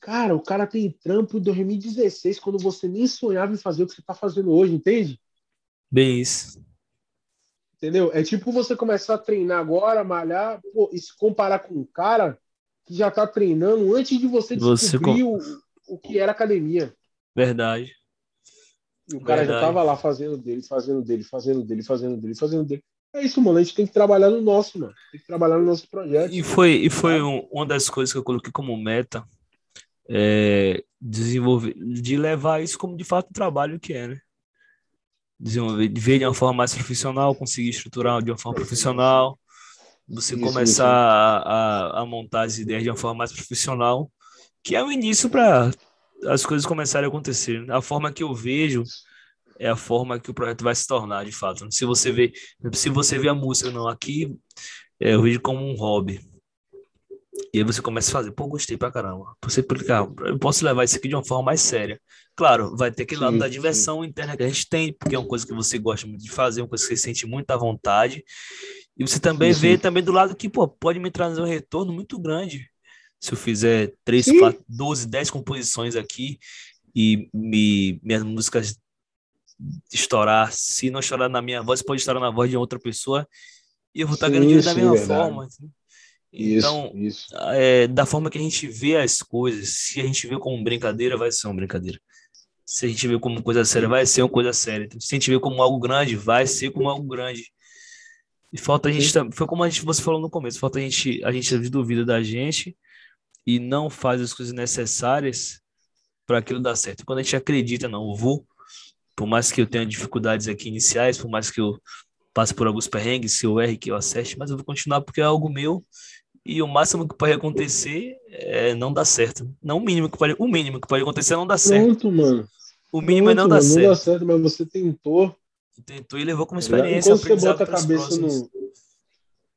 cara, o cara tem trampo em 2016, quando você nem sonhava em fazer o que você tá fazendo hoje, entende? Bem isso. Entendeu? É tipo você começar a treinar agora, malhar, pô, e se comparar com um cara que já tá treinando antes de você descobrir você... o, o que era academia. Verdade. E o cara Verdade. já tava lá fazendo dele, fazendo dele, fazendo dele, fazendo dele, fazendo dele. É isso, mano. A gente tem que trabalhar no nosso, mano. Tem que trabalhar no nosso projeto. E foi, e foi um, uma das coisas que eu coloquei como meta é, desenvolver, de levar isso como de fato um trabalho que é, né? Desenvolver, ver de uma forma mais profissional, conseguir estruturar de uma forma profissional, você isso, começar isso. A, a, montar as ideias de uma forma mais profissional, que é o início para as coisas começarem a acontecer. A forma que eu vejo é a forma que o projeto vai se tornar, de fato. Se você vê, se você vê a música não aqui, é, eu vejo como um hobby. E aí você começa a fazer, pô, gostei pra caramba. Você explicar, eu posso levar isso aqui de uma forma mais séria. Claro, vai ter aquele sim, lado da diversão sim. interna que a gente tem, porque é uma coisa que você gosta muito de fazer, uma coisa que você sente muita vontade. E você também sim, vê também do lado que, pô, pode me trazer um retorno muito grande. Se eu fizer 3, 4, 12, 10 composições aqui e me, minhas músicas estourar, se não estourar na minha voz, pode estourar na voz de outra pessoa e eu vou estar ganhando dinheiro da mesma verdade. forma. Assim. Então, isso, isso. É, da forma que a gente vê as coisas, se a gente vê como brincadeira, vai ser uma brincadeira. Se a gente vê como coisa séria, vai ser uma coisa séria. Se a gente vê como algo grande, vai ser como algo grande. E falta a gente, foi como a gente, você falou no começo, falta a gente, a gente duvida da gente e não faz as coisas necessárias para aquilo dar certo. Quando a gente acredita, não, eu vou, por mais que eu tenha dificuldades aqui iniciais, por mais que eu passe por alguns perrengues, que eu erre, que eu acerte, mas eu vou continuar porque é algo meu e o máximo que pode acontecer é não dar certo. Não o mínimo que pode, o mínimo que pode acontecer é não dar certo. Pronto, mano. O mínimo Pronto, é não dar certo. Não dá certo, mas você tentou. Tentou e levou como tá experiência. Quando você bota a cabeça no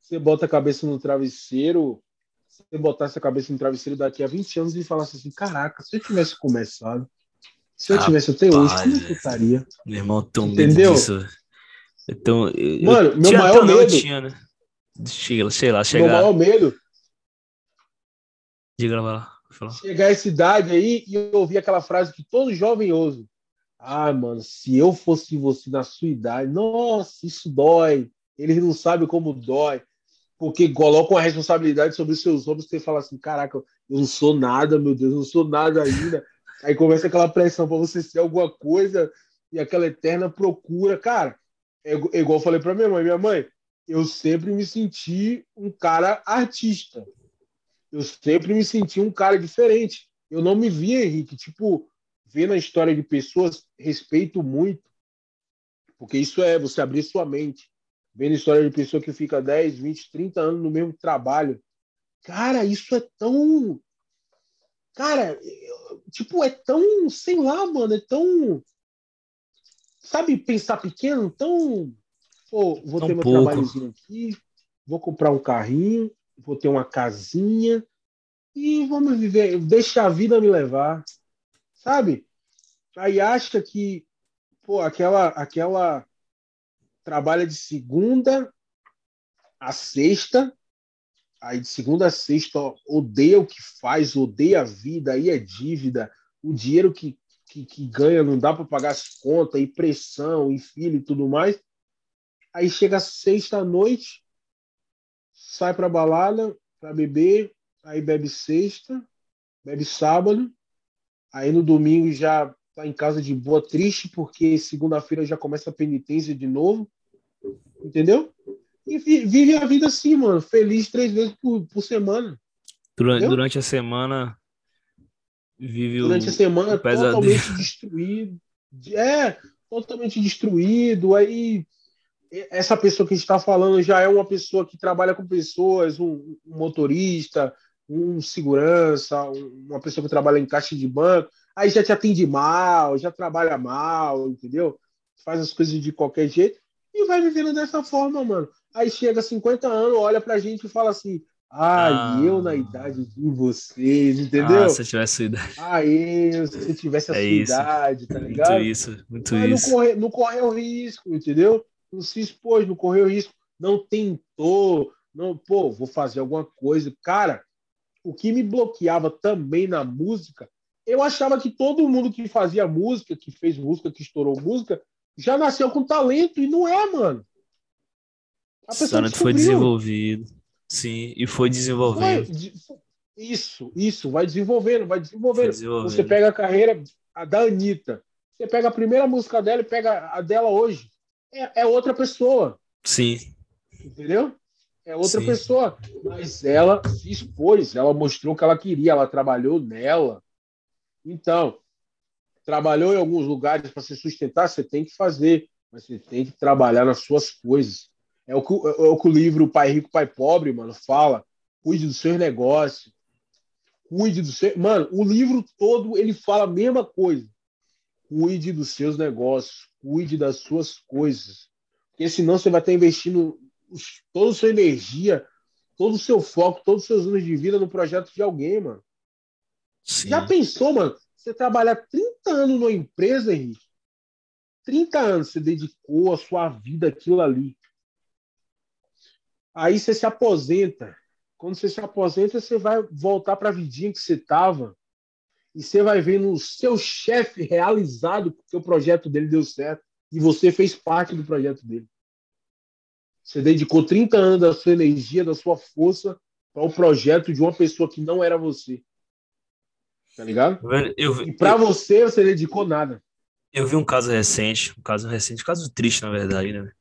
você bota a cabeça no travesseiro, você botasse a cabeça no travesseiro daqui a 20 anos e falasse assim, caraca, se eu tivesse começado, se eu tivesse até hoje, como eu estaria? Meu irmão, tão Entendeu? disso. Então, eu, Mano, meu maior medo... Tinha, né? sei lá, chegar. Meu maior medo. Diga lá. Chegar a essa idade aí e ouvir aquela frase que todo jovem ouve. Ah, mano, se eu fosse você na sua idade, nossa, isso dói. Eles não sabem como dói. Porque colocam a responsabilidade sobre os seus ombros você fala assim: caraca, eu não sou nada, meu Deus, eu não sou nada ainda. Aí começa aquela pressão para você ser alguma coisa e aquela eterna procura. Cara, é, é igual eu falei para minha mãe: minha mãe, eu sempre me senti um cara artista. Eu sempre me senti um cara diferente. Eu não me via, Henrique, tipo, vendo a história de pessoas, respeito muito, porque isso é você abrir sua mente. Vendo a história de pessoa que fica 10, 20, 30 anos no mesmo trabalho. Cara, isso é tão. Cara, tipo, é tão. Sei lá, mano, é tão. Sabe, pensar pequeno, tão Pô, vou ter meu pouco. trabalhozinho aqui, vou comprar um carrinho, vou ter uma casinha e vamos viver, deixa a vida me levar, sabe? Aí acha que, pô, aquela, aquela trabalha de segunda a sexta, aí de segunda a sexta odeia o que faz, odeia a vida, aí é dívida, o dinheiro que, que, que ganha não dá para pagar as contas, e pressão, e filho e tudo mais. Aí chega sexta-noite, sai pra balada pra beber, aí bebe sexta, bebe sábado, aí no domingo já tá em casa de boa, triste, porque segunda-feira já começa a penitência de novo, entendeu? E vive a vida assim, mano, feliz três vezes por, por semana. Durante, durante a semana vive Durante o, a semana totalmente *laughs* destruído. É, totalmente destruído, aí essa pessoa que a gente está falando já é uma pessoa que trabalha com pessoas, um, um motorista, um segurança, um, uma pessoa que trabalha em caixa de banco, aí já te atende mal, já trabalha mal, entendeu? Faz as coisas de qualquer jeito e vai vivendo dessa forma, mano. Aí chega 50 anos, olha pra gente e fala assim: ah, eu na idade de vocês, entendeu? Ah, se eu tivesse sua idade. Ah, eu, se eu tivesse a é sua isso. idade, tá ligado? Muito isso, muito Mas isso. Não corre, não corre o risco, entendeu? não se expôs, não correu risco, não tentou, não, pô, vou fazer alguma coisa. Cara, o que me bloqueava também na música, eu achava que todo mundo que fazia música, que fez música, que estourou música, já nasceu com talento, e não é, mano. A pessoa talento foi desenvolvido. Sim, e foi desenvolvendo. Isso, isso, vai desenvolvendo, vai desenvolvendo. desenvolvendo. Você pega a carreira a da Anitta, você pega a primeira música dela e pega a dela hoje é, é outra pessoa. Sim. Entendeu? É outra Sim. pessoa. Mas ela se expôs, ela mostrou o que ela queria, ela trabalhou nela, Então, trabalhou em alguns lugares para se sustentar, você tem que fazer, mas você tem que trabalhar nas suas coisas. É o que, é o, que o livro Pai Rico, Pai Pobre, mano, fala. Cuide dos seus negócios. Cuide do seu. Mano, o livro todo ele fala a mesma coisa. Cuide dos seus negócios. Cuide das suas coisas. Porque senão você vai estar investindo toda a sua energia, todo o seu foco, todos os seus anos de vida no projeto de alguém, mano. Sim. Já pensou, mano? Você trabalhar 30 anos numa empresa, Henrique? 30 anos você dedicou a sua vida àquilo ali. Aí você se aposenta. Quando você se aposenta, você vai voltar para a vidinha que você estava e você vai ver no seu chefe realizado porque o projeto dele deu certo e você fez parte do projeto dele. Você dedicou 30 anos da sua energia, da sua força para o projeto de uma pessoa que não era você. Tá ligado? Eu, e para você, você dedicou nada. Eu vi um caso recente, um caso recente, um caso triste, na verdade, né?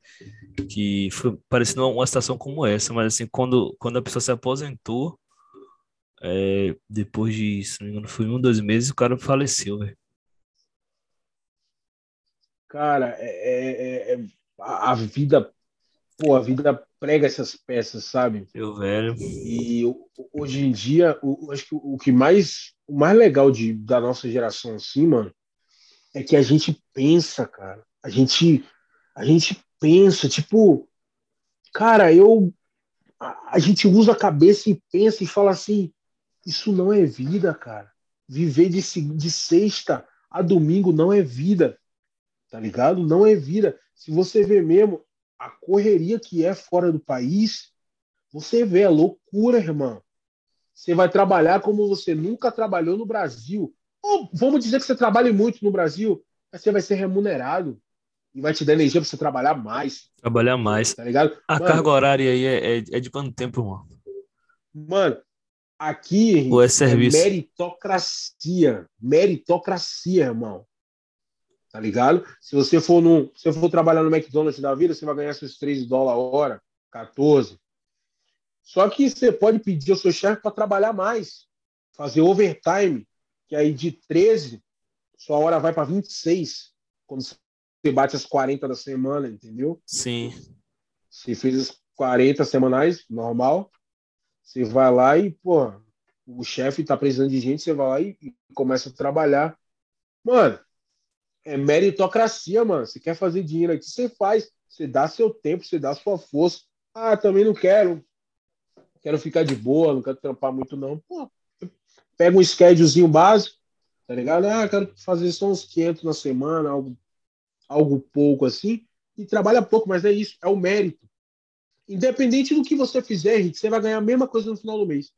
Que foi parecendo uma situação como essa, mas assim, quando, quando a pessoa se aposentou, é, depois de, se não me engano, foi um, dois meses, o cara faleceu, velho. Cara, é, é, é, a vida, pô, a vida prega essas peças, sabe? Eu velho. E hoje em dia, o, acho que o que mais, o mais legal de, da nossa geração, assim, mano, é que a gente pensa, cara. A gente, a gente pensa, tipo, cara, eu. A, a gente usa a cabeça e pensa e fala assim: isso não é vida, cara. Viver de, de sexta a domingo não é vida. Tá ligado? Não é vida. Se você vê mesmo a correria que é fora do país, você vê a loucura, irmão. Você vai trabalhar como você nunca trabalhou no Brasil. Ou vamos dizer que você trabalhe muito no Brasil, mas você vai ser remunerado e vai te dar energia para você trabalhar mais. Trabalhar mais. Tá ligado? A mano, carga horária aí é, é, é, de quanto tempo, irmão? Mano, aqui Ou é, serviço? é meritocracia. Meritocracia, irmão. Tá ligado? Se você for no, se for trabalhar no McDonald's da vida, você vai ganhar seus 3 dólares a hora, 14. Só que você pode pedir ao seu chefe para trabalhar mais, fazer overtime, que aí de 13, sua hora vai para 26, quando você bate as 40 da semana, entendeu? Sim. Você fez as 40 semanais, normal. Você vai lá e, pô, o chefe tá precisando de gente, você vai lá e, e começa a trabalhar. Mano, é meritocracia, mano. Você quer fazer dinheiro aqui, você faz. Você dá seu tempo, você dá sua força. Ah, também não quero. Quero ficar de boa, não quero trampar muito, não. Pô, pega um schedulezinho básico, tá ligado? Ah, quero fazer só uns 500 na semana, algo, algo pouco assim. E trabalha pouco, mas é isso, é o mérito. Independente do que você fizer, Henrique, você vai ganhar a mesma coisa no final do mês.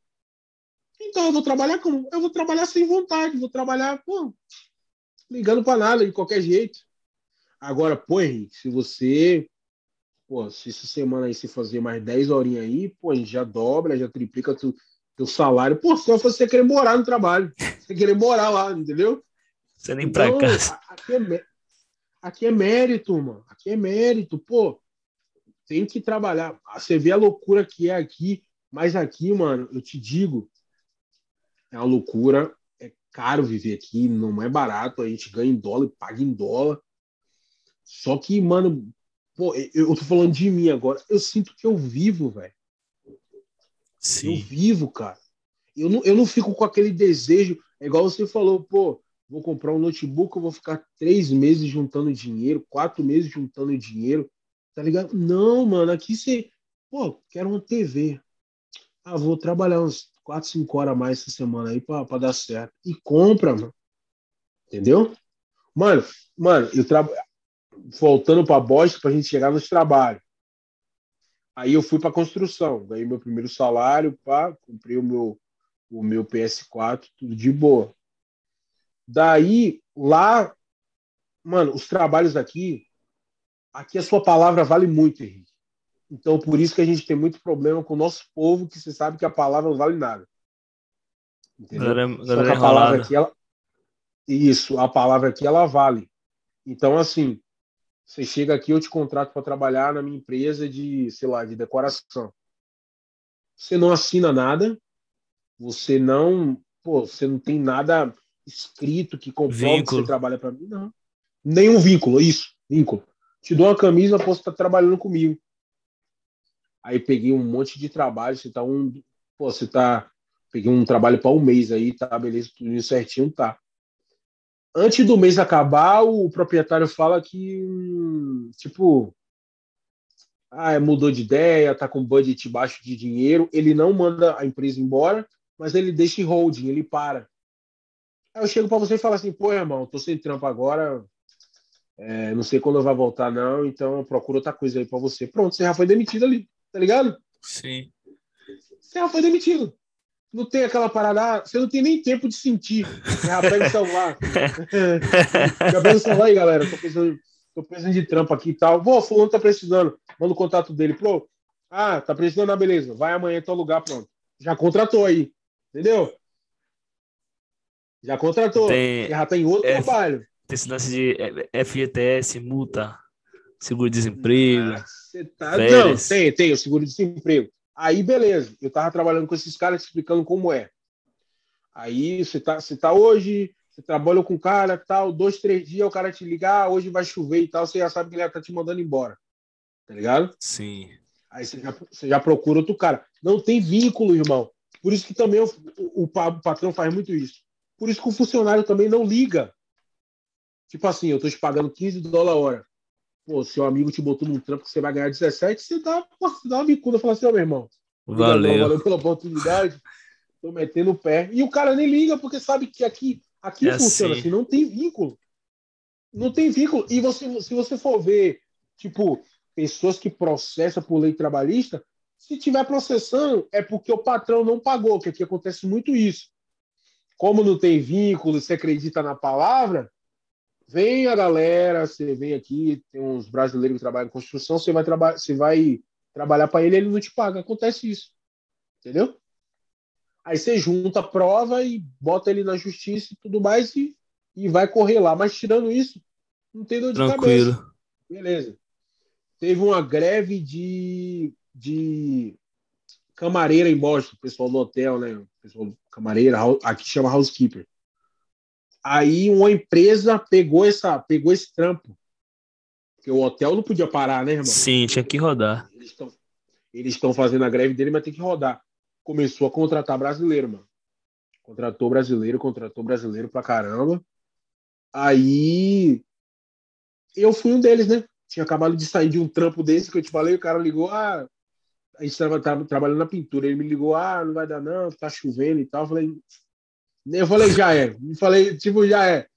Então eu vou trabalhar como? Eu vou trabalhar sem vontade, vou trabalhar, pô, ligando para nada, de qualquer jeito. Agora, pô, Henrique, se você, pô, se essa semana aí você fazer mais 10 horinhas aí, pô, a gente já dobra, já triplica tu, teu salário. Pô, só você querer morar no trabalho. Você querer morar lá, entendeu? Você nem então, pra casa. Aqui é, aqui é mérito, mano. Aqui é mérito, pô. Tem que trabalhar. Você vê a loucura que é aqui, mas aqui, mano, eu te digo, é uma loucura caro viver aqui, não é barato, a gente ganha em dólar e paga em dólar. Só que, mano, pô, eu, tô falando de mim agora, eu sinto que eu vivo, velho. Eu vivo, cara. Eu não, eu não fico com aquele desejo, é igual você falou, pô, vou comprar um notebook, eu vou ficar três meses juntando dinheiro, quatro meses juntando dinheiro, tá ligado? Não, mano, aqui você, pô, quero uma TV. Ah, vou trabalhar uns 4, 5 horas a mais essa semana aí pra, dar certo. E compra, mano. Entendeu? Mano, mano, eu trabalho. Voltando pra bosta pra gente chegar nos trabalhos. Aí eu fui pra construção, ganhei meu primeiro salário, pá, comprei o meu, o meu PS4, tudo de boa. Daí, lá, mano, os trabalhos aqui, aqui a sua palavra vale muito, Henrique. Então, por isso que a gente tem muito problema com o nosso povo, que você sabe que a palavra não vale nada. Entendeu? Galera, Só que a palavra aqui, ela... Isso, a palavra aqui, ela vale. Então, assim, você chega aqui, eu te contrato para trabalhar na minha empresa de, sei lá, de decoração. Você não assina nada, você não, pô, você não tem nada escrito que comprova vínculo. que você trabalha para mim, não. Nenhum vínculo, isso, vínculo. Te dou uma camisa, posso estar trabalhando comigo. Aí peguei um monte de trabalho, você tá um. Pô, você tá. Peguei um trabalho para um mês aí, tá, beleza, tudo certinho, tá. Antes do mês acabar, o proprietário fala que, tipo, ah, mudou de ideia, tá com budget baixo de dinheiro, ele não manda a empresa embora, mas ele deixa em holding, ele para. Aí eu chego para você e falo assim, pô, irmão, tô sem trampo agora, é, não sei quando vai voltar, não, então procura outra coisa aí para você. Pronto, você já foi demitido ali, tá ligado? Sim. Você já foi demitido. Não tem aquela parada, ah, você não tem nem tempo de sentir. Você já pega o celular. já *laughs* pega o celular aí, galera. Tô pensando, tô pensando de trampo aqui e tal. Pô, fulano tá precisando. Manda o contato dele. Pô, ah, tá precisando, ah, beleza. Vai amanhã em tal lugar, pronto. Já contratou aí. Entendeu? Já contratou. Tem, já tá em outro F, trabalho. Tem esse lance de FGTS, multa, seguro-desemprego. Ah, tá... Não, tem, tem o seguro-desemprego. Aí, beleza. Eu tava trabalhando com esses caras explicando como é. Aí você tá, você tá hoje, você trabalha com o cara, tal, dois, três dias, o cara te ligar, ah, hoje vai chover e tal, você já sabe que ele tá te mandando embora. Tá ligado? Sim. Aí você já, você já procura outro cara. Não tem vínculo, irmão. Por isso que também o, o, o patrão faz muito isso. Por isso que o funcionário também não liga. Tipo assim, eu tô te pagando 15 dólares a hora. Pô, seu amigo te botou num trampo que você vai ganhar 17, você dá, você dá uma bicuda e fala assim, ó, oh, meu irmão. Valeu. valeu pela oportunidade. Tô metendo o pé. E o cara nem liga, porque sabe que aqui, aqui é funciona assim. assim, não tem vínculo. Não tem vínculo. E você, se você for ver, tipo, pessoas que processam por lei trabalhista, se tiver processando, é porque o patrão não pagou, que aqui acontece muito isso como não tem vínculo, você acredita na palavra, vem a galera, você vem aqui, tem uns brasileiros que trabalham em construção, você vai, traba você vai trabalhar para ele, ele não te paga. Acontece isso. Entendeu? Aí você junta a prova e bota ele na justiça e tudo mais e, e vai correr lá. Mas tirando isso, não tem dor de Tranquilo. cabeça. Beleza. Teve uma greve de, de camareira em Boston, o pessoal do hotel, né? O pessoal camareira, aqui chama housekeeper. Aí uma empresa pegou essa, pegou esse trampo. Porque o hotel não podia parar, né, irmão? Sim, tinha que rodar. Eles estão fazendo a greve dele, mas tem que rodar. Começou a contratar brasileiro, mano. Contratou brasileiro, contratou brasileiro pra caramba. Aí eu fui um deles, né? Tinha acabado de sair de um trampo desse que eu te falei, o cara ligou, ah, a gente estava trabalhando na pintura. Ele me ligou, ah, não vai dar não, tá chovendo e tal. Eu falei, eu falei, já é. Falei, tipo, já é.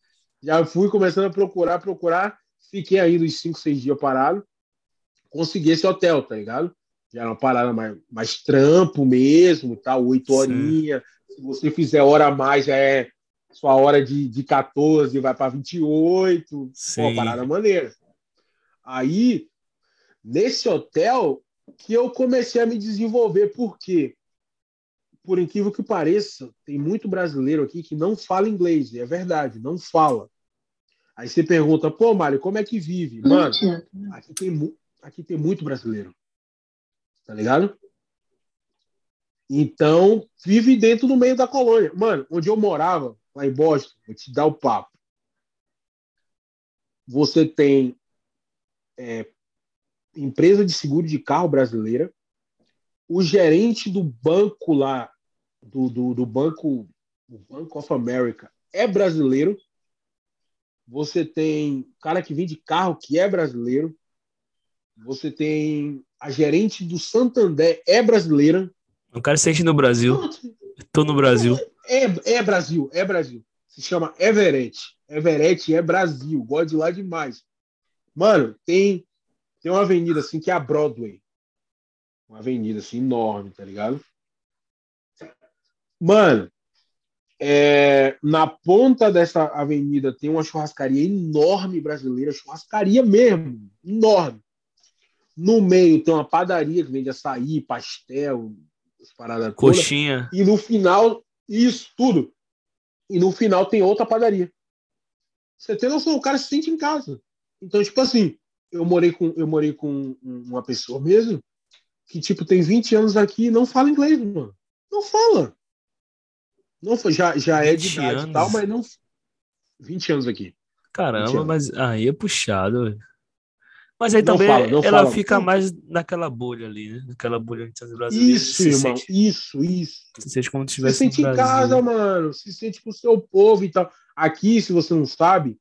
Já fui começando a procurar, procurar. Fiquei ainda uns 5, 6 dias parado. Consegui esse hotel, tá ligado? Já era uma parada mais, mais trampo mesmo, tá? Oito horinhas. Se você fizer hora a mais, já é sua hora de, de 14, vai para 28. Sim. Pô, parada maneira. Aí, nesse hotel, que eu comecei a me desenvolver, porque, por incrível que pareça, tem muito brasileiro aqui que não fala inglês, e é verdade, não fala. Aí você pergunta, pô, Mário, como é que vive? Mano, aqui tem, aqui tem muito brasileiro. Tá ligado? Então, vive dentro do meio da colônia. Mano, onde eu morava, lá em Boston, vou te dar o papo. Você tem é, empresa de seguro de carro brasileira, o gerente do banco lá, do, do, do banco, Bank of America, é brasileiro. Você tem cara que vende carro que é brasileiro. Você tem a gerente do Santander é brasileira. O cara sente no Brasil. Estou no Brasil. É, é Brasil, é Brasil. Se chama Everett. Everett é Brasil. Gosto de lá demais. Mano, tem tem uma avenida assim que é a Broadway. Uma avenida assim enorme, tá ligado? Mano, é, na ponta dessa avenida tem uma churrascaria enorme brasileira, churrascaria mesmo, enorme. No meio tem uma padaria que vende açaí, pastel, paradas Coxinha. Toda. E no final, isso, tudo. E no final tem outra padaria. Você tem noção, o cara se sente em casa. Então, tipo assim, eu morei com eu morei com uma pessoa mesmo que tipo tem 20 anos aqui e não fala inglês, mano. Não fala. Não já já é de idade anos. tal, mas não 20 anos aqui. Caramba, mas aí é puxado. Mas aí Não também fala, ela fala. fica mais naquela bolha ali, né? Naquela bolha os brasileiros. Isso, se irmão. Sente, Isso, isso. se sente como se Se estivesse sente em casa, mano. Se sente com o seu povo e tal. Aqui, se você não sabe,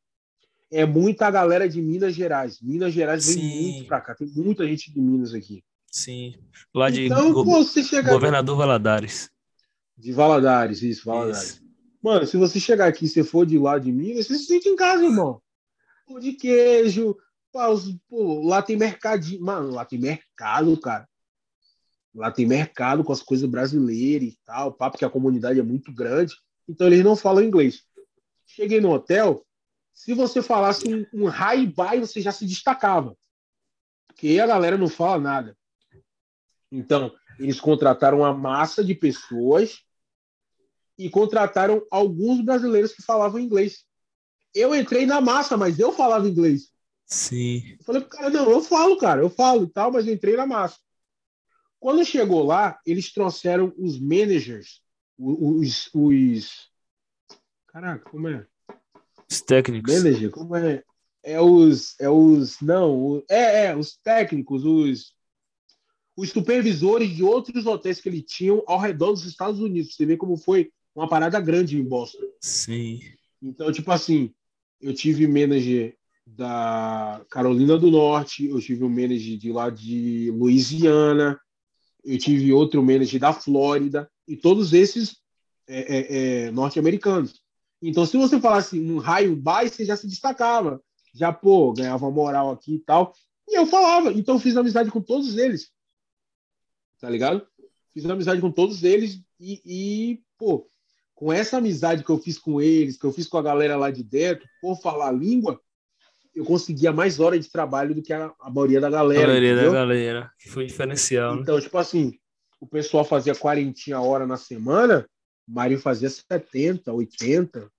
é muita galera de Minas Gerais. Minas Gerais vem Sim. muito pra cá. Tem muita gente de Minas aqui. Sim. Lá de então, go- você chega Governador Valadares. De Valadares, isso, Valadares. Isso. Mano, se você chegar aqui e você for de lá de Minas, você se sente em casa, irmão. Pão de queijo, pô, lá tem mercadinho. Mano, lá tem mercado, cara. Lá tem mercado com as coisas brasileiras e tal, pá, porque a comunidade é muito grande. Então eles não falam inglês. Cheguei no hotel, se você falasse um, um hi-bye, você já se destacava. Porque a galera não fala nada. Então, eles contrataram uma massa de pessoas e contrataram alguns brasileiros que falavam inglês. Eu entrei na massa, mas eu falava inglês. Sim. Eu falei pro cara, não, eu falo, cara, eu falo e tal, mas eu entrei na massa. Quando chegou lá, eles trouxeram os managers, os. os... Caraca, como é? Os técnicos. Manager, como é? É os. É os. Não, o- é, é, os técnicos, os. Os supervisores de outros hotéis que ele tinham ao redor dos Estados Unidos. Você vê como foi uma parada grande em Boston. Sim. Então, tipo assim, eu tive manager da Carolina do Norte, eu tive um manager de lá de Louisiana, eu tive outro manager da Flórida, e todos esses é, é, é, norte-americanos. Então, se você falasse um raio baixo, você já se destacava. Já, pô, ganhava moral aqui e tal. E eu falava. Então, eu fiz amizade com todos eles. Tá ligado? Fiz amizade com todos eles e, e, pô, com essa amizade que eu fiz com eles, que eu fiz com a galera lá de dentro, por falar a língua, eu conseguia mais horas de trabalho do que a, a maioria da A galera. maioria da entendeu? galera. Que foi diferencial, né? Então, tipo assim, o pessoal fazia 40 horas na semana, o Mário fazia 70, 80,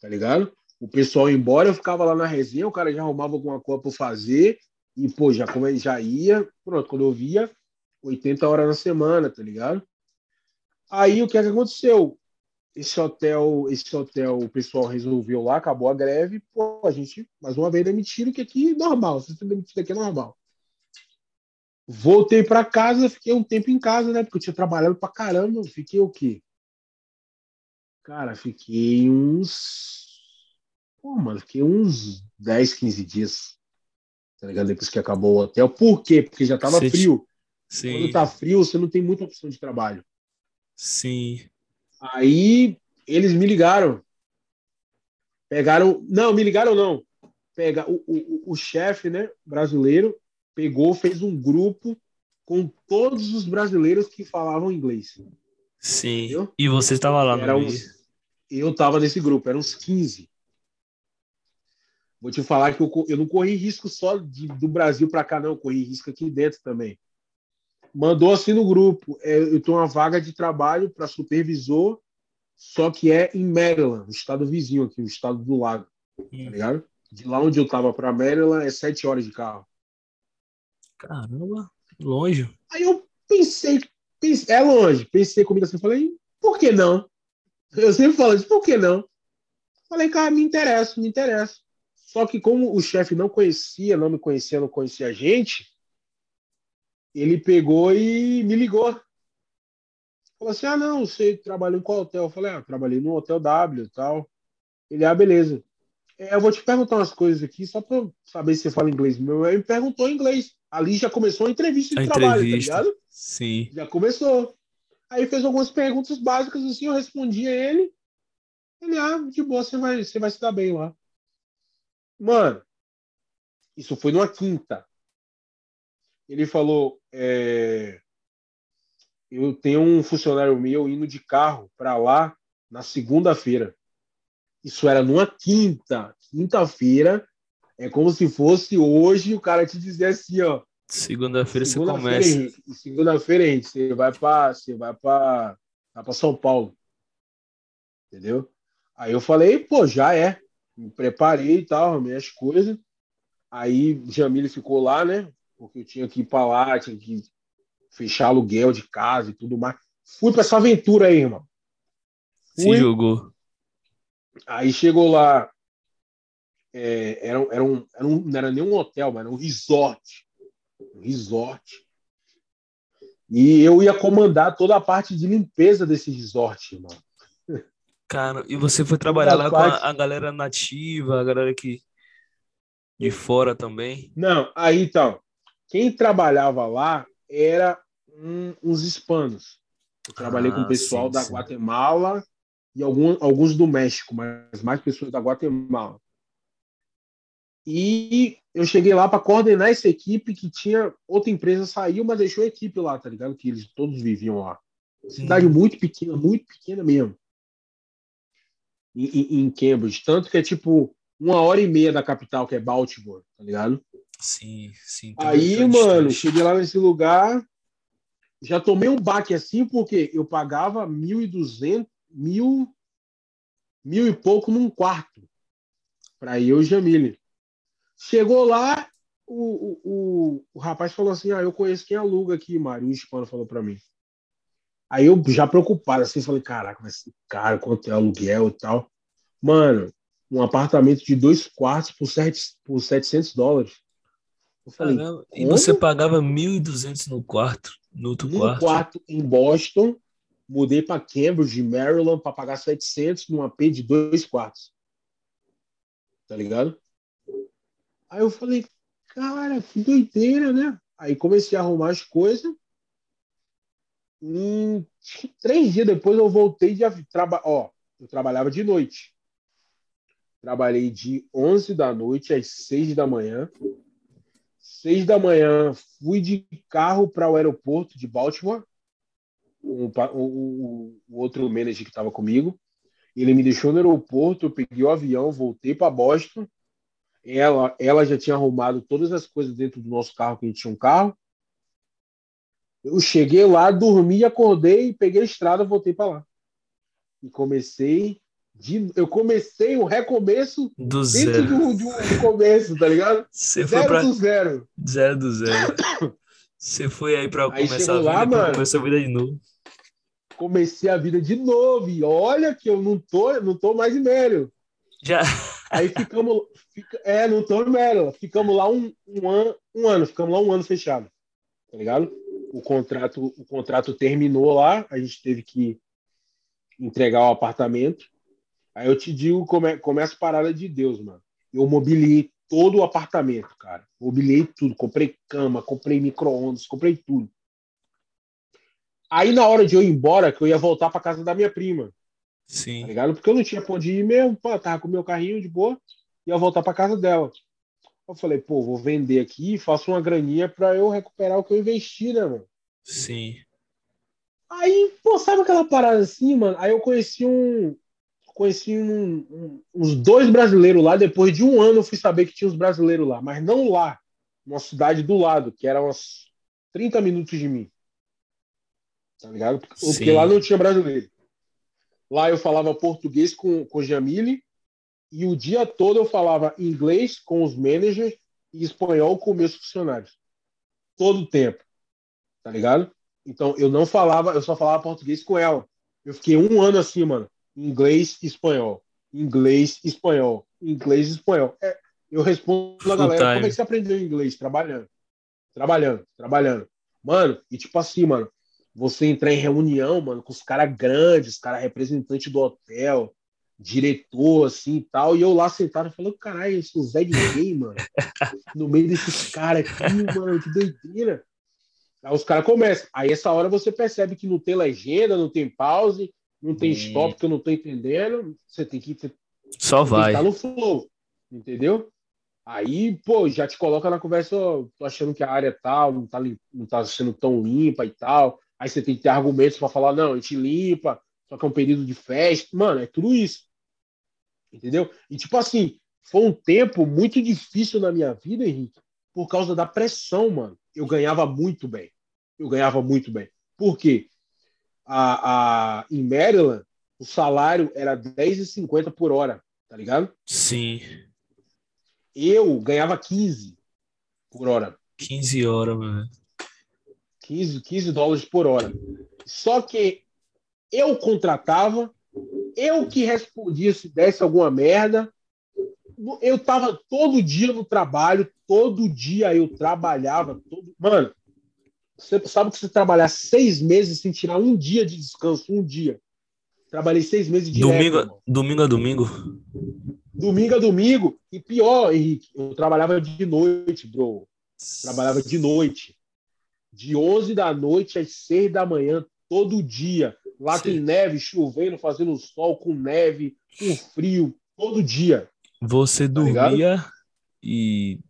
tá ligado? O pessoal ia embora, eu ficava lá na resenha, o cara já arrumava alguma coisa pra fazer, e, pô, já, como ele já ia, pronto, quando eu via, 80 horas na semana, tá ligado? Aí, o que é que aconteceu? Esse hotel, esse hotel, o pessoal resolveu lá, acabou a greve, pô, a gente, mais uma vez, demitiram, que aqui é normal, se você demitido aqui é normal. Voltei para casa, fiquei um tempo em casa, né? Porque eu tinha trabalhado pra caramba. Fiquei o quê? Cara, fiquei uns. Pô, mano, fiquei uns 10, 15 dias. Tá ligado? Depois que acabou o hotel. Por quê? Porque já tava Você frio. Sim. Quando tá frio, você não tem muita opção de trabalho. Sim. Aí eles me ligaram. Pegaram. Não, me ligaram não. Pega o, o, o chefe, né, brasileiro, pegou, fez um grupo com todos os brasileiros que falavam inglês. Sim. Entendeu? E você estava lá Era no meio. uns, eu tava nesse grupo, eram uns 15. Vou te falar que eu, eu não corri risco só de- do Brasil para cá, não. Eu corri risco aqui dentro também. Mandou assim no grupo. é, eu tenho uma vaga de trabalho para supervisor, só que é em Maryland, o estado vizinho aqui, o estado do lago. Tá ligado? De lá onde eu tava para Maryland é sete horas de carro. Caramba, longe. Aí eu pensei, pensei é longe, pensei comigo assim, falei, por que não? Eu sempre falo isso, por que não? Falei, cara, me interessa, me interessa. Só que como o chefe não conhecia, não me conhecia, não conhecia a gente, ele pegou e me ligou. Falou assim, ah, não, você trabalhou em qual hotel? Eu falei, ah, trabalhei no Hotel W e tal. Ele, ah, beleza. É, eu vou te perguntar umas coisas aqui, só para saber se você fala inglês. Meu, ele me perguntou em inglês. Ali já começou a entrevista de A trabalho, entrevista. tá ligado? Sim. Já começou. Aí fez algumas perguntas básicas assim, eu respondi a ele. Ele, ah, de boa, você vai, você vai se dar bem lá. Mano, isso foi numa quinta. Ele falou, é, eu tenho um funcionário meu indo de carro para lá na segunda-feira. Isso era numa quinta. Quinta-feira é como se fosse hoje o cara te dizer assim, ó. Segunda-feira você Segunda-feira, começa. Segunda-feira, Henrique, você vai para você vai para para São Paulo. Entendeu? Aí eu falei, pô, já é. Me preparei e tal, arrumei as coisas. Aí Jamile ficou lá, né? Porque eu tinha que ir para lá, tinha que fechar aluguel de casa e tudo mais. Fui para essa aventura aí, irmão. Se Fui, jogou. Aí chegou lá, é, era, era, um, era um, não era nem um hotel, mas era um resort. Um resort. E eu ia comandar toda a parte de limpeza desse resort, irmão. Cara, e você foi trabalhar lá parte... com a, a, galera nativa, a galera que de fora também? Não, aí então, quem trabalhava lá era um, uns hispanos. Eu trabalhei ah, com o pessoal sim, da sim. Guatemala e algum, alguns do México, mas mais pessoas da Guatemala. E eu cheguei lá para coordenar essa equipe que tinha outra empresa saiu, mas deixou a equipe lá, tá ligado? Que eles todos viviam lá. Cidade muito pequena, muito pequena mesmo. Em, em, Cambridge. Tanto que é tipo uma hora e meia da capital, que é Baltimore, tá ligado? Sim, sim. Aí, mano, cheguei lá nesse lugar, já tomei um baque assim, porque eu pagava 1.200, mil, mil e pouco num quarto para eu e Jamile. Chegou lá, o, o, o, rapaz falou assim: Ah, eu conheço quem aluga aqui, Mário. O hispano falou para mim. Aí eu já preocupado assim, falei: Caraca, vai ser caro, quanto é aluguel e tal. Mano, um apartamento de dois quartos por, sete, por 700 dólares. Eu falei, Caramba, e você pagava 1.200 no quarto, no outro um quarto? quarto em Boston, mudei para Cambridge, Maryland, para pagar 700 num AP de dois quartos. Tá ligado? Aí eu falei, cara, que doideira, né? Aí comecei a arrumar as coisas. Em três dias depois eu voltei de trabalhar. Ó, eu trabalhava de noite. Trabalhei de 11 da noite às 6 da manhã. 6 da manhã fui de carro para o aeroporto de Baltimore. O, o, o outro manager que estava comigo. Ele me deixou no aeroporto, eu peguei o avião, voltei para Boston ela, ela já tinha arrumado todas as coisas dentro do nosso carro, que a gente tinha um carro. Eu cheguei lá, dormi, acordei, peguei a estrada, voltei para lá. E comecei de, eu comecei o recomeço do zero. Do, do, começo, tá ligado? Você zero pra... do zero. Zero do zero. Você foi aí para começar a vida, lá, mano, começar a vida de novo. Comecei a vida de novo. E olha que eu não tô, não tô mais em Mélio. Já. Aí ficamos, fica, é, no Tom Merrill. Ficamos lá um, um, an, um ano, ficamos lá um ano fechado. Tá ligado? O contrato, o contrato terminou lá, a gente teve que entregar o apartamento. Aí eu te digo como é, começa a parada de Deus, mano. Eu mobiliei todo o apartamento, cara. Mobiliei tudo. Comprei cama, comprei micro-ondas, comprei tudo. Aí na hora de eu ir embora, que eu ia voltar para casa da minha prima. Sim. Tá ligado? Porque eu não tinha pra onde ir mesmo, pô, tava com o meu carrinho de boa ia voltar para casa dela. Eu falei, pô, vou vender aqui e faço uma graninha para eu recuperar o que eu investi, né, mano? Sim. Aí, pô, sabe aquela parada assim, mano? Aí eu conheci um. Conheci um, um, uns dois brasileiros lá. Depois de um ano eu fui saber que tinha uns brasileiros lá, mas não lá, numa cidade do lado, que era uns 30 minutos de mim. Tá ligado? Porque Sim. lá não tinha brasileiro. Lá eu falava português com, com Jamile e o dia todo eu falava inglês com os managers e espanhol com meus funcionários. Todo o tempo. Tá ligado? Então eu não falava, eu só falava português com ela. Eu fiquei um ano assim, mano. Inglês e espanhol. Inglês e espanhol. Inglês e espanhol. É, eu respondo a galera, como é que você aprendeu inglês? Trabalhando. Trabalhando, trabalhando. Mano, e tipo assim, mano, você entrar em reunião, mano, com os caras grandes, os caras representantes do hotel, diretor, assim e tal, e eu lá sentado falando, caralho, esse Zé de gay, mano, *laughs* no meio desses caras aqui, mano, que doideira. Aí os caras começam. Aí essa hora você percebe que não tem legenda, não tem pause, não tem stop que eu não tô entendendo. Você tem que. Só vai. Tá no flow, entendeu? Aí, pô, já te coloca na conversa, tô achando que a área tal não tá, não tá sendo tão limpa e tal. Aí você tem que ter argumentos para falar, não, a gente limpa, só que é um período de festa. Mano, é tudo isso. Entendeu? E tipo assim, foi um tempo muito difícil na minha vida, Henrique, por causa da pressão, mano. Eu ganhava muito bem. Eu ganhava muito bem. Por quê? A, a, em Maryland, o salário era R$10,50 por hora, tá ligado? Sim. Eu ganhava 15 por hora. 15 horas, mano. 15, 15 dólares por hora. Só que eu contratava Eu que respondia se desse alguma merda. Eu tava todo dia no trabalho, todo dia eu trabalhava. Todo... Mano, você sabe que você trabalhar seis meses sem tirar um dia de descanso, um dia. Trabalhei seis meses de domingo, domingo a domingo. Domingo a domingo. E pior, Henrique, eu trabalhava de noite, bro. Trabalhava de noite. De 11 da noite às 6 da manhã, todo dia. Lá Sim. tem neve, chovendo, fazendo sol, com neve, com frio, todo dia. Você tá dormia ligado? e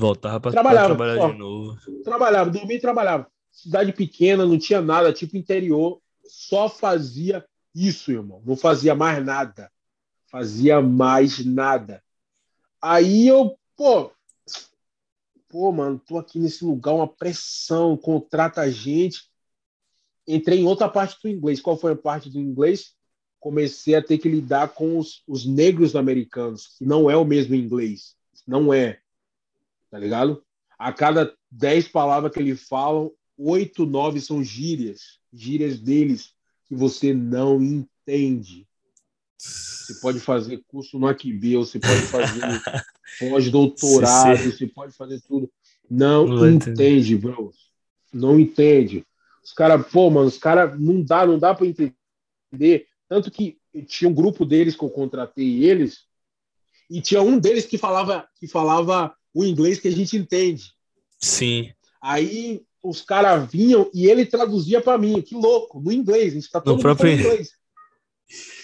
voltava para trabalhar só. de novo. Trabalhava, dormia e trabalhava. Cidade pequena, não tinha nada, tipo interior, só fazia isso, irmão. Não fazia mais nada. Fazia mais nada. Aí eu, pô, pô, mano, tô aqui nesse lugar, uma pressão, contrata a gente. Entrei em outra parte do inglês. Qual foi a parte do inglês? Comecei a ter que lidar com os, os negros americanos, que não é o mesmo inglês. Não é. Tá ligado? A cada dez palavras que eles falam, oito, nove são gírias. Gírias deles que você não entende. Você pode fazer curso no Aquibê, você pode fazer *laughs* pós-doutorado, você pode fazer tudo. Não, não entende, bro. Não entende. Os caras, pô, mano, os caras não dá, não dá para entender. Tanto que tinha um grupo deles que eu contratei eles, e tinha um deles que falava que falava o inglês que a gente entende. Sim. Aí os caras vinham e ele traduzia para mim. Que louco, no inglês. A gente tá todo no próprio... inglês.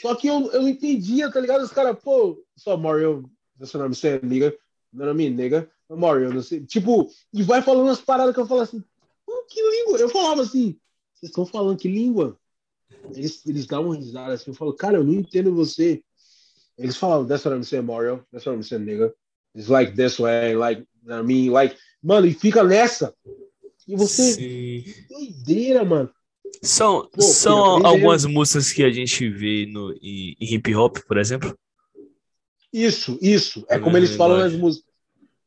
Só que eu, eu não entendia, tá ligado? Os caras, pô, só Mario, seu nome é nigga, meu nome é nigga, Mario, não sei. Tipo, e vai falando as paradas que eu falo assim, que língua? Eu falava assim, vocês estão falando que língua? Eles, eles davam risada assim, eu falo, cara, eu não entendo você. Eles falavam, that's what I'm saying, Mario, that's what I'm saying, nigga. It's like this way, like, I mean, like, mano, e fica nessa. E você. Sim. Doideira, mano. São, Pô, são algumas é... músicas que a gente vê no, em, em, hip hop, por exemplo? Isso, isso. É como é, eles falam nas músicas.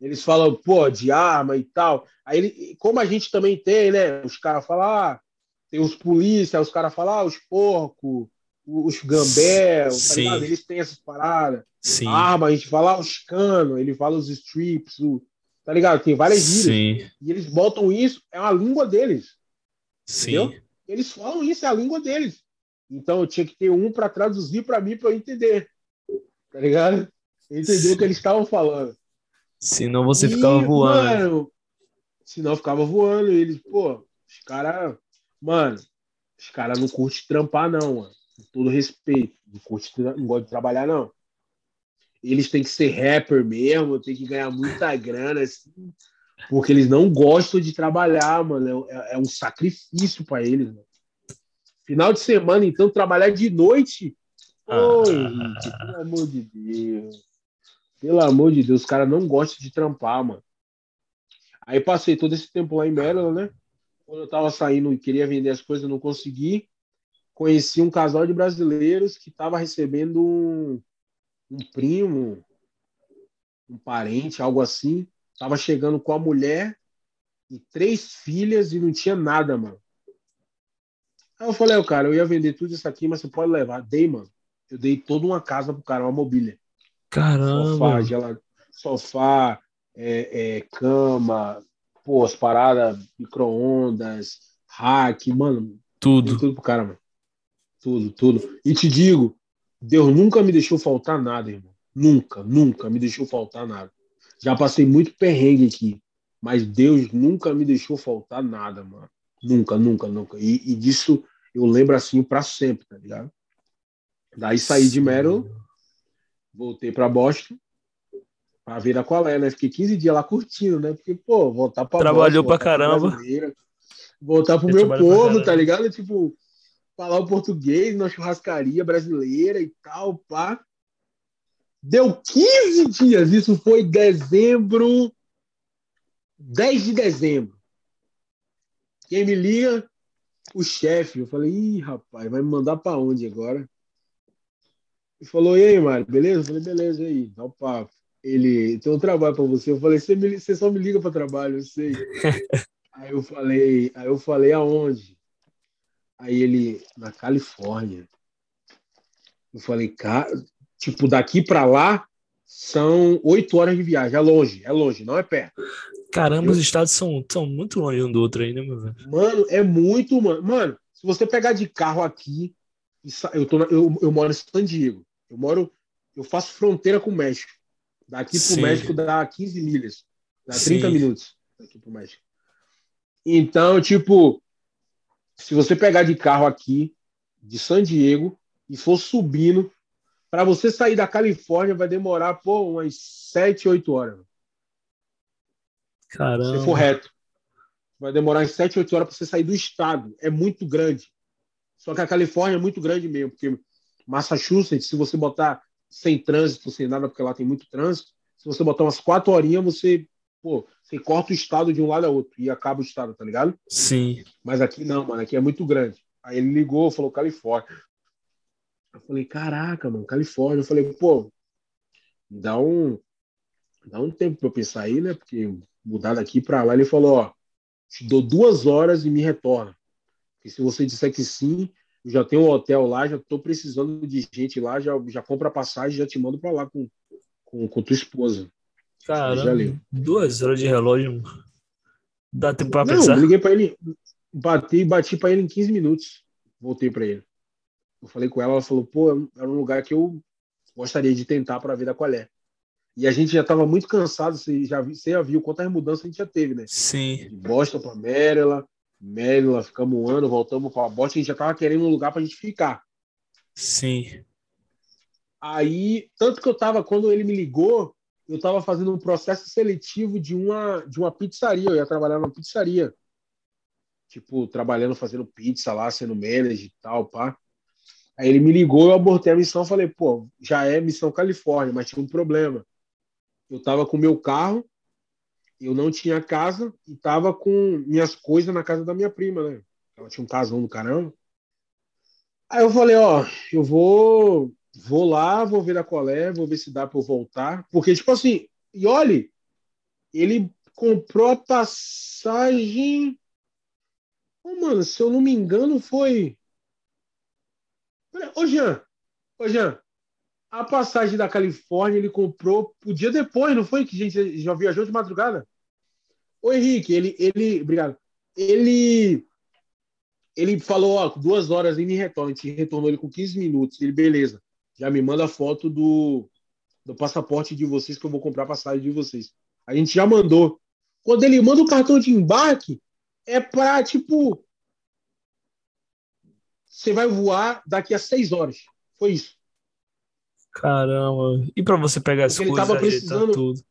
Eles falam, pô, de arma e tal. Aí, ele, como a gente também tem, né? Os caras falam, ah, tem os polícias, os caras falam, ah, os porcos, os gambé, tá eles têm essas paradas. Sim. arma, a gente fala os canos, ele fala os strips, o, Tá ligado? Tem várias gírias. Sim. E eles botam isso, é a língua deles. Sim. Entendeu? Eles falam isso, é a língua deles. Então eu tinha que ter um para traduzir para mim para eu entender. Tá ligado? Entender o que eles estavam falando. Senão você e, ficava voando. Mano, senão eu ficava voando. E eles, pô, os caras. Mano, os caras não curtem trampar, não, mano. Com todo respeito. Não, curte, não gosta de trabalhar, não eles têm que ser rapper mesmo, tem que ganhar muita grana, assim, porque eles não gostam de trabalhar, mano. É, é um sacrifício para eles. Mano. Final de semana, então, trabalhar de noite. Ô, Henrique, pelo amor de Deus. Pelo amor de Deus, os caras não gostam de trampar, mano. Aí passei todo esse tempo lá em Maryland, né? Quando eu tava saindo e queria vender as coisas, não consegui. Conheci um casal de brasileiros que tava recebendo um, um primo, um parente, algo assim, tava chegando com a mulher e três filhas e não tinha nada, mano. Aí eu falei, cara, eu ia vender tudo isso aqui, mas você pode levar. Dei, mano. Eu dei toda uma casa pro cara, uma mobília. Caramba! Sofá, gelado, sofá é, é, cama, pô, as paradas, micro-ondas, hack, mano. Tudo. Tudo pro cara, mano. Tudo, tudo. E te digo, Deus nunca me deixou faltar nada, irmão. Nunca, nunca me deixou faltar nada. Já passei muito perrengue aqui, mas Deus nunca me deixou faltar nada, mano. Nunca, nunca, nunca. E, e disso eu lembro assim para sempre, tá ligado? Daí saí de Meryl, voltei para Boston, pra ver a qual é, né? Fiquei 15 dias lá curtindo, né? Porque, pô, voltar pra Trabalhou Boston, pra caramba. Voltar pro meu povo, tá ligado? Tipo, falar o português na churrascaria brasileira e tal, pá. Deu 15 dias, isso foi dezembro, 10 de dezembro. Quem me liga? O chefe. Eu falei, ih, rapaz, vai me mandar para onde agora? Ele falou, e aí, Mário, beleza? Eu falei, beleza, e aí, dá o papo. Ele, tem um trabalho para você. Eu falei, você só me liga para trabalho, eu sei. *laughs* aí eu falei, aí eu falei, aonde? Aí ele, na Califórnia. Eu falei, cara, tipo, daqui para lá são oito horas de viagem. É longe, é longe, não é perto. Caramba, eu... os estados são, são muito longe um do outro aí, né, meu velho? Mano, é muito, mano. Mano, se você pegar de carro aqui, eu, tô na, eu, eu moro em San Diego. Eu moro, eu faço fronteira com o México. Daqui pro Sim. México dá 15 milhas. Dá Sim. 30 minutos daqui pro México. Então, tipo, se você pegar de carro aqui, de San Diego, e for subindo, para você sair da Califórnia vai demorar, pô, umas 7, 8 horas. Caramba. Se for reto. Vai demorar umas 7, 8 horas para você sair do estado. É muito grande. Só que a Califórnia é muito grande mesmo, porque Massachusetts, se você botar sem trânsito, sem nada, porque lá tem muito trânsito, se você botar umas quatro horinhas, você, pô, você corta o estado de um lado a outro e acaba o estado, tá ligado? Sim. Mas aqui não, mano, aqui é muito grande. Aí ele ligou, falou Califórnia. Eu falei, caraca, mano, Califórnia. Eu falei, pô, dá um, dá um tempo para eu pensar aí, né? Porque mudar daqui para lá, ele falou, ó, te dou duas horas e me retorna. Porque se você disser que sim, eu já tenho um hotel lá, já estou precisando de gente lá, já, já compra passagem, já te mando para lá com, com, com tua esposa. Caramba, duas horas de relógio. Dá tempo para pensar? Não, liguei para ele, bati, bati para ele em 15 minutos. Voltei para ele. Eu falei com ela, ela falou, pô, era um lugar que eu gostaria de tentar para ver da qual é. E a gente já estava muito cansado, você já, você já viu quantas mudanças a gente já teve, né? Sim. De Boston para Maryland, Maryland, ficamos um ano, voltamos para Boston, a gente já estava querendo um lugar para a gente ficar. Sim. Aí, tanto que eu estava, quando ele me ligou, eu estava fazendo um processo seletivo de uma, de uma pizzaria, eu ia trabalhar numa pizzaria. Tipo, trabalhando, fazendo pizza lá, sendo manager e tal, pá. Aí ele me ligou, eu abortei a missão, falei, pô, já é missão Califórnia, mas tinha um problema eu tava com meu carro, eu não tinha casa e tava com minhas coisas na casa da minha prima, né? Ela tinha um casão do caramba. Aí eu falei, ó, eu vou vou lá, vou ver a colé, vou ver se dá para voltar, porque tipo assim, e olhe, ele comprou a passagem, oh, mano, se eu não me engano foi Ô Jean, ô Jean, a passagem da Califórnia ele comprou o dia depois, não foi? Que a gente já viajou de madrugada. Ô Henrique, ele, ele, obrigado. Ele, ele falou, ó, duas horas e me retorna. A gente retornou ele com 15 minutos. Ele, beleza. Já me manda a foto do, do passaporte de vocês que eu vou comprar a passagem de vocês. A gente já mandou. Quando ele manda o cartão de embarque, é para tipo, você vai voar daqui a seis horas. Foi isso. Caramba. E para você pegar as Porque coisas, ele tava precisando tudo?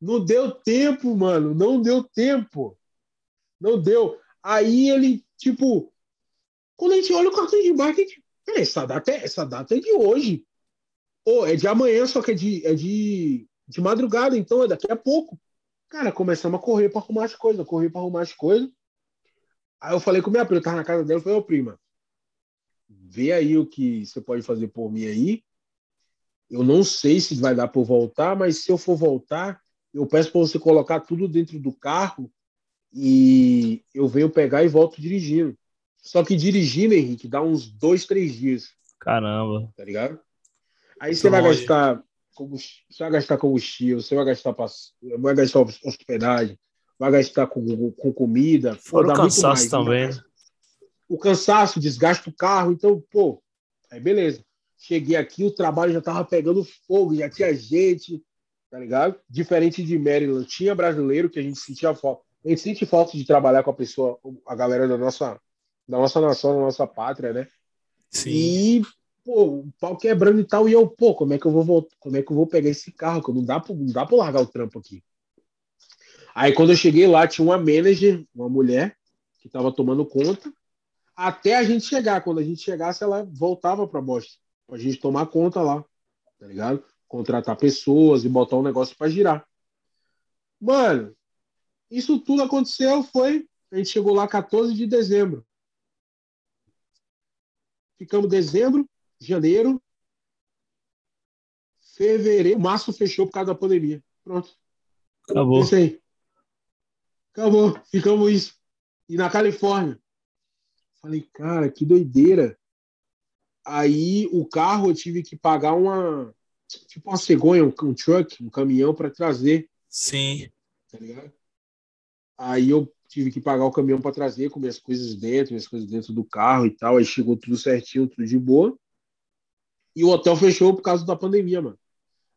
Não deu tempo, mano. Não deu tempo. Não deu. Aí ele, tipo, quando a gente olha o cartão de embarque, gente, essa data, é, essa data é de hoje. Ou é de amanhã, só que é de, é de, de madrugada, então é daqui a pouco. Cara, começamos a correr para arrumar as coisas, correr para arrumar as coisas. Aí eu falei com minha prima, eu tava na casa dela, eu falei, ô prima, vê aí o que você pode fazer por mim aí, eu não sei se vai dar para voltar, mas se eu for voltar, eu peço para você colocar tudo dentro do carro e eu venho pegar e volto dirigindo. Só que dirigindo, Henrique, dá uns dois, três dias. Caramba. Tá ligado? Aí você vai gastar você vai gastar combustível, você vai gastar vai gastar hospedagem, vai gastar com, com comida. Fora o cansaço mais, também. Né? O cansaço, desgasta o carro, então, pô, aí beleza. Cheguei aqui, o trabalho já estava pegando fogo, já tinha gente, tá ligado? Diferente de Maryland, tinha brasileiro que a gente sentia falta. A gente sente falta de trabalhar com a pessoa, a galera da nossa, da nossa nação, da nossa pátria, né? Sim. E, pô, o pau quebrando e tal, e eu, pô, como é que eu vou voltar, como é que eu vou pegar esse carro? Que não dá pra, não dá pra largar o trampo aqui. Aí quando eu cheguei lá, tinha uma manager, uma mulher, que estava tomando conta, até a gente chegar. Quando a gente chegasse, ela voltava para Boston a gente tomar conta lá, tá ligado? Contratar pessoas e botar um negócio para girar. Mano, isso tudo aconteceu foi. A gente chegou lá 14 de dezembro. Ficamos dezembro, janeiro, fevereiro, março fechou por causa da pandemia. Pronto. Acabou. Isso aí. Acabou. Ficamos isso. E na Califórnia. Falei, cara, que doideira. Aí o carro eu tive que pagar uma. Tipo uma cegonha, um, um truck, um caminhão para trazer. Sim. Tá ligado? Aí eu tive que pagar o caminhão para trazer com minhas coisas dentro, minhas coisas dentro do carro e tal. Aí chegou tudo certinho, tudo de boa. E o hotel fechou por causa da pandemia, mano.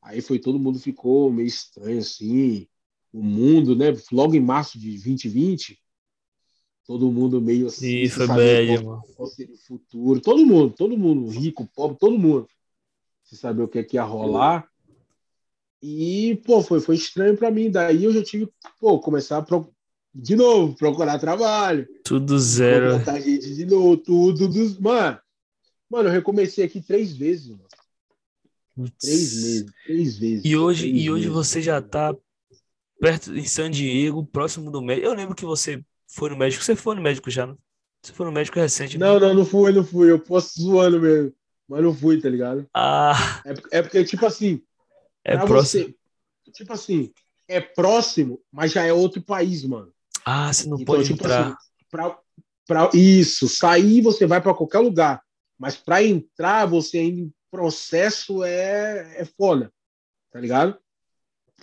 Aí foi todo mundo ficou meio estranho assim. O mundo, né? Logo em março de 2020, todo mundo meio assim. Sim, foi bad, qual, seria o futuro? Todo mundo, todo mundo, rico, pobre, todo mundo. Você saber o que, é que ia rolar. E, pô, foi, foi estranho para mim. Daí eu já tive, pô, começar a pro... de novo, procurar trabalho. Tudo zero. gente de novo, tudo dos. Mano, mano, eu recomecei aqui três vezes, mano. Três meses, três vezes. E hoje, e hoje você já tá perto em San Diego, próximo do médico. Eu lembro que você foi no médico. Você foi no médico já, não? Você foi no médico recente. Não, não, não fui, não fui. Eu posso zoando mesmo. Mas não fui, tá ligado? Ah. É, é porque, tipo assim. É próximo. Você, tipo assim, é próximo, mas já é outro país, mano. Ah, você não então, pode tipo entrar. Assim, pra, pra, isso, sair você vai para qualquer lugar. Mas para entrar, você ainda processo é, é foda, tá ligado?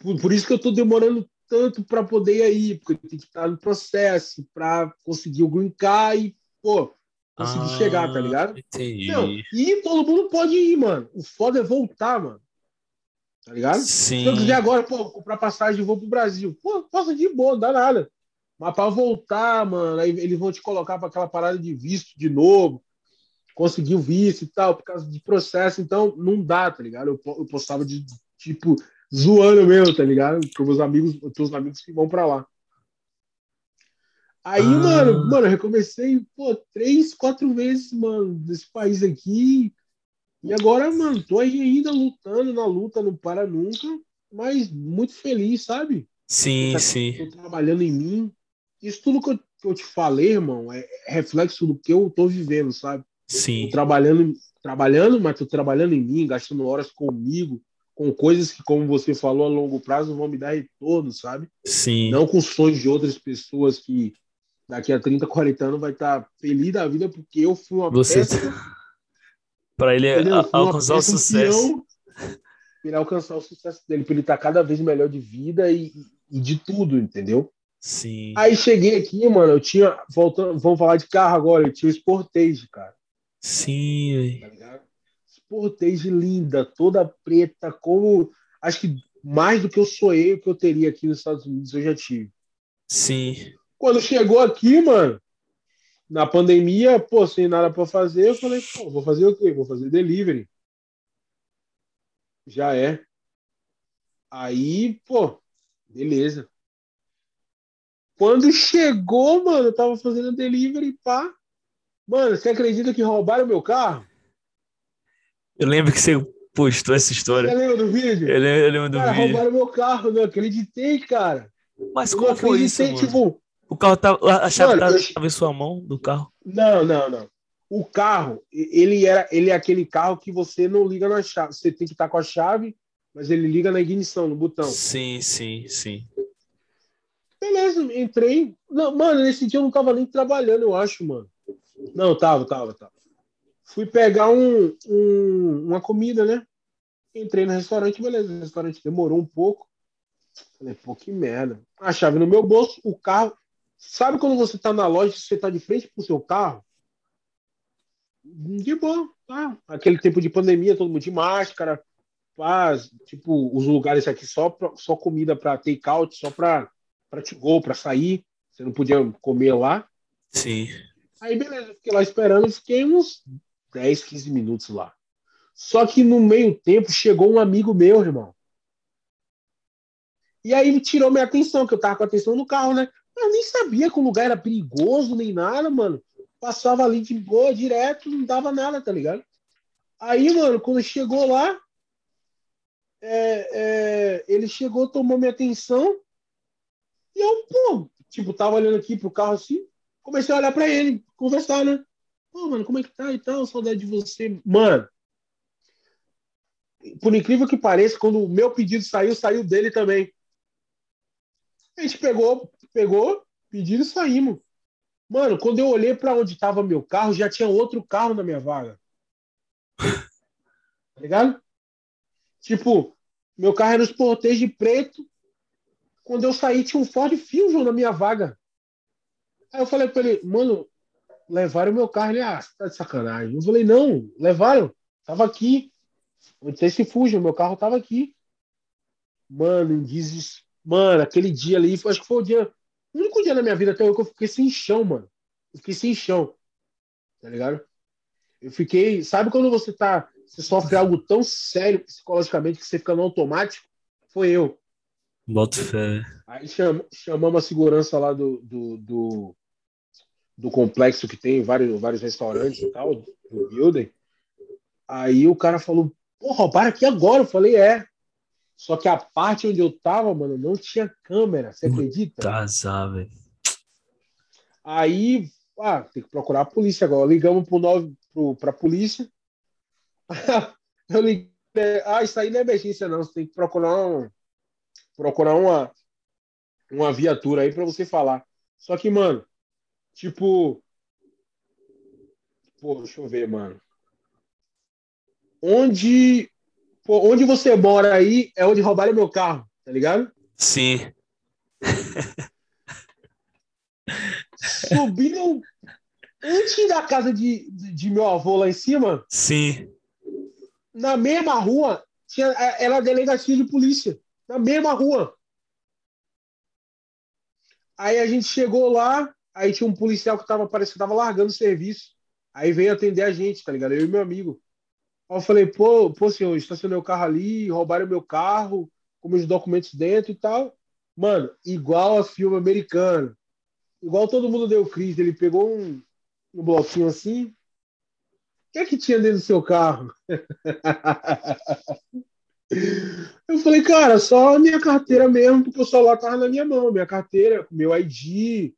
Por, por isso que eu tô demorando tanto para poder ir aí, porque tem que estar no processo para conseguir o green card e, pô, conseguir ah, chegar, tá ligado? Entendi. Não, e todo mundo pode ir, mano. O foda é voltar, mano. Tá ligado? Sim. Se eu quiser agora, pô, comprar passagem e vou pro Brasil, pô, posso de boa, não dá nada. Mas para voltar, mano, aí eles vão te colocar para aquela parada de visto de novo conseguiu visto e tal, por causa de processo, então não dá, tá ligado? Eu, eu postava de tipo zoando mesmo, tá ligado? Com meus amigos, os amigos que vão para lá. Aí, ah. mano, mano, eu recomecei, pô, três, quatro vezes, mano, desse país aqui. E agora, mano, tô aí ainda lutando na luta, não para nunca, mas muito feliz, sabe? Sim, tô, sim. Tô trabalhando em mim. Isso tudo que eu, que eu te falei, irmão, é reflexo do que eu tô vivendo, sabe? Sim. Tô trabalhando, trabalhando, mas tô trabalhando em mim, gastando horas comigo, com coisas que, como você falou, a longo prazo vão me dar retorno, sabe? Sim. Não com sonhos de outras pessoas que daqui a 30, 40 anos vai estar feliz da vida porque eu fui uma você... peça. Para ele alcançar o sucesso. Para ele alcançar o sucesso dele, para ele estar cada vez melhor de vida e, e de tudo, entendeu? Sim. Aí cheguei aqui, mano, eu tinha. Voltando, vamos falar de carro agora, eu tinha o Sportage, cara. Sim, tá Sportage linda, toda preta, como acho que mais do que eu sonhei o que eu teria aqui nos Estados Unidos, eu já tive. Sim. Quando chegou aqui, mano, na pandemia, pô, sem nada para fazer, eu falei, pô, vou fazer o quê? Vou fazer delivery. Já é. Aí, pô, beleza. Quando chegou, mano, eu tava fazendo delivery, pá. Mano, você acredita que roubaram meu carro? Eu lembro que você postou essa história. Você lembra do vídeo? Eu lembro, eu lembro do cara, vídeo. roubaram meu carro, não acreditei, cara. Mas como foi isso, mano? Tipo, o carro tava, a chave mano, tava, eu... em sua mão do carro? Não, não, não. O carro, ele era, ele é aquele carro que você não liga na chave. Você tem que estar com a chave, mas ele liga na ignição, no botão. Sim, sim, sim. Beleza, entrei. Não, mano, nesse dia eu não tava nem trabalhando, eu acho, mano. Não, tava, tava, tava. Fui pegar um, um, uma comida, né? Entrei no restaurante, beleza. O restaurante demorou um pouco. Falei, pô, que merda. A chave no meu bolso, o carro. Sabe quando você tá na loja, você tá de frente pro seu carro? De boa, tá? Aquele tempo de pandemia, todo mundo de máscara, faz, tipo, os lugares aqui só, pra, só comida para take out, só para go, para sair. Você não podia comer lá. Sim. Aí, beleza, fiquei lá esperando, fiquei uns 10, 15 minutos lá. Só que no meio tempo chegou um amigo meu, irmão. E aí ele tirou minha atenção, que eu tava com a atenção no carro, né? Eu nem sabia que o lugar era perigoso, nem nada, mano. Passava ali de boa, direto, não dava nada, tá ligado? Aí, mano, quando chegou lá, é, é, ele chegou, tomou minha atenção. E eu, pô, tipo, tava olhando aqui pro carro assim comecei a olhar para ele, conversar, né? Pô, mano, como é que tá e tal? Saudade de você. Mano, por incrível que pareça, quando o meu pedido saiu, saiu dele também. A gente pegou, pegou, pedido e saímos. Mano, quando eu olhei para onde tava meu carro, já tinha outro carro na minha vaga. *laughs* Tá ligado? Tipo, meu carro era os porteiros de preto. Quando eu saí, tinha um Ford Fusion na minha vaga. Aí eu falei pra ele, mano, levaram meu carro. Ele, ah, tá de sacanagem. Eu falei, não, levaram. Tava aqui. Onde esse Fusion, meu carro tava aqui. Mano, dizes. Mano, aquele dia ali, acho que foi o dia. O único dia na minha vida até hoje que eu fiquei sem chão, mano. Eu fiquei sem chão. Tá ligado? Eu fiquei. Sabe quando você tá. Você sofre algo tão sério psicologicamente que você fica no automático? Foi eu. Bota fé. Aí cham, chamamos a segurança lá do, do, do, do, complexo que tem vários, vários restaurantes e tal, do building. Aí o cara falou: Pô, roubaram aqui agora. Eu falei: É. Só que a parte onde eu tava, mano, não tinha câmera. Você acredita? Tá, velho. Aí, ah, tem que procurar a polícia agora. Ligamos pro nove, pro, pra polícia. *laughs* eu liguei. Ah, isso aí não é emergência, não. Você tem que procurar um, procurar uma, uma viatura aí para você falar. Só que, mano, tipo. Pô, deixa eu ver, mano. Onde. Pô, onde você mora aí é onde roubaram meu carro, tá ligado? Sim. Subindo antes da casa de, de meu avô lá em cima. Sim. Na mesma rua, tinha, era a delegacia de polícia. Na mesma rua. Aí a gente chegou lá, aí tinha um policial que tava, parece que tava largando o serviço. Aí veio atender a gente, tá ligado? Eu e meu amigo. Aí eu falei, pô, pô, senhor, estacionei o carro ali, roubaram meu carro, com meus documentos dentro e tal. Mano, igual a filme americano. Igual todo mundo deu crise. Ele pegou um, um bloquinho assim. O que é que tinha dentro do seu carro? *laughs* Eu falei, cara, só a minha carteira mesmo, porque o celular tava na minha mão. Minha carteira, com meu ID,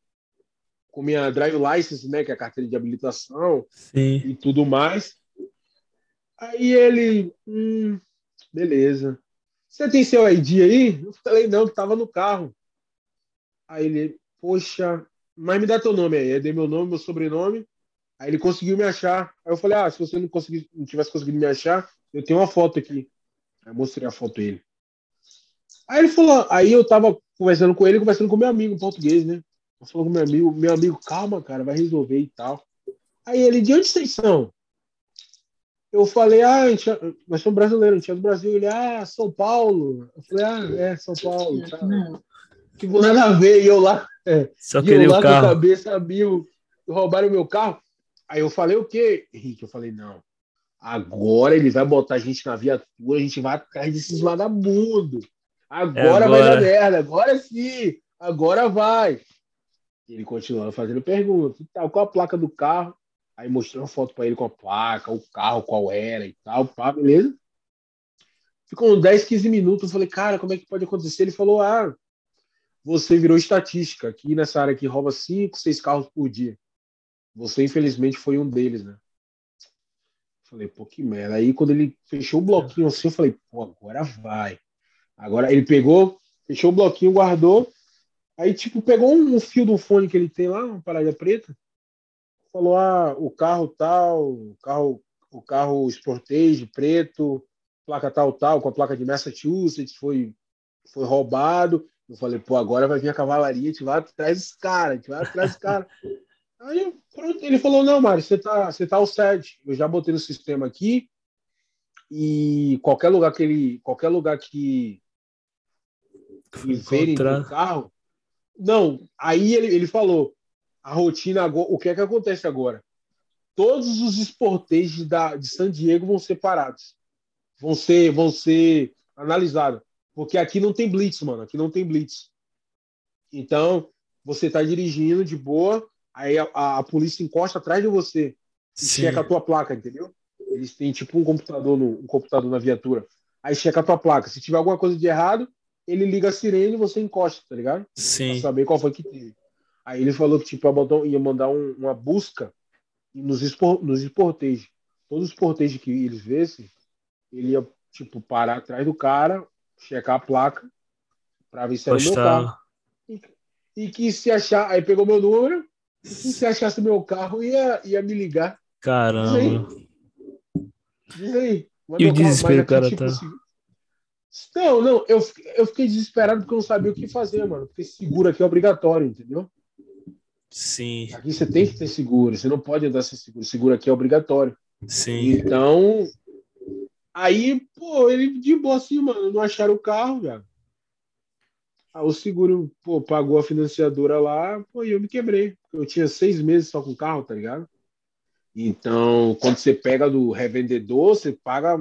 com minha drive license, né, que é a carteira de habilitação Sim. e tudo mais. Aí ele, hum, beleza. Você tem seu ID aí? Eu falei, não, tava no carro. Aí ele, poxa, mas me dá teu nome aí. Aí dei meu nome, meu sobrenome. Aí ele conseguiu me achar. Aí eu falei, ah, se você não, conseguir, não tivesse conseguido me achar, eu tenho uma foto aqui. Aí mostrei a foto dele. Aí ele falou, aí eu tava conversando com ele, conversando com meu amigo português, né? Eu falou com meu amigo, meu amigo, calma, cara, vai resolver e tal. Aí ele, de onde vocês são? Eu falei, ah, gente, nós somos brasileiros, a gente é do Brasil. Ele, ah, São Paulo. Eu falei, ah, é, São Paulo. Tá. Tipo, nada a ver. E eu lá, é, Só queria lá o carro. com a cabeça, viu, roubaram o meu carro. Aí eu falei, o quê, Henrique? Eu falei, não. Agora ele vai botar a gente na viatura, a gente vai atrás desses vagabundos. Agora, é agora, vai dar merda, agora sim, agora vai. Ele continuando fazendo perguntas tal, qual a placa do carro? Aí mostrando foto para ele com a placa, o carro, qual era e tal, pá, beleza? Ficou uns 10, 15 minutos, eu falei, cara, como é que pode acontecer? Ele falou, ah, você virou estatística, aqui nessa área que rouba 5, 6 carros por dia. Você, infelizmente, foi um deles, né? Falei, pô, que merda. Aí quando ele fechou o bloquinho assim, eu falei, pô, agora vai. Agora ele pegou, fechou o bloquinho, guardou. Aí, tipo, pegou um fio do fone que ele tem lá, uma parada preta. Falou, ah, o carro tal, o carro, o carro Sportage preto, placa tal, tal, com a placa de Massachusetts, foi, foi roubado. Eu falei, pô, agora vai vir a cavalaria, a gente vai atrás desse cara, a gente vai atrás desse cara. Aí pronto, ele falou: não, Mário, você tá, você tá ao set. Eu já botei no sistema aqui. E qualquer lugar que ele. Qualquer lugar que. verem do carro. Não, aí ele, ele falou: a rotina agora. O que é que acontece agora? Todos os esporteiros da, de San Diego vão ser parados. Vão ser, vão ser analisados. Porque aqui não tem blitz, mano. Aqui não tem blitz. Então, você tá dirigindo de boa Aí a, a, a polícia encosta atrás de você e Sim. checa a tua placa, entendeu? Eles têm tipo um computador, no, um computador na viatura. Aí checa a tua placa. Se tiver alguma coisa de errado, ele liga a sirene e você encosta, tá ligado? Sim. Pra saber qual foi que teve. Aí ele falou que tipo, ia mandar um, uma busca nos, espor, nos. Todos os porteiros que eles vissem, ele ia tipo, parar atrás do cara, checar a placa, pra ver se era o meu carro. E, e que se achar, aí pegou meu número, se você achasse meu carro, ia, ia me ligar. Caramba. Diz aí. E o desespero, cara, tipo, tá. assim, Não, não, eu, fiquei- eu fiquei desesperado porque eu não sabia o que fazer, mano. Porque seguro aqui é obrigatório, entendeu? Sim, Aqui você tem que ter seguro, você não pode andar sem seguro. Seguro aqui é obrigatório. sim. Então, aí, pô, ele de boa assim, mano, não acharam o carro, velho. Aí o seguro, pô, pagou a financiadora lá, pô, e eu me quebrei. Eu tinha seis meses só com o carro, tá ligado? Então, quando você pega do revendedor, você paga,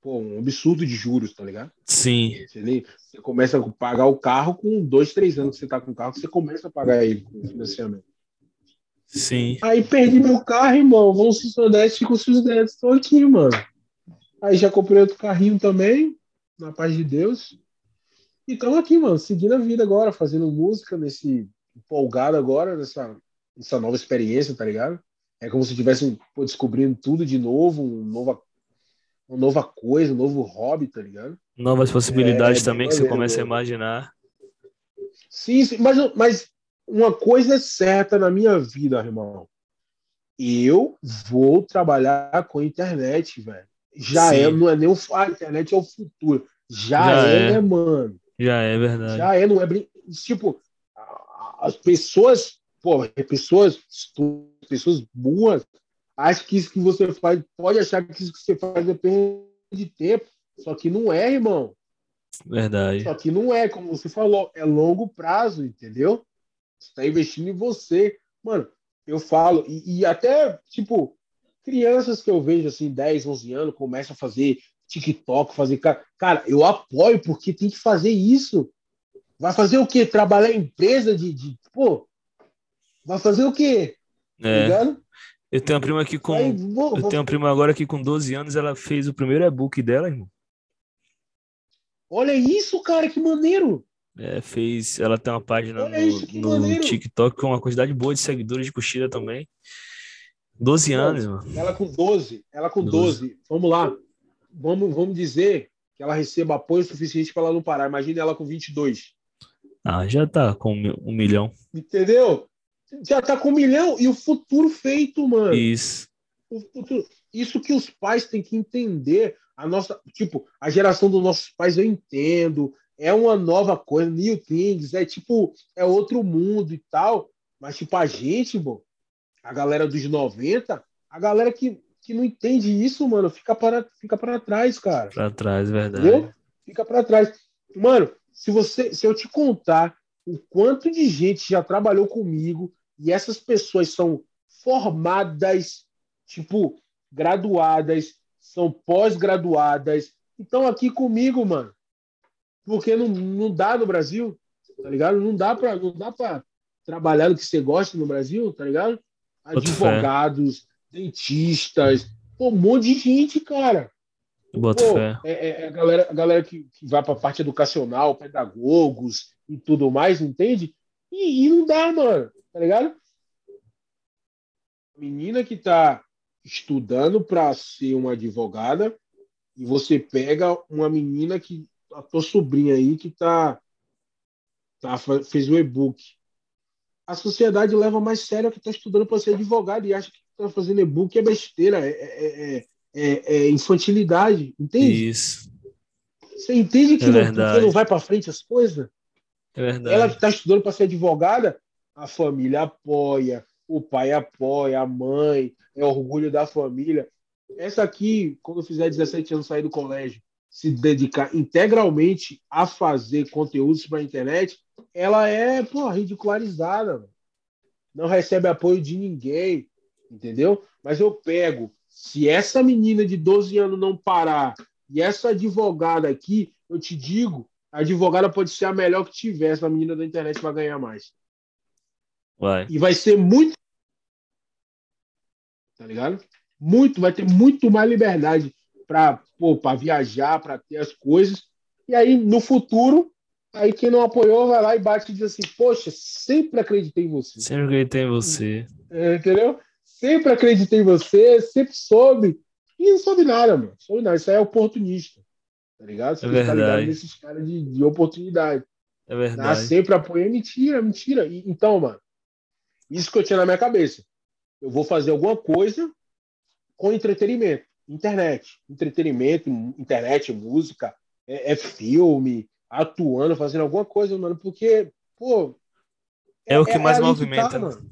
pô, um absurdo de juros, tá ligado? Sim, Você, nem- você começa a pagar o carro com dois, três anos que você tá com o carro, você começa a pagar ele com financiamento. sim. Aí perdi meu carro, irmão. Vamos se honestos com os netos. Tô aqui, mano. Aí já comprei outro carrinho também, na paz de Deus. E estamos aqui, mano, seguindo a vida agora, fazendo música nesse empolgado agora, nessa, nessa nova experiência, tá ligado? É como se tivesse pô, descobrindo tudo de novo, um nova, uma nova coisa, um novo hobby, tá ligado? Novas possibilidades É, também que você começa a mano. imaginar. Sim, sim, mas, mas uma coisa é certa na minha vida, irmão. Eu vou trabalhar com a internet, velho. Já Sim. é, não é nem o a internet é o futuro. Já, Já é, é. né, mano? Já é verdade. Já é, não é brin... tipo as pessoas, pô, pessoas, pessoas boas, acham que isso que você faz, pode achar que isso que você faz é perda de tempo, só que não é, irmão. Verdade. Só que não é, como você falou, é longo prazo, entendeu? Você está investindo em você. Mano, eu falo, e, e até, tipo, crianças que eu vejo assim, 10, 11 anos, começam a fazer TikTok, fazer. ca- Cara, eu apoio, porque tem que fazer isso. Vai fazer o quê? Trabalhar em empresa de. de pô, vai fazer o quê? Tá É. Eu tenho uma prima aqui com. Vai, vou- Eu vou- tenho uma prima agora que com 12 anos ela fez o primeiro e-book dela, irmão. Olha isso, cara, que maneiro! É, fez. Ela tem uma página Olha no, isso, no. TikTok com uma quantidade boa de seguidores de curtida também. 12 Não. anos, mano. Ela com 12, ela com 12. 12. Vamos lá. Vamos, vamos dizer que ela receba apoio suficiente para ela não parar. Imagina ela com 22. Ah, já tá com um milhão. Entendeu? Já tá com um milhão e o futuro feito, mano. Isso. Futuro. Isso que os pais têm que entender. A nossa, tipo, a geração dos nossos pais eu entendo. É uma nova coisa, new things, é tipo, é outro mundo e tal. Mas, tipo, a gente, bom, a galera dos 90, a galera que, que não entende isso, mano, fica para, fica para trás, cara. Pra trás, verdade. Entendeu? Fica para trás. Mano, se você, se eu te contar o quanto de gente já trabalhou comigo e essas pessoas são formadas, tipo, graduadas, são pós-graduadas, estão aqui comigo, mano. Porque não, não dá no Brasil, tá ligado? Não dá para não dá para trabalhar no que você gosta no Brasil, tá ligado? Advogados, dentistas, pô, um monte de gente, cara. Boto Pô, fé. é, é- é a galera, a galera que, que vai para a parte educacional, pedagogos e tudo mais, entende? E, e não dá, mano, tá ligado? Menina que tá estudando para ser uma advogada e você pega uma menina que a tua sobrinha aí que tá, tá fez o e-book. A sociedade leva mais sério que tá estudando para ser advogado e acha que tá fazendo e-book é besteira, é, é- é- é- é infantilidade, entende? Isso. Você entende que É não, não vai para frente as coisas? É verdade. Ela que está estudando para ser advogada, a família apoia, o pai apoia, a mãe, é orgulho da família. Essa aqui, quando fizer 17 anos sair do colégio, se dedicar integralmente a fazer conteúdos para a internet, ela é pô, ridicularizada. mano. Não recebe apoio de ninguém, entendeu? Mas eu pego, se essa menina de 12 anos não parar e essa advogada aqui, eu te digo, a advogada pode ser a melhor que tiver, essa menina da internet vai ganhar mais. Vai. E vai ser muito. Tá ligado? Muito, vai ter muito mais liberdade para viajar, para ter as coisas. E aí, no futuro, aí quem não apoiou vai lá e bate e diz assim: Poxa, sempre acreditei em você. Sempre acreditei em você. É, entendeu? Sempre acreditei em você, sempre soube. E não soube nada, mano. Soube nada. Isso aí é oportunista. Tá ligado? Você É que ficar ligado verdade. nesses caras de, de oportunidade. É verdade. sempre apoio é mentira, mentira. E- então, mano, isso que eu tinha na minha cabeça. Eu vou fazer alguma coisa com entretenimento. internet, entretenimento, internet, música, é, é filme, atuando, fazendo alguma coisa, mano, porque, pô. É, é o que é, mais tá, movimenta. Tá, mano.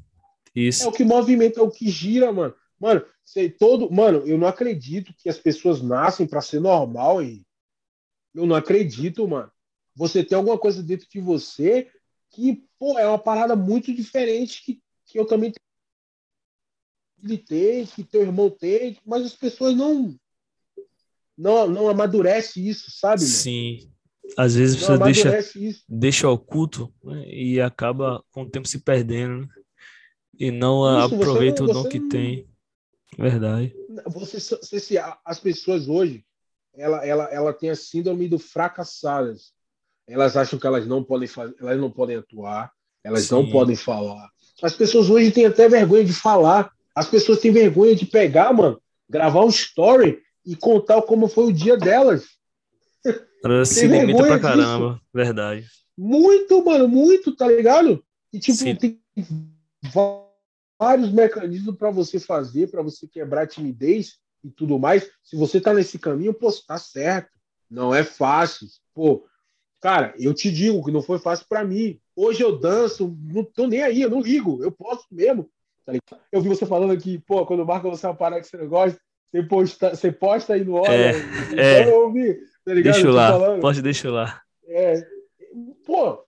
Isso. É o que movimenta, é o que gira, mano. Mano, sei, todo. Mano, eu não acredito que as pessoas nascem para ser normal e. Eu não acredito, mano. Você tem alguma coisa dentro de você que, pô, é uma parada muito diferente que, que eu também ele tem, que teu irmão tem, mas as pessoas não não, não amadurece isso, sabe? Mano? Sim. Às vezes você deixa, isso. deixa oculto né? e acaba com o tempo se perdendo né? E não isso, aproveita não, o dom que não... tem. Verdade. Você, você, as pessoas hoje, ela, ela, ela tem a síndrome do fracassadas. Elas acham que elas não podem fazer, elas não podem atuar, elas Sim. não podem falar. As pessoas hoje têm até vergonha de falar. As pessoas têm vergonha de pegar, mano, gravar um story e contar como foi o dia delas. Ela se limita pra caramba, disso. verdade. Muito, mano, muito, tá ligado? E tipo, Sim. tem vários mecanismos para você fazer, para você quebrar a timidez e tudo mais. Se você tá nesse caminho, pô, tá certo. Não é fácil. Pô, cara, eu te digo que não foi fácil para mim. Hoje eu danço, não tô nem aí, eu não ligo, eu posso mesmo. Tá eu vi você falando aqui, pô, quando marca você uma parada que você não gosta, você posta, você posta aí no hora. É, então é. eu ouvi, tá ligado? Deixa lá, falando. pode deixar lá. É, pô,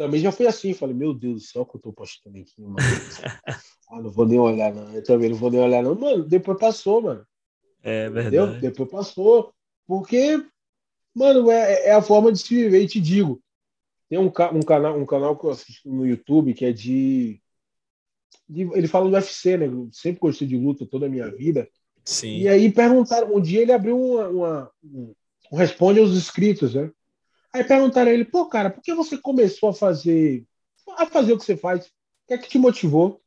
também já foi assim. Falei, meu Deus do céu, que eu tô postando aqui, mano. *laughs* ah, não vou nem olhar, não. Eu também não vou nem olhar, não. Mano, depois passou, mano. É verdade. Entendeu? Depois passou. Porque, mano, é, é a forma de se viver. E te digo, tem um, um, canal, um canal que eu assisto no YouTube que é de, de. Ele fala do UFC, né? Eu sempre gostei de luta toda a minha vida. Sim. E aí perguntaram, um dia ele abriu uma, uma um, um responde aos inscritos, né? Aí perguntaram a ele, pô, cara, por que você começou a fazer a fazer o que você faz? O que é que te motivou?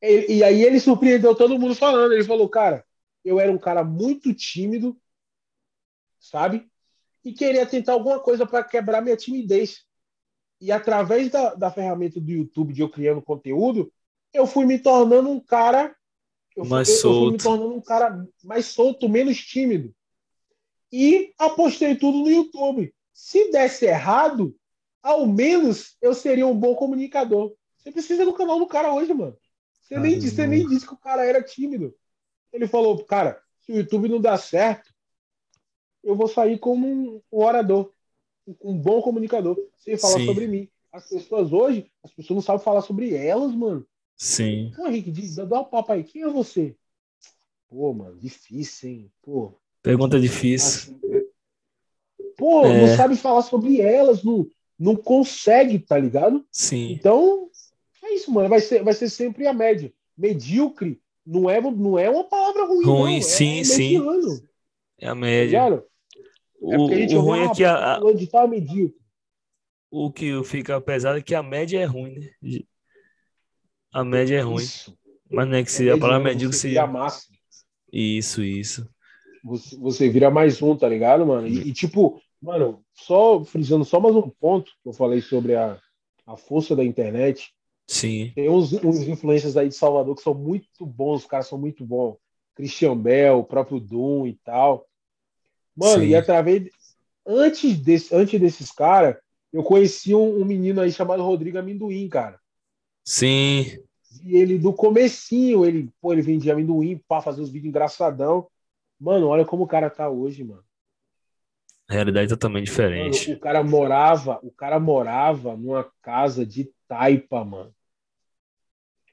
E, e aí ele surpreendeu todo mundo falando. Ele falou, cara, eu era um cara muito tímido, sabe? E queria tentar alguma coisa para quebrar minha timidez. E através da, da ferramenta do YouTube, de eu criando conteúdo, eu fui me tornando um cara eu, mais fui, solto. eu fui me tornando um cara mais solto, menos tímido. E apostei tudo no YouTube. Se desse errado, ao menos eu seria um bom comunicador. Você precisa do canal do cara hoje, mano. Você, nem, disse, você nem disse que o cara era tímido. Ele falou, cara, se o YouTube não dá certo, eu vou sair como um, um orador, um, um, bom comunicador, sem falar Sim. sobre mim. As pessoas hoje, as pessoas não sabem falar sobre elas, mano. Sim. Pô, Henrique, diz, dá um papo aí. Quem é você? Pô, mano, difícil, hein? Pô. Pergunta difícil. Pô, é. não sabe falar sobre elas, não, não consegue, tá ligado? Sim. Então, é isso, mano. Vai ser, vai ser sempre a média. Medíocre não é, não é uma palavra ruim. Ruim, não. sim, é sim. É a média. Tá o, o ruim é que a, a... Tá medíocre. O que fica pesado é que a média é ruim, né? A média é ruim. Isso. Mas não é que se a, palavra medíocre se. Vira máximo. Isso, isso. Você, você vira mais um, tá ligado, mano? E, e, tipo, mano, só frisando só mais um ponto que eu falei sobre a, a força da internet. Sim. Tem uns, uns influencers aí de Salvador que são muito bons, os caras são muito bons. Christian Bell, o próprio Doom e tal. Mano, Sim. e através. Antes, desse, antes desses caras, eu conheci um, um menino aí chamado Rodrigo Amendoim, cara. Sim. E ele, do comecinho, ele, pô, ele vendia amendoim para fazer os vídeos engraçadão. Mano, olha como o cara tá hoje, mano. A realidade é totalmente diferente. Mano, o cara morava, o cara morava numa casa de taipa, mano.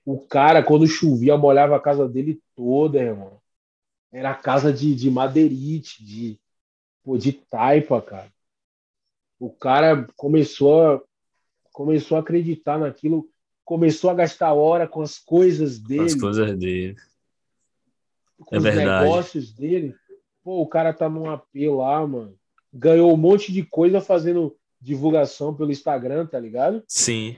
O cara, quando chovia, molhava a casa dele toda, irmão. Era casa de, de madeirite, de, pô, de taipa, cara. O cara começou a, começou a acreditar naquilo começou a gastar hora com as coisas dele. Com as coisas dele. Com é os verdade. negócios dele. Pô, o cara tá num AP lá, mano. Ganhou um monte de coisa fazendo divulgação pelo Instagram, tá ligado? Sim.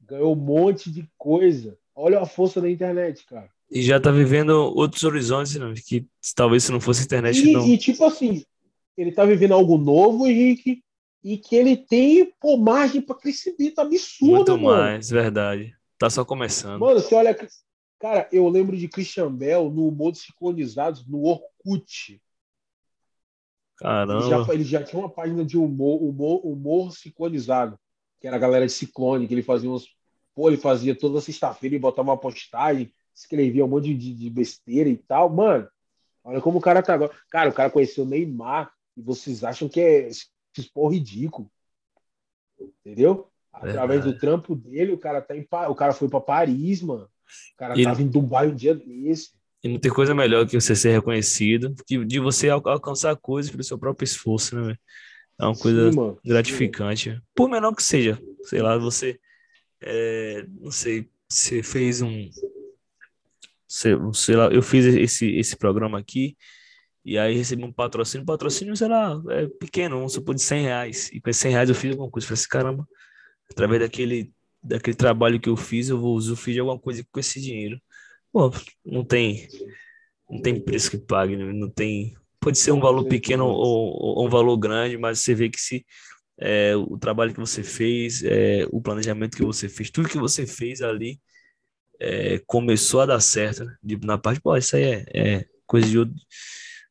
Ganhou um monte de coisa. Olha a força da internet, cara. E já tá vivendo outros horizontes, né? que talvez se não fosse internet e, não. E tipo assim, ele tá vivendo algo novo, Henrique, e que ele tem pô, margem para crescimento absurdo, Muito mano. mais, verdade. Tá só começando. Mano, você olha, Cara, eu lembro de Christian Bell no Modos Sincronizados no Orkut. Caramba. Ele já, ele já tinha uma página de humor, humor, humor sincronizado, que era a galera de Ciclone, que ele fazia uns. Pô, ele fazia toda sexta-feira e botava uma postagem, escrevia um monte de, de, besteira e tal. Mano, olha como o cara tá agora. Cara, o cara conheceu o Neymar e vocês acham que é expor ridículo. Entendeu? Através Verdade. do trampo dele, o cara tá em o cara foi para Paris, mano. O cara e... tava em Dubai um dia desse. E não tem coisa melhor que você ser reconhecido, que de você alcançar coisas pelo seu próprio esforço, né? É uma coisa sim, gratificante. Sim. Por menor que seja, sei lá, você, é, não sei, você fez um, sei, sei lá, eu fiz esse, esse programa aqui e aí recebi um patrocínio, patrocínio, sei lá, é pequeno, vamos supor de 100 reais. E com esses 100 reais eu fiz alguma coisa. Falei assim, caramba, através daquele, daquele trabalho que eu fiz, eu vou usufruir de alguma coisa com esse dinheiro. Pô, não tem, não tem preço que pague, né? não tem. Pode ser um valor pequeno ou, ou um valor grande, mas você vê que se é, o trabalho que você fez, é, o planejamento que você fez, tudo que você fez ali é, começou a dar certo. Né? De, na parte, pô, isso aí é, é coisa de outro,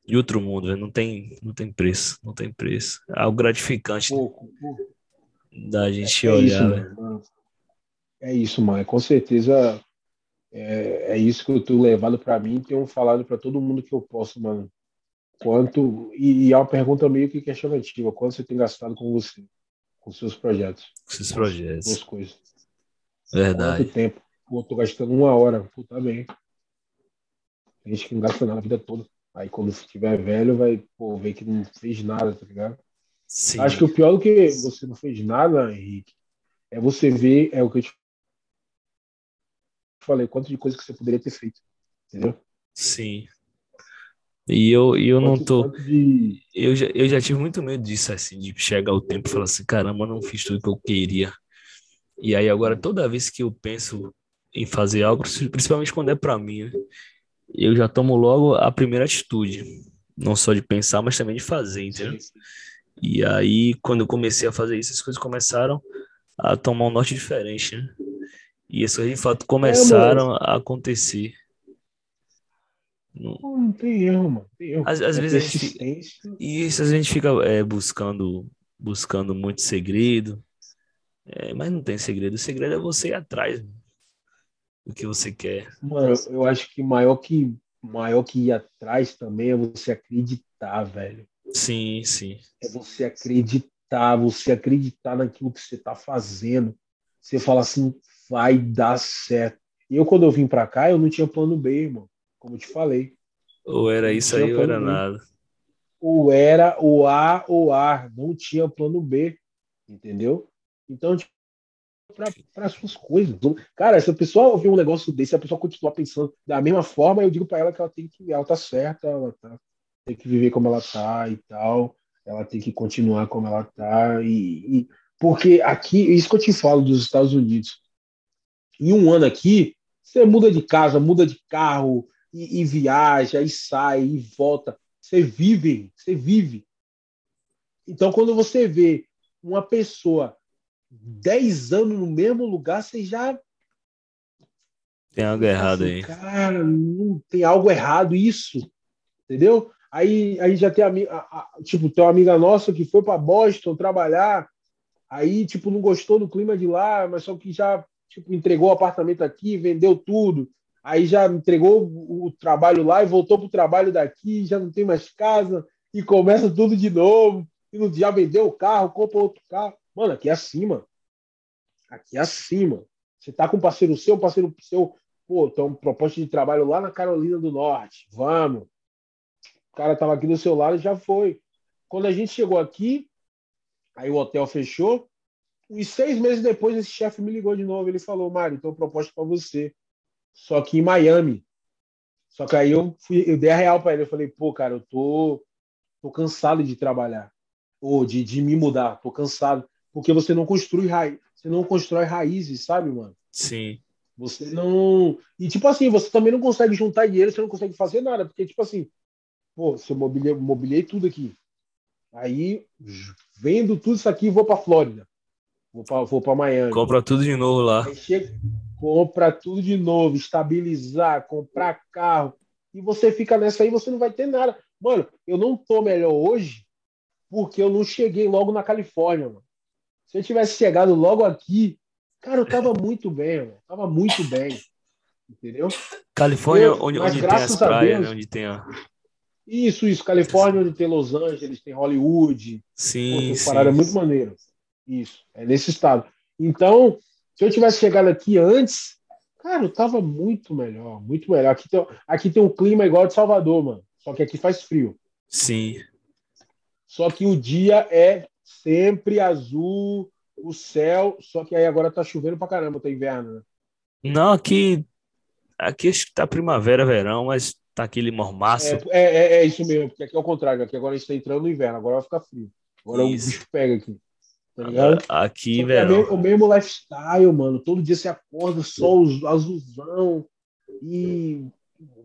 de outro mundo, né? não tem, não tem preço, não tem preço. É algo gratificante pouco, pouco. da gente é, olhar. Isso, né? É isso, mano. Com certeza é, é isso que eu tô levado para mim e tenho falado para todo mundo que eu posso, mano. Quanto e, e, é uma pergunta meio que questionativa. Quanto você tem gastado com você, com seus projetos? Com seus projetos. Duas coisas. Verdade. Quanto tempo? Pô, tô gastando uma hora. Pô, tá bem. Tem gente que não gasta nada a vida toda. Aí quando estiver velho, vai pô, ver que não fez nada, tá ligado? Sim. Acho que o pior do que você não fez nada, Henrique, é você ver, é o que eu te falei, quanto de coisa que você poderia ter feito. Entendeu? Sim. E eu, eu não tô. De... Eu, já, eu já tive muito medo disso, assim, de chegar o tempo e falar assim: caramba, não fiz tudo que eu queria. E aí, agora, toda vez que eu penso em fazer algo, principalmente quando é para mim, né, eu já tomo logo a primeira atitude. Não só de pensar, mas também de fazer, entendeu? E aí, quando eu comecei a fazer isso, as coisas começaram a tomar um norte diferente, né? E as coisas de fato começaram é, a acontecer. Não, não tem erro, mano. Tem erro. Às, às é vezes a gente isso a gente fica é, buscando, buscando muito segredo, é, mas não tem segredo. O segredo é você ir atrás do que você quer. Mano, eu acho que maior que maior que ir atrás também é você acreditar, velho. Sim, sim. É você acreditar, você acreditar naquilo que você tá fazendo. Você fala assim, vai dar certo. E eu, quando eu vim para cá, eu não tinha plano B, irmão, como eu te falei. Ou era isso aí, ou era B. nada. Ou era o A ou A, não tinha plano B, entendeu? Então, tipo, para as suas coisas. Cara, se a pessoa ouvir um negócio desse, a pessoa continuar pensando da mesma forma, eu digo para ela que ela tem que, ela tá certa, ela tá, tem que viver como ela tá e tal, ela tem que continuar como ela tá e, e porque aqui, isso que eu te falo dos Estados Unidos, em um ano aqui, você muda de casa, muda de carro, e, e viaja, e sai, e volta. Você vive, você vive. Então, quando você vê uma pessoa 10 anos no mesmo lugar, você já. Tem algo errado aí. Cara, não tem algo errado isso. Entendeu? Aí, aí já tem amiga, tipo, tem uma amiga nossa que foi para Boston trabalhar, aí tipo não gostou do clima de lá, mas só que já tipo, entregou o apartamento aqui, vendeu tudo, aí já entregou o trabalho lá e voltou para o trabalho daqui, já não tem mais casa e começa tudo de novo. E já vendeu o carro, compra outro carro. Mano, aqui é acima. Aqui é acima. Você tá com um parceiro seu, um parceiro seu, pô, tem uma proposta de trabalho lá na Carolina do Norte. Vamos. O cara tava aqui do seu lado e já foi. Quando a gente chegou aqui, aí o hotel fechou, e seis meses depois, esse chefe me ligou de novo. Ele falou: Mário, então proposta para você. Só que em Miami. Só que aí eu, fui, eu dei a real para ele. Eu falei: pô, cara, eu tô, tô cansado de trabalhar. Ou de, de me mudar. Tô cansado. Porque você não construi raiz, você não constrói raízes, sabe, mano? Sim. Você não. E tipo assim, você também não consegue juntar dinheiro, você não consegue fazer nada. Porque, tipo assim, pô, se eu mobiliei, mobiliei tudo aqui. Aí, vendo tudo isso aqui, vou para Flórida. Vou para vou Miami. Compra tudo de novo lá. Chega, compra tudo de novo, estabilizar, comprar carro, e você fica nessa aí, você não vai ter nada. Mano, eu não tô melhor hoje porque eu não cheguei logo na Califórnia, mano. Se eu tivesse chegado logo aqui, cara, eu tava muito bem, mano. Tava muito bem. Entendeu? Califórnia, eu, onde, onde tem as praias, Deus, né? onde tem a... Isso, isso. Califórnia, onde tem Los Angeles, tem Hollywood. Sim, sim. Parada muito maneira. Isso, é nesse estado. Então, se eu tivesse chegado aqui antes, cara, eu tava muito melhor, muito melhor. Aqui tem, aqui tem um clima igual de Salvador, mano. Só que aqui faz frio. Sim. Só que o dia é sempre azul, o céu, só que aí agora tá chovendo pra caramba, tá inverno, né? Não, aqui aqui acho que tá primavera, verão, mas tá aquele mormaço. É, é, é, é isso mesmo, porque aqui é o contrário, aqui agora a gente tá entrando no inverno, agora vai ficar frio. Agora isso. o bicho pega aqui. Tá ligado? Aqui, é velho. É o mesmo lifestyle, mano. Todo dia você acorda, sol azulzão e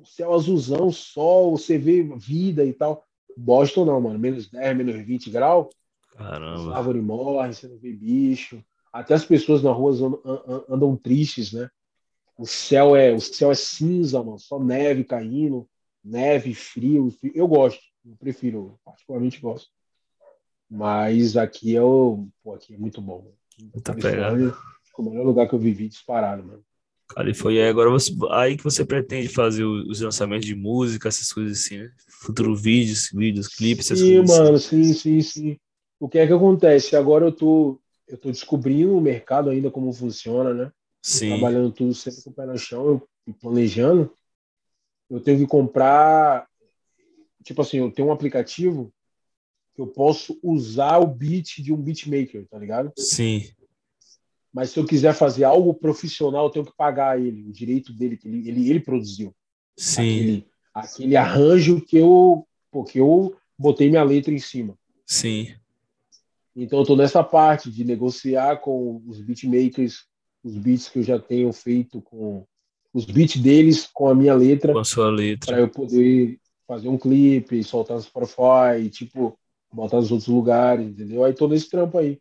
céu azulzão, sol, você vê vida e tal. Boston não, mano. Menos 10, menos 20 graus. Caramba. A árvore morre, você não vê bicho. Até as pessoas na rua andam, andam, tristes, né? O céu é o céu é cinza, mano. Só neve caindo, neve, frio. frio. Eu gosto, eu prefiro, particularmente gosto. Mas aqui é o, pô, aqui é muito bom. Tá pegando. O melhor lugar que eu vivi disparado, mano. Califórnia, agora você, aí que você pretende fazer os lançamentos de música, essas coisas assim, né? Futuro vídeos, vídeos, clipes, essas sim, coisas. Sim, mano, assim. sim, sim, sim. O que é que acontece? Agora eu tô, eu tô descobrindo o mercado ainda como funciona, né? Sim. Trabalhando tudo sempre com o pé no chão e planejando. Eu tenho que comprar, tipo assim, eu tenho um aplicativo que eu posso usar o beat de um beatmaker, tá ligado? Sim. Mas se eu quiser fazer algo profissional, eu tenho que pagar ele, o direito dele, que ele, ele, ele produziu. Sim. Aquele, aquele arranjo que eu, porque eu botei minha letra em cima. Sim. Então eu tô nessa parte de negociar com os beatmakers, os beats que eu já tenho feito com os beats deles com a minha letra. Com a sua letra. Para eu poder fazer um clipe, soltar no Spotify, tipo, botar nos outros lugares, entendeu? Aí tô nesse trampo aí.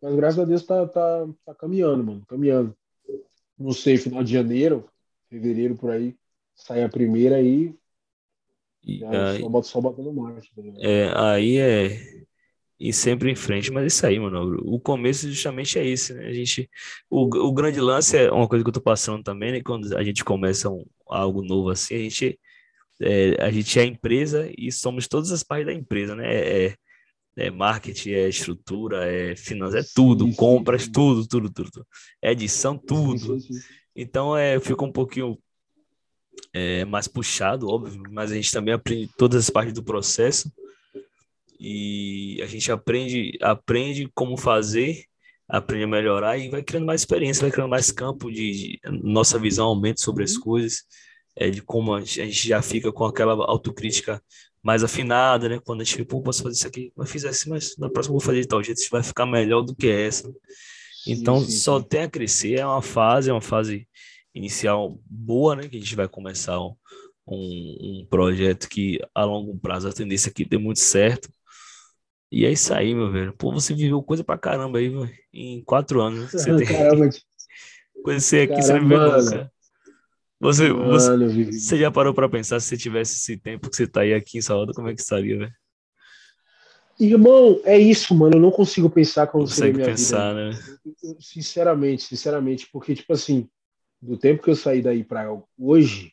Mas graças a Deus tá, tá, tá caminhando, mano, caminhando. Não sei, final de janeiro, fevereiro por aí, sai a primeira aí. E aí, só, só botando marcha. Tá é, aí é. E sempre em frente, mas isso aí, mano. O começo justamente é isso, né? A gente. O, o grande lance é uma coisa que eu tô passando também, né? Quando a gente começa um, algo novo assim, a gente. É, a gente é a empresa e somos todas as partes da empresa, né? É, é marketing, é estrutura, é finanças, é tudo, sim, compras, sim. tudo, tudo, tudo. É edição, tudo. Sim, então é, fica um pouquinho é, mais puxado, óbvio, mas a gente também aprende todas as partes do processo e a gente aprende, aprende como fazer, aprende a melhorar e vai criando mais experiência, vai criando mais campo de, de nossa visão aumenta sobre as coisas, é, de como a gente já fica com aquela autocrítica mais afinada, né? Quando a gente, pô, posso fazer isso aqui, mas fiz assim, mas na próxima eu vou fazer de tal jeito, vai ficar melhor do que essa. Então, sim, sim, só sim. tem a crescer, é uma fase, é uma fase inicial boa, né? Que a gente vai começar um, um, um projeto que a longo prazo a tendência aqui dê muito certo. E é isso aí, meu velho. Pô, você viveu coisa pra caramba aí, velho. Em quatro anos. Né? Você *laughs* tem... Caramba. *laughs* Conhecer aqui, caramba, você não viveu nunca. Você, você, você, já parou para pensar se você tivesse esse tempo que você tá aí aqui em Salvador, como é que estaria, velho? Irmão, é isso, mano. Eu não consigo pensar como não seria minha pensar, vida. né? sinceramente, sinceramente, porque, tipo assim, do tempo que eu saí daí para hoje,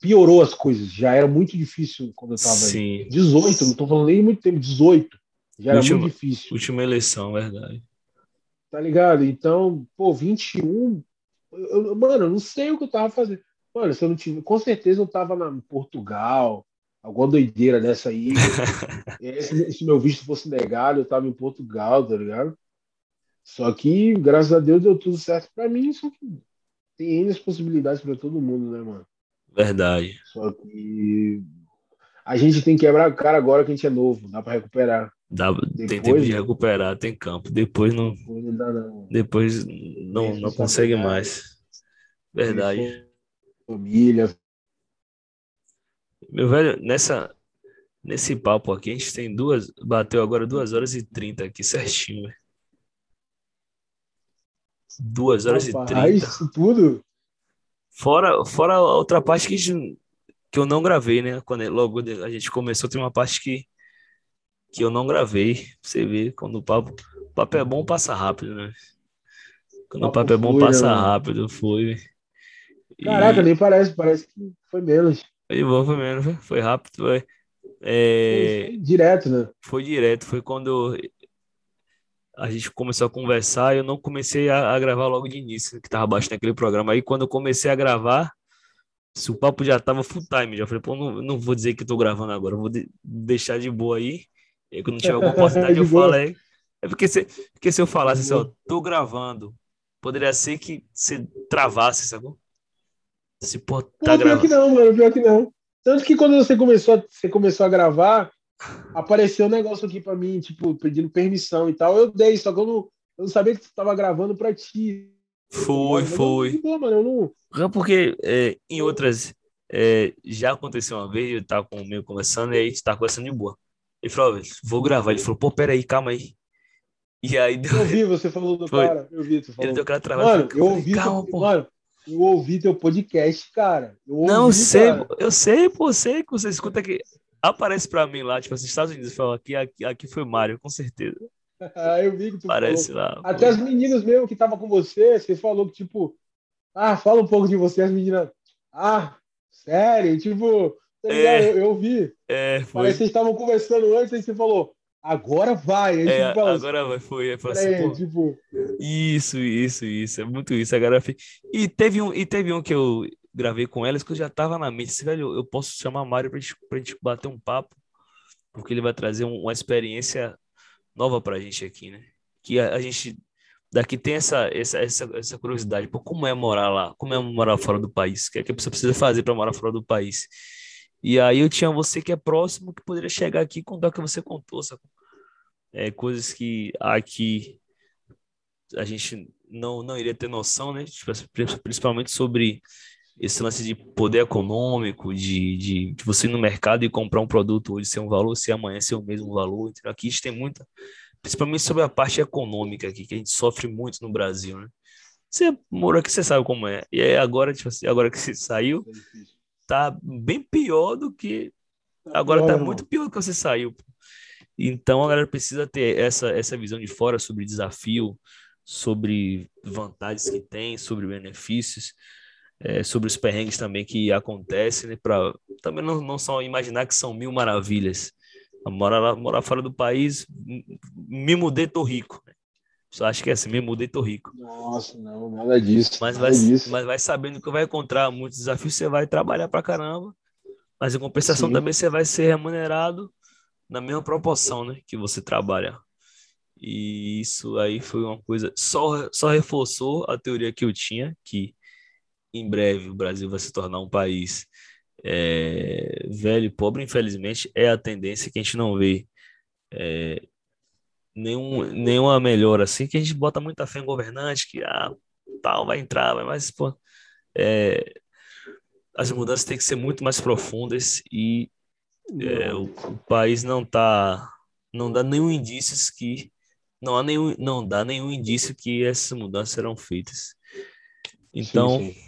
piorou as coisas. Já era muito difícil quando eu tava Sim. aí. 18, não tô falando nem muito tempo, 18. Já era última, muito difícil. Última eleição, verdade. Tá ligado? Então, pô, 21, eu, mano, eu não sei o que eu tava fazendo. Mano, se eu não tive. Com certeza eu tava na, em Portugal, alguma doideira dessa aí. *laughs* se, se meu visto fosse negado, eu tava em Portugal, tá ligado? Só que, graças a Deus, deu tudo certo pra mim. Só que tem N possibilidades pra todo mundo, né, mano? Verdade. Só que a gente tem que quebrar a cara agora que a gente é novo, dá pra recuperar. Dá, depois, tem tempo de recuperar, tem campo. Depois não. Depois não, dá, não. Depois não, não consegue mais. Verdade. Família. Meu velho, nessa, nesse papo aqui, a gente tem duas. Bateu agora duas horas e trinta aqui, certinho, velho. 2 horas Rapaz, e 30. isso tudo? Fora, fora a outra parte que, a gente- que eu não gravei, né? Quando logo a gente começou, tem uma parte que, que eu não gravei. Você vê, quando o papo, o papo é bom, passa rápido, né? Quando o Papo papo é bom, né, passa mano? rápido, foi. E Caraca, nem parece, parece que foi menos. foi bom, foi mesmo, foi, foi rápido, foi. Foi, É, foi direto, né? foi direto, foi quando a gente começou a conversar e eu não comecei a, a gravar logo de início, que tava baixo naquele programa. Aí quando eu comecei a gravar, se o papo já tava full time, já falei, pô, não, não vou dizer que tô gravando agora, vou de- deixar de boa aí. E aí quando tiver alguma *laughs* oportunidade De eu falo aí. É porque se, porque se eu falasse assim, ó, tô gravando, poderia ser que você travasse, sacou? Se, pô, tá pior que gravando. não, mano, pior que não. Tanto que quando você começou, a- você começou a gravar, apareceu um negócio aqui pra mim, tipo, pedindo permissão e tal. Eu dei, só que eu não, eu não sabia que tu tava gravando pra ti. Foi, eu- foi. não. Porque é, em outras é, já aconteceu uma vez, eu tava com o meu conversando e aí a gente tava conversando de boa. Ele falou, "Ó, vou gravar. Ele falou, pô, peraí, calma aí. E aí deu, Eu ouvi você falou do Foi. cara, eu vi tu ele falando. deu aquela travada. Mano, eu ouvi, calma, teu, pô. mano, eu ouvi teu podcast, cara. Eu ouvi, Não, eu sei, cara. eu sei, pô, sei que você escuta que aparece pra mim lá, tipo assim, Estados Unidos, fala aqui, aqui, aqui foi Mário, com certeza. Ah, eu vi que tu Aparece falou. lá. Até pô. as meninas mesmo que estavam com você, você falou que, tipo, ah, fala um pouco de você, as meninas, ah, sério, tipo, tá? É. Eu, eu vi. É, Parece foi. que vocês estavam conversando antes, aí você falou, agora vai. Aí, É, tipo, fala, agora vai, foi. Aí falou peraí, assim, pô, tipo, Isso, isso, isso. É muito isso. Agora, fi- e teve um, e teve um que eu gravei com elas que eu já tava na mente. Assim, velho, eu posso chamar Mário pra gente, pra gente bater um papo, porque ele vai trazer um- uma experiência nova pra gente aqui, né? Que a, a gente daqui tem essa, essa, essa, essa curiosidade. Pô, como é morar lá? Como é morar fora do país? O que é que a pessoa precisa fazer para morar fora do país? E aí eu tinha você que é próximo, que poderia chegar aqui e contar o que você contou, sacou? É, coisas que aqui a gente não, não iria ter noção, né? Tipo, pri- principalmente sobre esse lance de poder econômico, de, de, de você ir no mercado e comprar um produto hoje ser um valor, se amanhã ser o mesmo valor. entendeu? Aqui a gente tem muita, principalmente sobre a parte econômica aqui, que a gente sofre muito no Brasil, né? Você morou aqui, você sabe como é. E aí agora, tipo assim, agora que você saiu, tá bem pior do que Tá Agora tá muito pior do que você saiu. Então a galera precisa ter essa, essa visão de fora sobre desafio, sobre vantagens que tem, sobre benefícios, é, sobre os perrengues também que acontecem, né? Pra, também não, não só imaginar que são mil maravilhas. Morar, lá, morar fora do país, me mudei, tô rico. né? Só acho que é assim, me mudei, tô rico. Nossa, não, nada disso. Mas nada vai, disso. mas vai sabendo que vai encontrar muitos desafios, você vai trabalhar pra caramba, mas em compensação Sim. também você vai ser remunerado na mesma proporção, né, que você trabalha. E isso aí foi uma coisa, só, só reforçou a teoria que eu tinha, que em breve o Brasil vai se tornar um país é, velho e pobre, infelizmente, é a tendência que a gente não vê é, nenhum, nenhuma melhora assim, que a gente bota muita fé em governante, que ah, tal vai entrar, vai- mas pô, é, as mudanças têm que ser muito mais profundas e é, o, o país não tá, não dá nenhum indícios que não há nenhum, não dá nenhum indício que essas mudanças serão feitas. Então, Sim, sim.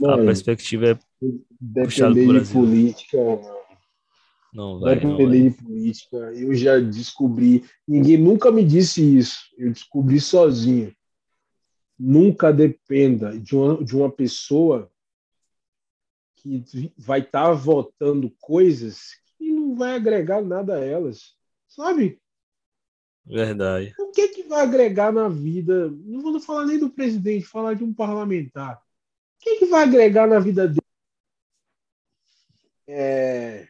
A Mano, perspectiva é pro depender de política, não vai, não depender vai. de política, eu já descobri. Ninguém nunca me disse isso. Eu descobri sozinho. Nunca dependa de uma, de uma pessoa que vai estar votando coisas que não vai agregar nada a elas. Sabe? Verdade. O que, que vai agregar na vida? Não vou falar nem do presidente, falar de um parlamentar. O que, que vai agregar na vida dele? É,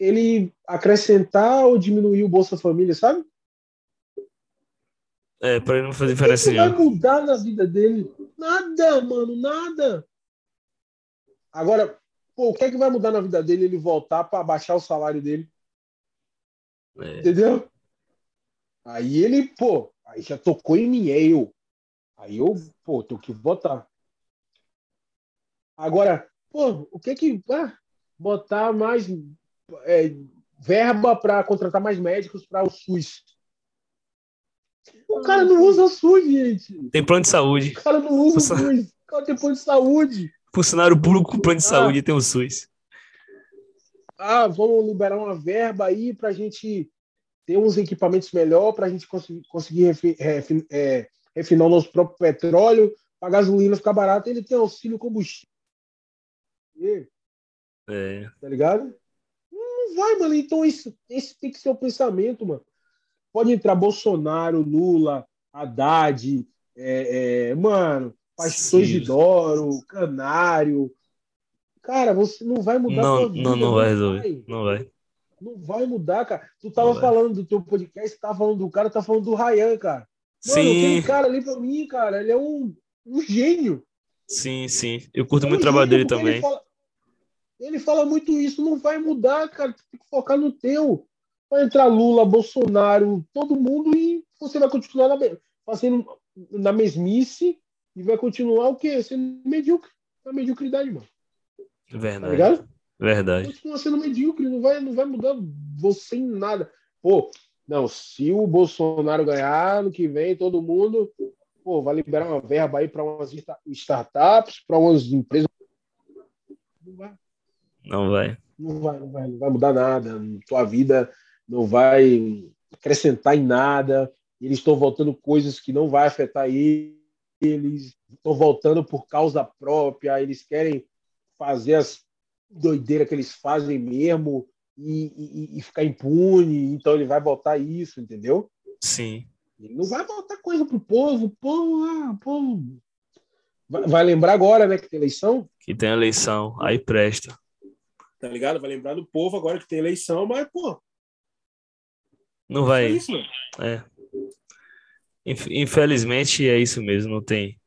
ele acrescentar ou diminuir o Bolsa Família, sabe? É, para ele não fazer diferença que vai nenhuma. mudar na vida dele? Nada, mano, nada. Agora, pô, o que é que vai mudar na vida dele ele voltar para baixar o salário dele? É, Entendeu? Aí ele, pô, aí já tocou em mim, é eu. Aí eu, pô, tenho que votar. Agora, pô, o que que. Ah, botar mais é, verba para contratar mais médicos para o SUS. O cara não usa SUS, gente. Tem plano de saúde. O cara não usa o SUS. O cara tem plano de saúde. Funcionário público com plano de ah. saúde tem o SUS. Ah, vamos liberar uma verba aí para a gente ter uns equipamentos melhor, para a gente conseguir, conseguir refi, refi, é, refinar o nosso próprio petróleo, a gasolina ficar barata, ele tem auxílio combustível. É. Tá ligado? Não vai, mano. Então, isso, esse tem que ser o pensamento, mano. Pode entrar Bolsonaro, Lula, Haddad, é, é, mano, Pastor Canário. Cara, você não vai mudar não, vida, Não, não vai resolver. Não vai. Não vai mudar, cara. Tu tava falando do teu podcast, tava falando do cara, tá falando do Ryan, cara. Mano, sim. cara ali pra mim, cara, ele é um, um gênio. Sim, sim. Eu curto é um muito o trabalho dele também. Ele fala, ele fala muito isso, não vai mudar, cara. Tu tem que focar no teu. Vai entrar Lula, Bolsonaro, todo mundo e você vai continuar na, fazendo na mesmice e vai continuar o quê? Sendo medíocre. Na mediocridade, mano. Verdade. Tá Verdade. Continua sendo medíocre, não vai, não vai mudar você em nada. Pô, não, se o Bolsonaro ganhar no que vem, todo mundo pô, vai liberar uma verba aí para umas startups, para umas empresas. Não vai. Não vai. Não vai, não vai, não vai mudar nada. Tua vida não vai acrescentar em nada. Eles estão voltando coisas que não vai afetar eles. Estão voltando por causa própria. Eles querem fazer as doideiras que eles fazem mesmo e, e, e ficar impune. Então ele vai botar isso, entendeu? Sim. Ele não vai botar coisa pro povo. O povo, ah, povo. Vai, vai lembrar agora, né, que tem eleição? Que tem eleição. Aí presta. Tá ligado? Vai lembrar do povo agora que tem eleição, mas, pô, não vai. É isso, É. Infelizmente é isso mesmo, não tem.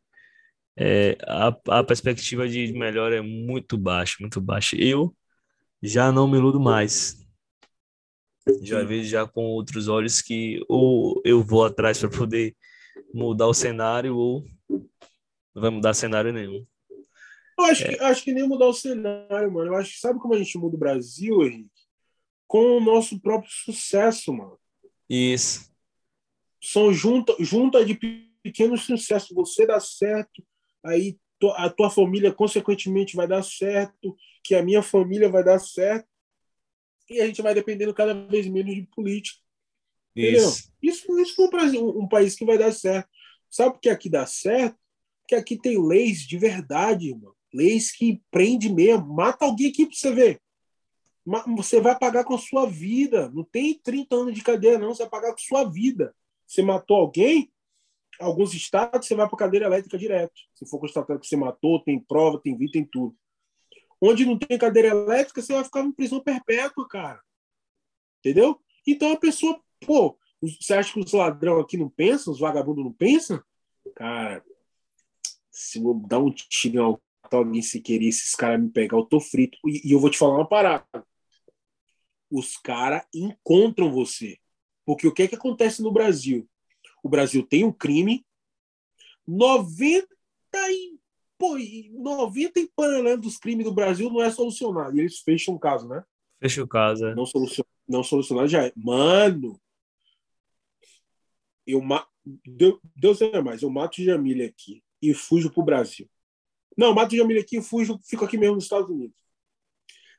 É, a, a perspectiva de melhor é muito baixa, muito baixa. Eu já não me iludo mais. Já vejo já com outros olhos que ou eu vou atrás para poder mudar o cenário ou não vai mudar cenário nenhum. Eu acho, é. que, acho que nem mudar o cenário, mano. Eu acho que sabe como a gente muda o Brasil, Henrique? Com o nosso próprio sucesso, mano. Isso. São junta, junta de pequenos sucessos. Você dá certo, aí a tua família, consequentemente, vai dar certo, que a minha família vai dar certo, e a gente vai dependendo cada vez menos de política. Isso. Isso, isso é um, Brasil, um país que vai dar certo. Sabe por que aqui dá certo? Porque aqui tem leis de verdade, irmão. Leis que prende mesmo. Mata alguém aqui para você ver você vai pagar com a sua vida. Não tem 30 anos de cadeia, não. Você vai pagar com a sua vida. Você matou alguém, alguns estados, você vai para cadeira elétrica direto. Se for constatado que você matou, tem prova, tem vídeo, tem tudo. Onde não tem cadeira elétrica, você vai ficar em prisão perpétua, cara. Entendeu? Então a pessoa, pô, você acha que os ladrão aqui não pensam, os vagabundos não pensam? Cara, se eu dar um tiro em alguém se querer, esses caras me pegar, eu tô frito. E, e eu vou te falar uma parada os caras encontram você. Porque o que é que acontece no Brasil? O Brasil tem um crime, 90 e, pô, 90 e panelando dos crimes do Brasil não é solucionado. E eles fecham o caso, né? Fecha o caso, é. Não, solucion, não solucionado já é. Mano, eu. Deus, Deus é mais, eu mato Jamília aqui e fujo pro Brasil. Não, mato Jamília aqui e fujo, fico aqui mesmo nos Estados Unidos.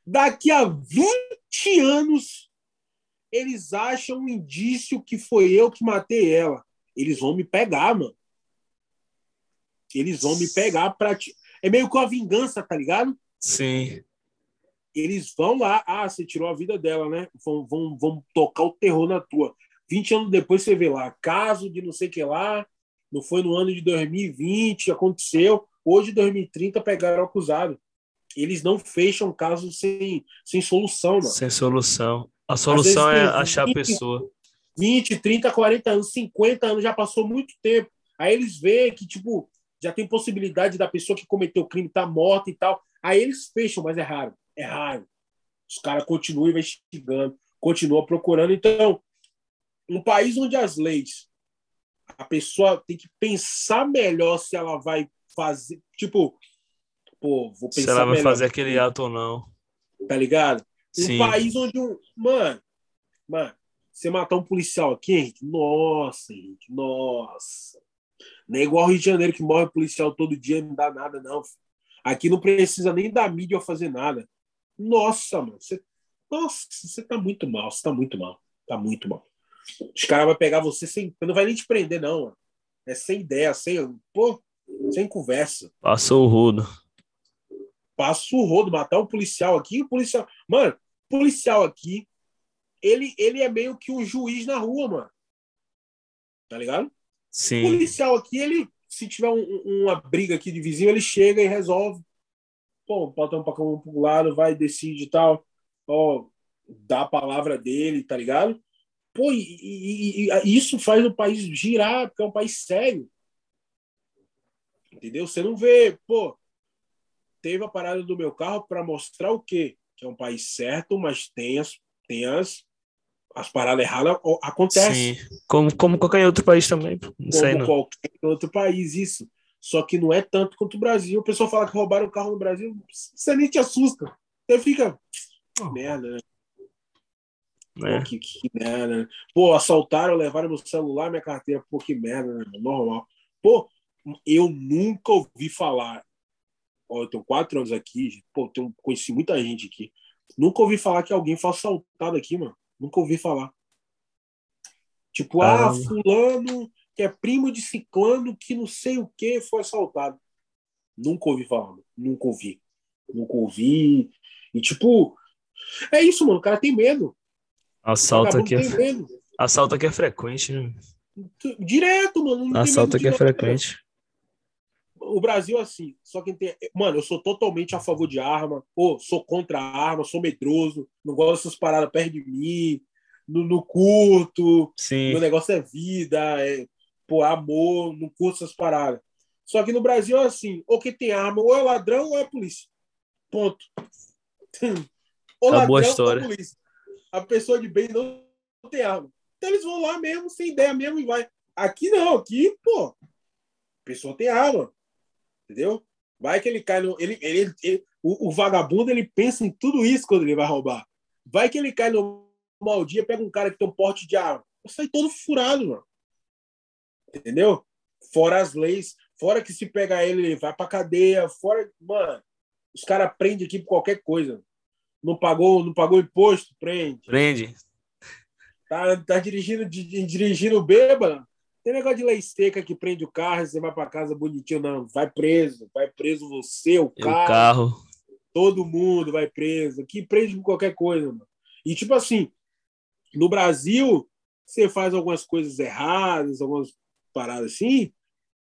Daqui a 20 anos, eles acham um indício que foi eu que matei ela. Eles vão me pegar, mano. Eles vão me pegar pra. Ti... É meio com a vingança, tá ligado? Sim. Eles vão lá. Ah, você tirou a vida dela, né? Vão, vão, vão tocar o terror na tua. 20 anos depois você vê lá, caso de não sei o que lá, não foi no ano de 2020, aconteceu. Hoje, 2030, pegaram o acusado eles não fecham casos sem, sem solução, mano. Sem solução. A solução é achar 20, a pessoa. 20, 30, 40 anos, 50 anos, já passou muito tempo. Aí eles veem que, tipo, já tem possibilidade da pessoa que cometeu o crime estar tá morta e tal. Aí eles fecham, mas é raro. É raro. Os caras continuam investigando, continuam procurando. Então, um país onde as leis, a pessoa tem que pensar melhor se ela vai fazer. Tipo, pô, vou pensar. Se ela vai fazer aquele ato ou não. Tá ligado? Um Sim. país onde um. Mano, mano, você matar um policial aqui, Henrique, nossa, Henrique, nossa. Não é igual ao Rio de Janeiro que morre policial todo dia, não dá nada, não. Aqui não precisa nem da mídia fazer nada. Nossa, mano, você, nossa, você tá muito mal, você tá muito mal, tá muito mal. Os caras vão pegar você sem. Não vai nem te prender, não, mano. É sem ideia, sem. Pô, sem conversa. Passou o rodo. Passa o rodo, matar um policial aqui, o policial. Mano, policial aqui, ele, ele é meio que um juiz na rua, mano. Tá ligado? Sim. O policial aqui, ele, se tiver um, uma briga aqui de vizinho, ele chega e resolve. Pô, bota um para um lado, vai, decide e tal. Ó, dá a palavra dele, tá ligado? Pô, e, e, e, isso faz o país girar, porque é um país sério. Entendeu? Você não vê, pô, teve a parada do meu carro para mostrar o quê? Que é um país certo, mas tem as, tem as as paradas erradas acontecem. Sim. Como, como qualquer outro país também. Não como não. qualquer outro país, isso. Só que não é tanto quanto o Brasil. O pessoal fala que roubaram o carro no Brasil, você nem te assusta. Você fica. Oh. Merda, né? É. Pô, que, que, merda. Né? Pô, assaltaram, levaram meu celular, minha carteira. Pô, que merda, né? Normal. Pô, eu nunca ouvi falar. Ó, eu tenho quatro anos aqui. Pô, tenho, conheci muita gente aqui. Nunca ouvi falar que alguém foi assaltado aqui, mano. Nunca ouvi falar. Tipo, ah, fulano que é primo de ciclano que não sei o que foi assaltado. Nunca ouvi falar, nunca ouvi. Nunca ouvi. E tipo, é isso, mano. O cara tem medo. Assalto aqui, é... Medo. Assalto aqui é frequente, né? Direto, mano. Assalto aqui é frequente. O Brasil, assim, só quem tem. Mano, eu sou totalmente a favor de arma. Pô, sou contra a arma, sou medroso. Não gosto dessas paradas perto de mim. No, no curto. Sim. Meu negócio é vida, é pô, amor. Não curto essas paradas. Só que no Brasil é assim: ou quem tem arma, ou é ladrão, ou é polícia. Ponto. *laughs* ou ladrão, boa história. ou polícia. A pessoa de bem não tem arma. Então eles vão lá mesmo, sem ideia mesmo, e vai. Aqui não, aqui, pô, a pessoa tem arma. Entendeu? Vai que ele cai no. Ele, ele, ele o, o, vagabundo ele pensa em tudo isso quando ele vai roubar. Vai que ele cai no mau dia, pega um cara que tem um porte de arma. Sai todo furado, mano. Entendeu? Fora as leis, fora que se pegar ele, ele vai pra cadeia, fora. Mano, os caras prendem aqui por qualquer coisa. Não pagou, não pagou imposto, prende. Prende. Tá, tá dirigindo, dirigindo bêbado, tem negócio de lei seca que prende o carro, você vai para casa bonitinho, não. Vai preso, vai preso você, o carro. O carro. Todo mundo vai preso. Aqui prende por qualquer coisa, mano. E tipo assim, no Brasil, você faz algumas coisas erradas, algumas paradas assim,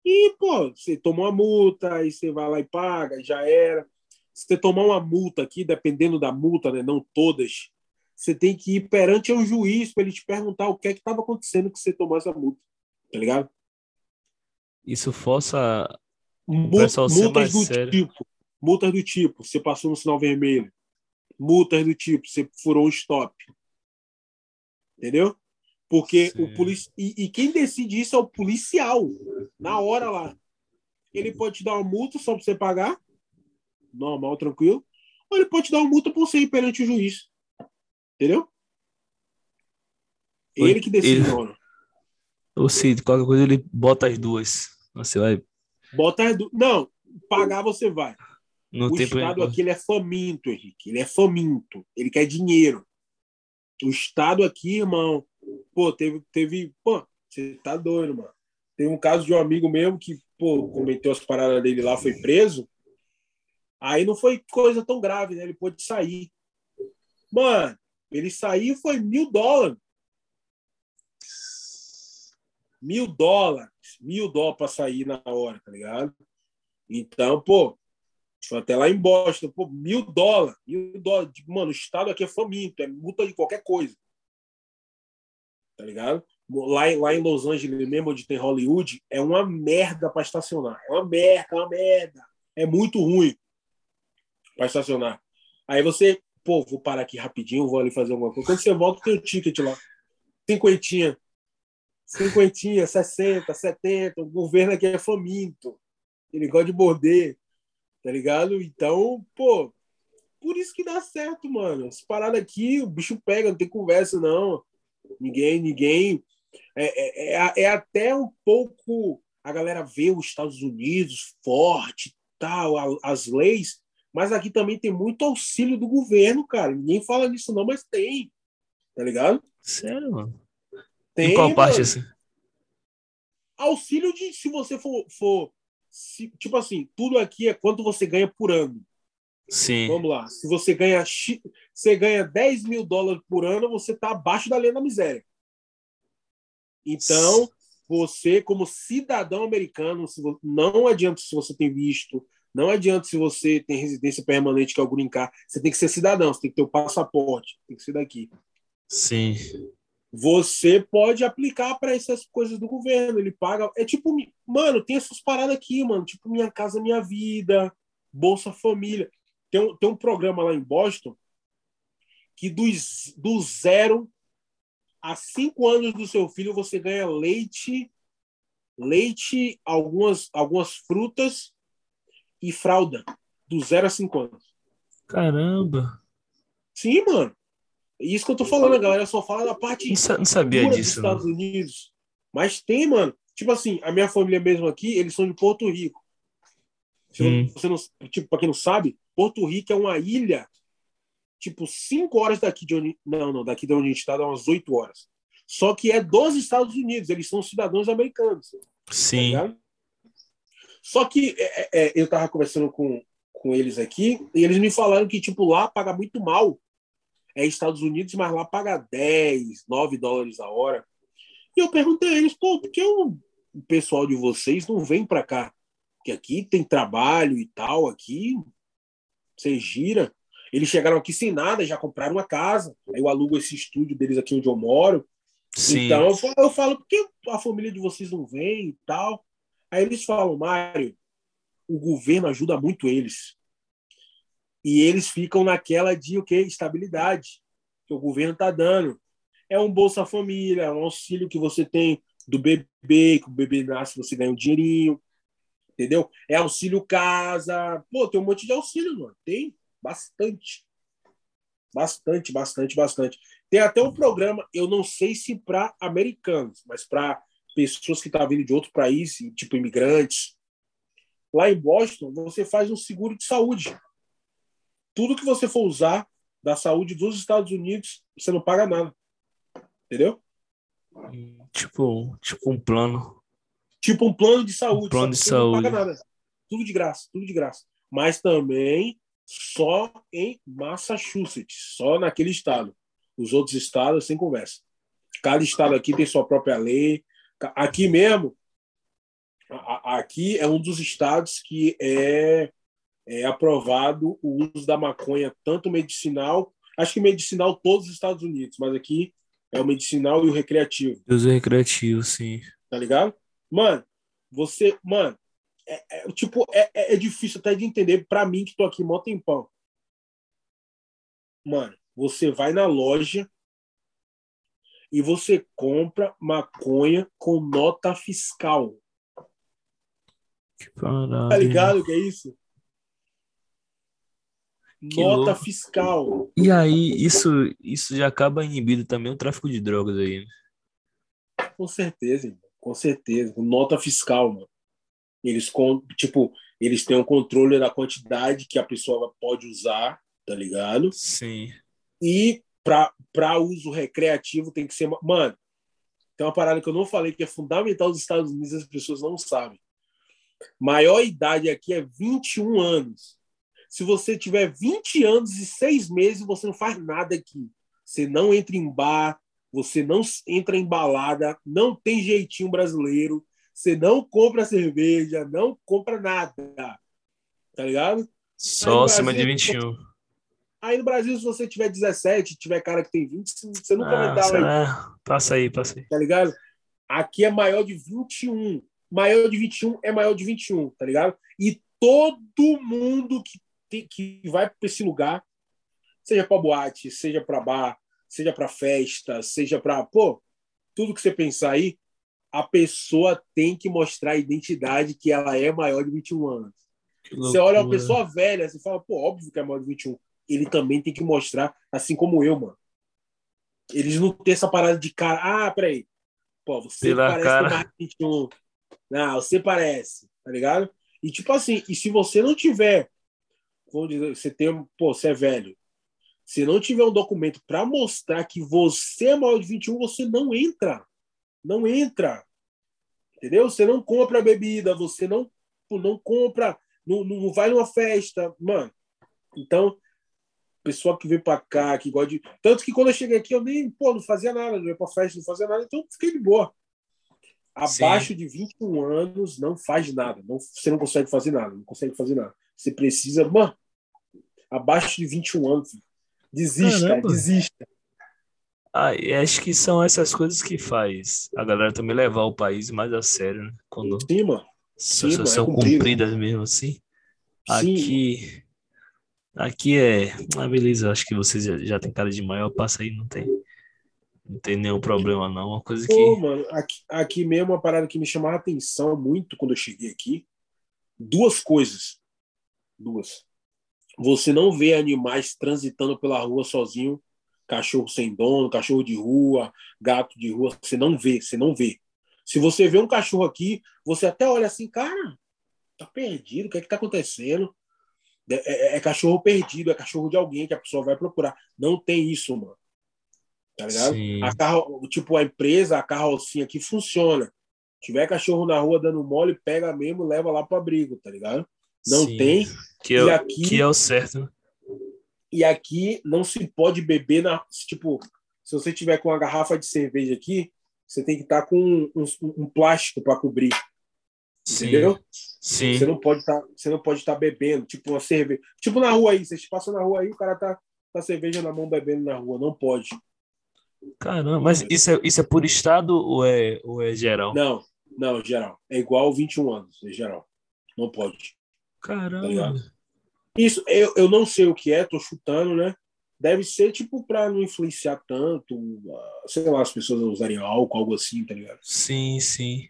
e, pô, você toma uma multa, aí você vai lá e paga, já era. Se você tomar uma multa aqui, dependendo da multa, né, não todas, você tem que ir perante um juiz para ele te perguntar o que é que estava acontecendo que você tomou essa multa tá ligado? Isso força ser multas do sério. tipo, multas do tipo, você passou no sinal vermelho, multas do tipo, você furou um stop, entendeu? Porque Sim. o polici... E, e, quem decide isso é o policial, na hora lá. Ele pode te dar uma multa só para você pagar, normal, tranquilo, ou ele pode te dar uma multa por você ir perante o juiz. Entendeu? Ele que decide, ele... Mano. Ou Cid, qualquer coisa ele bota as duas. Você vai. Bota as duas. Não, pagar você vai. No o Estado aqui ele é faminto, Henrique. Ele é faminto. Ele quer dinheiro. O Estado aqui, irmão, pô, teve. teve pô, você tá doido, mano. Tem um caso de um amigo mesmo que, pô, cometeu as paradas dele lá, foi preso. Aí não foi coisa tão grave, né? Ele pôde sair. Mano, ele saiu foi mil dólares mil dólares, mil dólares para sair na hora, tá ligado? Então, pô, foi até lá em Boston, pô, mil dólares, mil dólares. Mano, o estado aqui é faminto, é multa de qualquer coisa. Tá ligado? Lá, lá em Los Angeles, mesmo onde tem Hollywood, é uma merda para estacionar. É uma merda, é uma merda. É muito ruim para estacionar. Aí você, pô, vou parar aqui rapidinho, vou ali fazer alguma coisa. Quando você volta, tem o ticket lá. Cinquentinha cinquentinha, 60, 70, o governo aqui é faminto, ele gosta de morder, tá ligado? Então, pô, por isso que dá certo, mano. Essa parada aqui, o bicho pega, não tem conversa, não. Ninguém, ninguém. É, é, é, é até um pouco. A galera vê os Estados Unidos forte, tal, as leis, mas aqui também tem muito auxílio do governo, cara. Ninguém fala disso, não, mas tem. Tá ligado? Sério, mano? Tem. em qual parte, mano. assim? Auxílio de se você for. for se- tipo assim, tudo aqui é quanto você ganha por ano. Sim. Vamos lá. Se você ganha, você ganha 10 mil dólares por ano, você está abaixo da linha da miséria. Então, você, como cidadão americano, não adianta se você tem visto, não adianta se você tem residência permanente, que é o green card, você tem que ser cidadão, você tem que ter o passaporte, tem que ser daqui. Sim. Você pode aplicar para essas coisas do governo, ele paga. É tipo, mano, tem essas paradas aqui, mano, tipo Minha Casa Minha Vida, Bolsa Família. Tem um, tem um programa lá em Boston que dos, do zero a cinco anos do seu filho você ganha leite, leite, algumas, algumas frutas e fralda. Do zero a cinco anos. Caramba. Sim, mano. É Isso que eu tô falando, a galera só fala da parte Não, não sabia disso, dos Estados mano. Unidos. Mas tem, mano. Tipo assim, a minha família mesmo aqui, eles são de Porto Rico. Se Hum. você não, tipo, pra quem não sabe, Porto Rico é uma ilha, tipo, cinco horas daqui de onde. Não, não, daqui de onde a gente tá, dá umas oito horas. Só que é dos Estados Unidos, eles são cidadãos americanos. tá Sim. ligado? Só que é, é, eu tava conversando com, com eles aqui e eles me falaram que, tipo, lá paga muito mal. É Estados Unidos, mas lá paga 10, 9 dólares a hora. E eu perguntei a eles, pô, por que o o pessoal de vocês não vem para cá? Porque aqui tem trabalho e tal, aqui você gira. Eles chegaram aqui sem nada, já compraram uma casa. Aí eu alugo esse estúdio deles aqui onde eu moro. Sim. Então eu falo, eu falo, por que a família de vocês não vem e tal? Aí eles falam, Mário, o governo ajuda muito eles. E eles ficam naquela de o quê? Estabilidade que o governo está dando. É um Bolsa Família, é um auxílio que você tem do bebê, que o bebê nasce, você ganha um dinheirinho. Entendeu? É auxílio casa. Pô, tem um monte de auxílio, mano. Tem bastante. Bastante, bastante, bastante. Tem até um programa, eu não sei se para americanos, mas para pessoas que estão vindo de outro país, tipo imigrantes. Lá em Boston, você faz um seguro de saúde. Tudo que você for usar da saúde dos Estados Unidos, você não paga nada. Entendeu? Tipo, tipo um plano. Tipo um plano de saúde. Um plano de você não paga saúde. nada. Tudo de graça, tudo de graça. Mas também só em Massachusetts, só naquele estado. Os outros estados, sem conversa. Cada estado aqui tem sua própria lei. Aqui mesmo, aqui é um dos estados que é, é aprovado o uso da maconha, tanto medicinal, acho que medicinal todos os Estados Unidos, mas aqui é o medicinal e o recreativo Uso recreativo, sim. tá ligado? Mano, você, mano, é, é, tipo, é, é- é difícil até de entender pra mim que tô aqui mó tempão. Mano, você vai na loja e você compra maconha com nota fiscal. Que parada. Tá ligado o que é isso? Que nota louco. fiscal. E aí, isso, isso já acaba inibindo também o tráfico de drogas aí, né? Com certeza, irmão. com certeza. Nota fiscal, mano. Eles, tipo, eles têm o controle da quantidade que a pessoa pode usar, tá ligado? Sim. E para uso recreativo tem que ser. Mano, tem uma parada que eu não falei que é fundamental dos Estados Unidos, as pessoas não sabem. Maior idade aqui é 21 anos. Se você tiver 20 anos e 6 meses, você não faz nada aqui. Você não entra em bar, você não entra em balada, não tem jeitinho brasileiro, você não compra cerveja, não compra nada. Tá ligado? Só acima de Brasil, 21. Aí no Brasil, se você tiver 17, tiver cara que tem 20, você nunca vai Ah, dar será? Passa aí, passa aí. tá ligado? Aqui é maior de 21. Maior de 21 é maior de 21, tá ligado? E todo mundo que, tem, que vai para esse lugar, seja para boate, seja para bar, seja para festa, seja para, pô, tudo que você pensar aí, a pessoa tem que mostrar a identidade que ela é maior de 21 anos. Você olha uma pessoa velha, você fala, pô, óbvio que é maior de 21. Ele também tem que mostrar, assim como eu, mano. Eles não têm essa parada de cara. Ah, peraí. Pô, você Pela parece cara. ter mais de 21. Não, você parece, tá ligado? E tipo assim, e se você não tiver, vamos dizer, você tem, pô, você é velho. Se não tiver um documento para mostrar que você é maior de 21, você não entra. Não entra. Entendeu? Você não compra bebida, você não, não compra, não, não vai numa festa, mano. Então, pessoa que vem pra cá, que gosta de. Tanto que quando eu cheguei aqui, eu nem, pô, não fazia nada, não ia pra festa, não fazia nada, então fiquei de boa. Abaixo de 21 anos, não faz nada. Não, você não consegue fazer nada, não consegue fazer nada. Você precisa, mano, abaixo de 21 anos, filho, desista, Caramba. desista. Ah, acho que são essas coisas que faz a galera também levar o país mais a sério, né? Quando Sim, mano. são, Sim, mano, é são cumprido. cumpridas mesmo assim. Sim. Aqui, aqui é. Ah, beleza, acho que vocês já, já tem cara de maior, passa aí, não tem. Não tem nenhum problema, não. Uma coisa Pô, que. mano, aqui, aqui mesmo uma parada que me chamava a atenção muito quando eu cheguei aqui. Duas coisas. Duas. Você não vê animais transitando pela rua sozinho, cachorro sem dono, cachorro de rua, gato de rua. Você não vê, você não vê. Se você vê um cachorro aqui, você até olha assim, cara, tá perdido, o que é que tá acontecendo? É, é- é cachorro perdido, é cachorro de alguém que a pessoa vai procurar. Não tem isso, mano. Tá ligado? Sim. A carro, tipo, a empresa, a carrocinha aqui funciona. Tiver cachorro na rua dando mole, pega mesmo, leva lá pro abrigo, tá ligado? Não Sim. tem. Que E é, o- aqui- que é o certo? E aqui não se pode beber na. Tipo, se você tiver com uma garrafa de cerveja aqui, você tem que estar com um, um- um plástico para cobrir, Sim. entendeu? Sim. Você não pode estar, você não pode estar bebendo, tipo uma cerveja. Tipo na rua aí, vocês passam na rua aí, o cara tá com a cerveja na mão bebendo na rua, não pode. Caramba, mas isso é, isso é por estado ou é, ou é geral? Não, não, geral. É igual 21 anos, em geral. Não pode. Tá Caramba. ligado? Isso, eu, eu não sei o que é, tô chutando, né? Deve ser, tipo, para não influenciar tanto, ah, sei lá, as pessoas usarem álcool, algo assim, tá ligado? Sim, sim.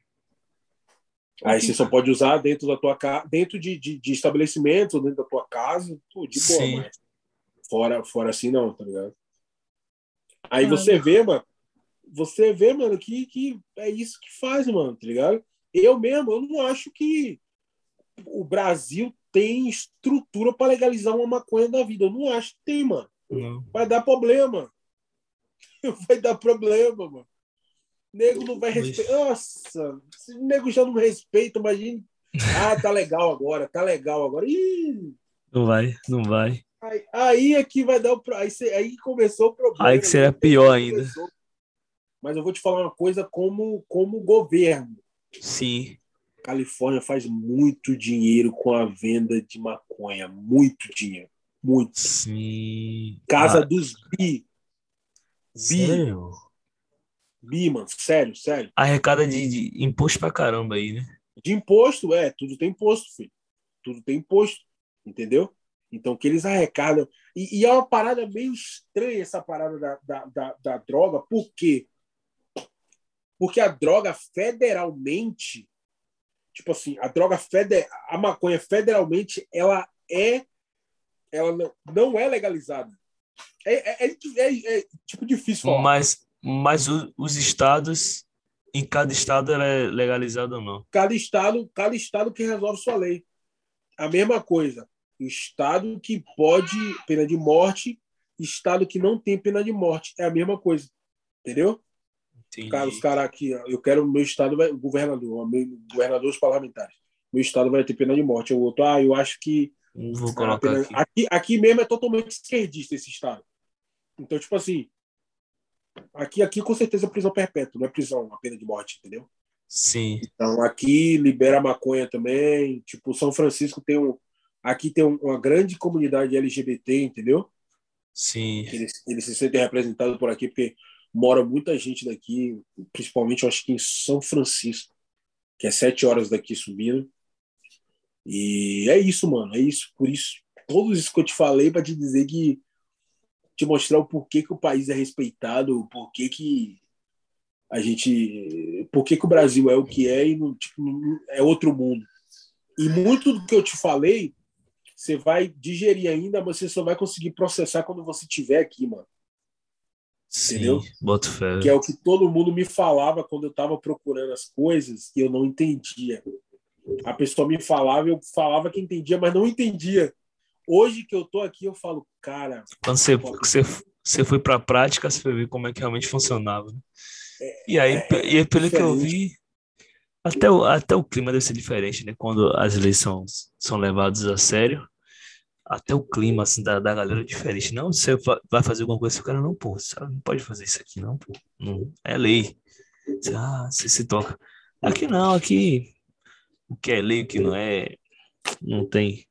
Aí você só pode usar dentro da tua casa, dentro de, de, de estabelecimentos, dentro da tua casa, pô, de boa, Sim. mas fora, fora assim não, tá ligado? Aí você vê, mano, você vê, mano, que, que é isso que faz, mano, tá ligado? Eu mesmo, eu não acho que o Brasil tem estrutura para legalizar uma maconha da vida. Eu não acho que tem, mano. Não. Vai dar problema. *laughs* Vai dar problema, mano. Nego não vai respeitar. Nossa, se o nego já não respeita, imagine. Ah, tá legal agora, tá legal agora. Ih, Não vai, não vai. aí, aí é que vai dar o. Aí, aí começou o problema. Aí que seria né? pior ainda. Começou. Mas eu vou te falar uma coisa como, como governo. Sim. Califórnia faz muito dinheiro com a venda de maconha. Muito dinheiro. Muito. Sim. Casa Ah, dos bi. Bi, sério? Bi, mano. Sério, sério. Arrecada de, de imposto pra caramba aí, né? De imposto, é, tudo tem imposto, filho. Tudo tem imposto, entendeu? Então, que eles arrecadam. E, e é uma parada meio estranha essa parada da, da, da, da droga, por quê? Porque a droga federalmente, tipo assim, a droga feder, a maconha federalmente, ela é, ela não, não é legalizada. É, é, é- é- é, tipo difícil falar. Mas, mas o- os estados, em cada estado ela é legalizada ou não? cada estado, cada estado que resolve sua lei. A mesma coisa. O estado que pode pena de morte, estado que não tem pena de morte. É a mesma coisa. Entendeu? Entendi. Cara, os caras aqui, eu quero meu estado, vai, o governador, ó, meu, governador os parlamentares. Meu estado vai ter pena de morte. O outro, ah, eu acho que. Vou colocar pena- aqui. aqui, aqui mesmo é totalmente esquerdista esse estado. Então, tipo assim. Aqui, aqui com certeza é prisão perpétua, não é prisão, a pena de morte, entendeu? Sim. Então aqui libera maconha também. Tipo, São Francisco tem um. Aqui tem um- uma grande comunidade LGBT, entendeu? Sim. Eles, eles se sentem representados por aqui, porque mora muita gente daqui, principalmente eu acho que em São Francisco, que é sete horas daqui subindo. E é isso, mano. É isso. Por isso, todos isso que eu te falei para te dizer que te mostrar o porquê que o país é respeitado, o porquê que a gente, por que, o Brasil é o que é e não, tipo, é outro mundo. E muito do que eu te falei, você vai digerir ainda, mas você só vai conseguir processar quando você estiver aqui, mano. Sim, Entendeu? boto fé. que é o que todo mundo me falava quando eu estava procurando as coisas e eu não entendia. A pessoa me falava, eu falava que entendia, mas não entendia. Hoje que eu tô aqui, eu falo, cara, Quando você, você, você foi pra prática, você foi ver como é que realmente funcionava. né? E aí, pe- e aí, pelo que eu vi, até o, até o clima deve ser diferente, né? Quando as leis são, são levadas a sério, até o clima assim, da, da galera é diferente. Não, você vai fazer alguma coisa, o cara não, pô, você não pode fazer isso aqui, não, pô. Não, é lei. Você, ah, você se toca. Aqui não, aqui o que é lei, o que não é, não tem.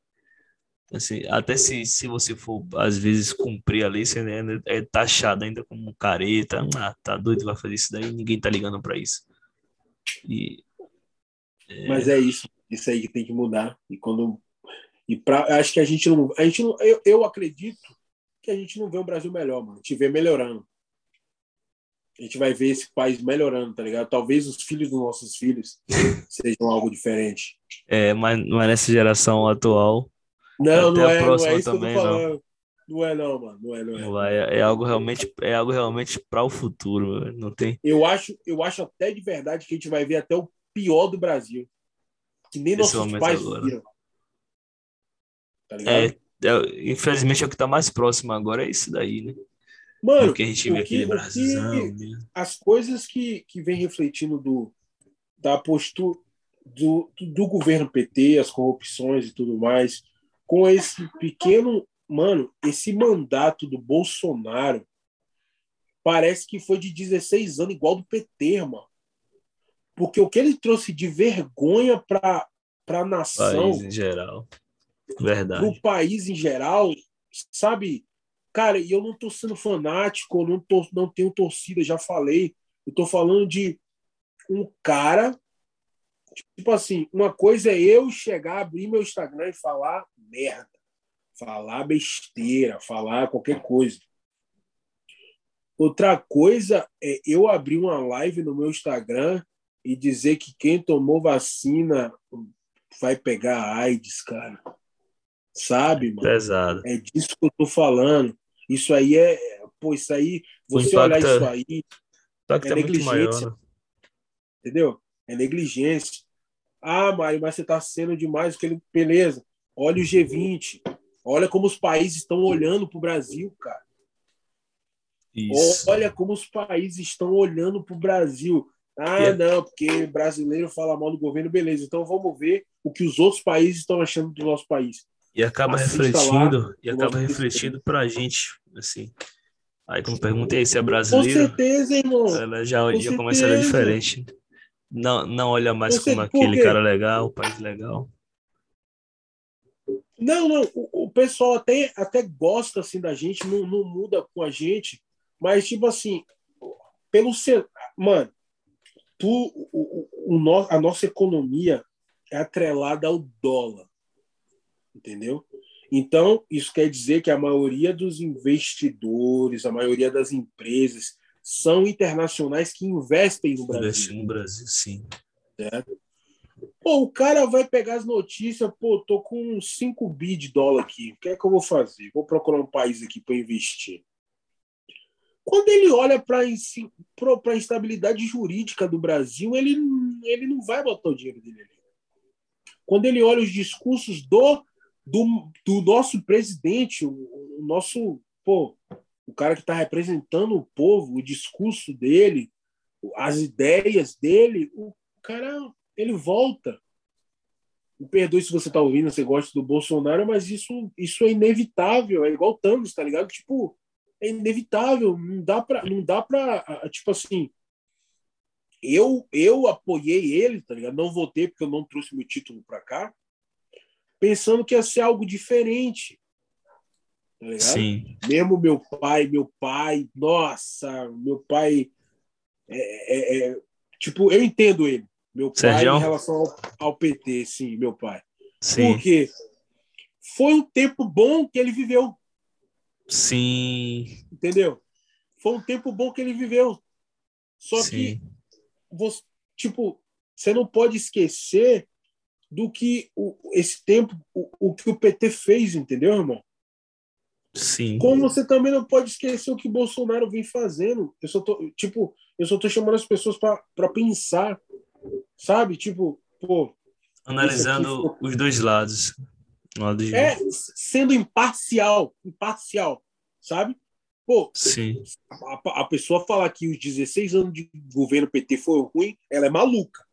Assim, até se, se você for, às vezes, cumprir a lei, você é, é taxado ainda como careta. Ah, tá doido, vai fazer isso daí, ninguém tá ligando pra isso. E mas é isso, isso aí que tem que mudar. E quando e pra, acho que a gente não, a gente não, eu, eu acredito que a gente não vê um Brasil melhor, mano. A gente vê melhorando. A gente vai ver esse país melhorando, tá ligado? Talvez os filhos dos nossos filhos sejam algo diferente. É, mas não é nessa geração atual. Não, não é, não é isso também, que eu tô não. falando. Não é não, mano. Não é, não é. Não vai, é algo realmente, é algo realmente para o futuro. Não tem. Eu acho, eu acho até de verdade que a gente vai ver até o pior do Brasil. Que nem Nesse nossos pais agora. viram. Tá? É, é, infelizmente é o que tá mais próximo agora é isso daí, né? Mano, Porque a gente o vê que- o Brasilzão. que- né? as coisas que, que vem refletindo do, da postura do, do governo PT, as corrupções e tudo mais, com esse pequeno. Mano, esse mandato do Bolsonaro parece que foi de 16 anos, igual do PT, mano. Porque o que ele trouxe de vergonha para a nação, País em geral. Verdade. pro país em geral, sabe? Cara, e eu não tô sendo fanático, eu não, tô, não tenho torcida, já falei. Eu tô falando de um cara. Tipo assim, uma coisa é eu chegar, abrir meu Instagram e falar merda, falar besteira, falar qualquer coisa. Outra coisa é eu abrir uma live no meu Instagram e dizer que quem tomou vacina vai pegar AIDS, cara. Sabe, mano? Pesado. É disso que eu tô falando. Isso aí é. Pô, isso aí. Você impacto olhar isso aí, É muito negligência. maior. né? entendeu? É negligência. Ah, Mário, mas você tá sendo demais. Aquele... Beleza. Olha o G20. Olha como os países estão olhando pro Brasil, cara. Isso. Olha como os países estão olhando pro Brasil. Ah, É. não, porque brasileiro fala mal do governo, beleza. Então vamos ver o que os outros países estão achando do nosso país. E acaba Assista refletindo, e o acaba refletindo pra gente, assim. Aí quando pergunta aí se é Com brasileiro, certeza, irmão. ela já, Com já começa a certeza. diferente. Não, não olha mais cer- como aquele cara legal, país legal. Não, não, o, o pessoal até, até gosta assim da gente, não, não muda com a gente, mas tipo assim, pelo ser, mano, tu, o, o, o a nossa economia é atrelada ao dólar, entendeu? Então, isso quer dizer que a maioria dos investidores, a maioria das empresas são internacionais que investem no Brasil. Investir no Brasil, sim. certo? Pô, o cara vai pegar as notícias, pô, tô com 5 bi de dólar aqui, o que é que eu vou fazer? Vou procurar um país aqui para investir. Quando ele olha para a instabilidade jurídica do Brasil, ele, ele não vai botar o dinheiro dele ali. Quando ele olha os discursos do, do, do nosso presidente, o, o nosso, pô, o cara que está representando o povo, o discurso dele, as ideias dele, o cara ele volta. Me perdoe se você está ouvindo, você gosta do Bolsonaro, mas isso, isso é inevitável. É igual Thanos, tá ligado? Tipo, é inevitável. Não dá para, não dá para, tipo assim. Eu, eu apoiei ele, tá ligado? Não votei porque eu não trouxe meu título para cá, pensando que ia ser algo diferente. Tá? Sim. Mesmo meu pai, meu pai, nossa, meu pai é, é, é, tipo, eu entendo ele. Meu pai em relação ao, ao PT, sim, meu pai. Sim. Porque foi um tempo bom que ele viveu, Sim. entendeu? Foi um tempo bom que ele viveu. Só que Sim. você, tipo, você não pode esquecer do que o, esse tempo, o, o que o PT fez, entendeu, irmão? Sim. Como você também não pode esquecer o que Bolsonaro vem fazendo. Eu só tô, tipo, eu só tô chamando as pessoas para pensar, sabe? Tipo, pô. Analisando aqui, os dois lados. Lado de... É, sendo imparcial, imparcial, sabe? Pô, Sim. A, a, pessoa falar que os 16 anos de governo PT foi ruim, ela é maluca.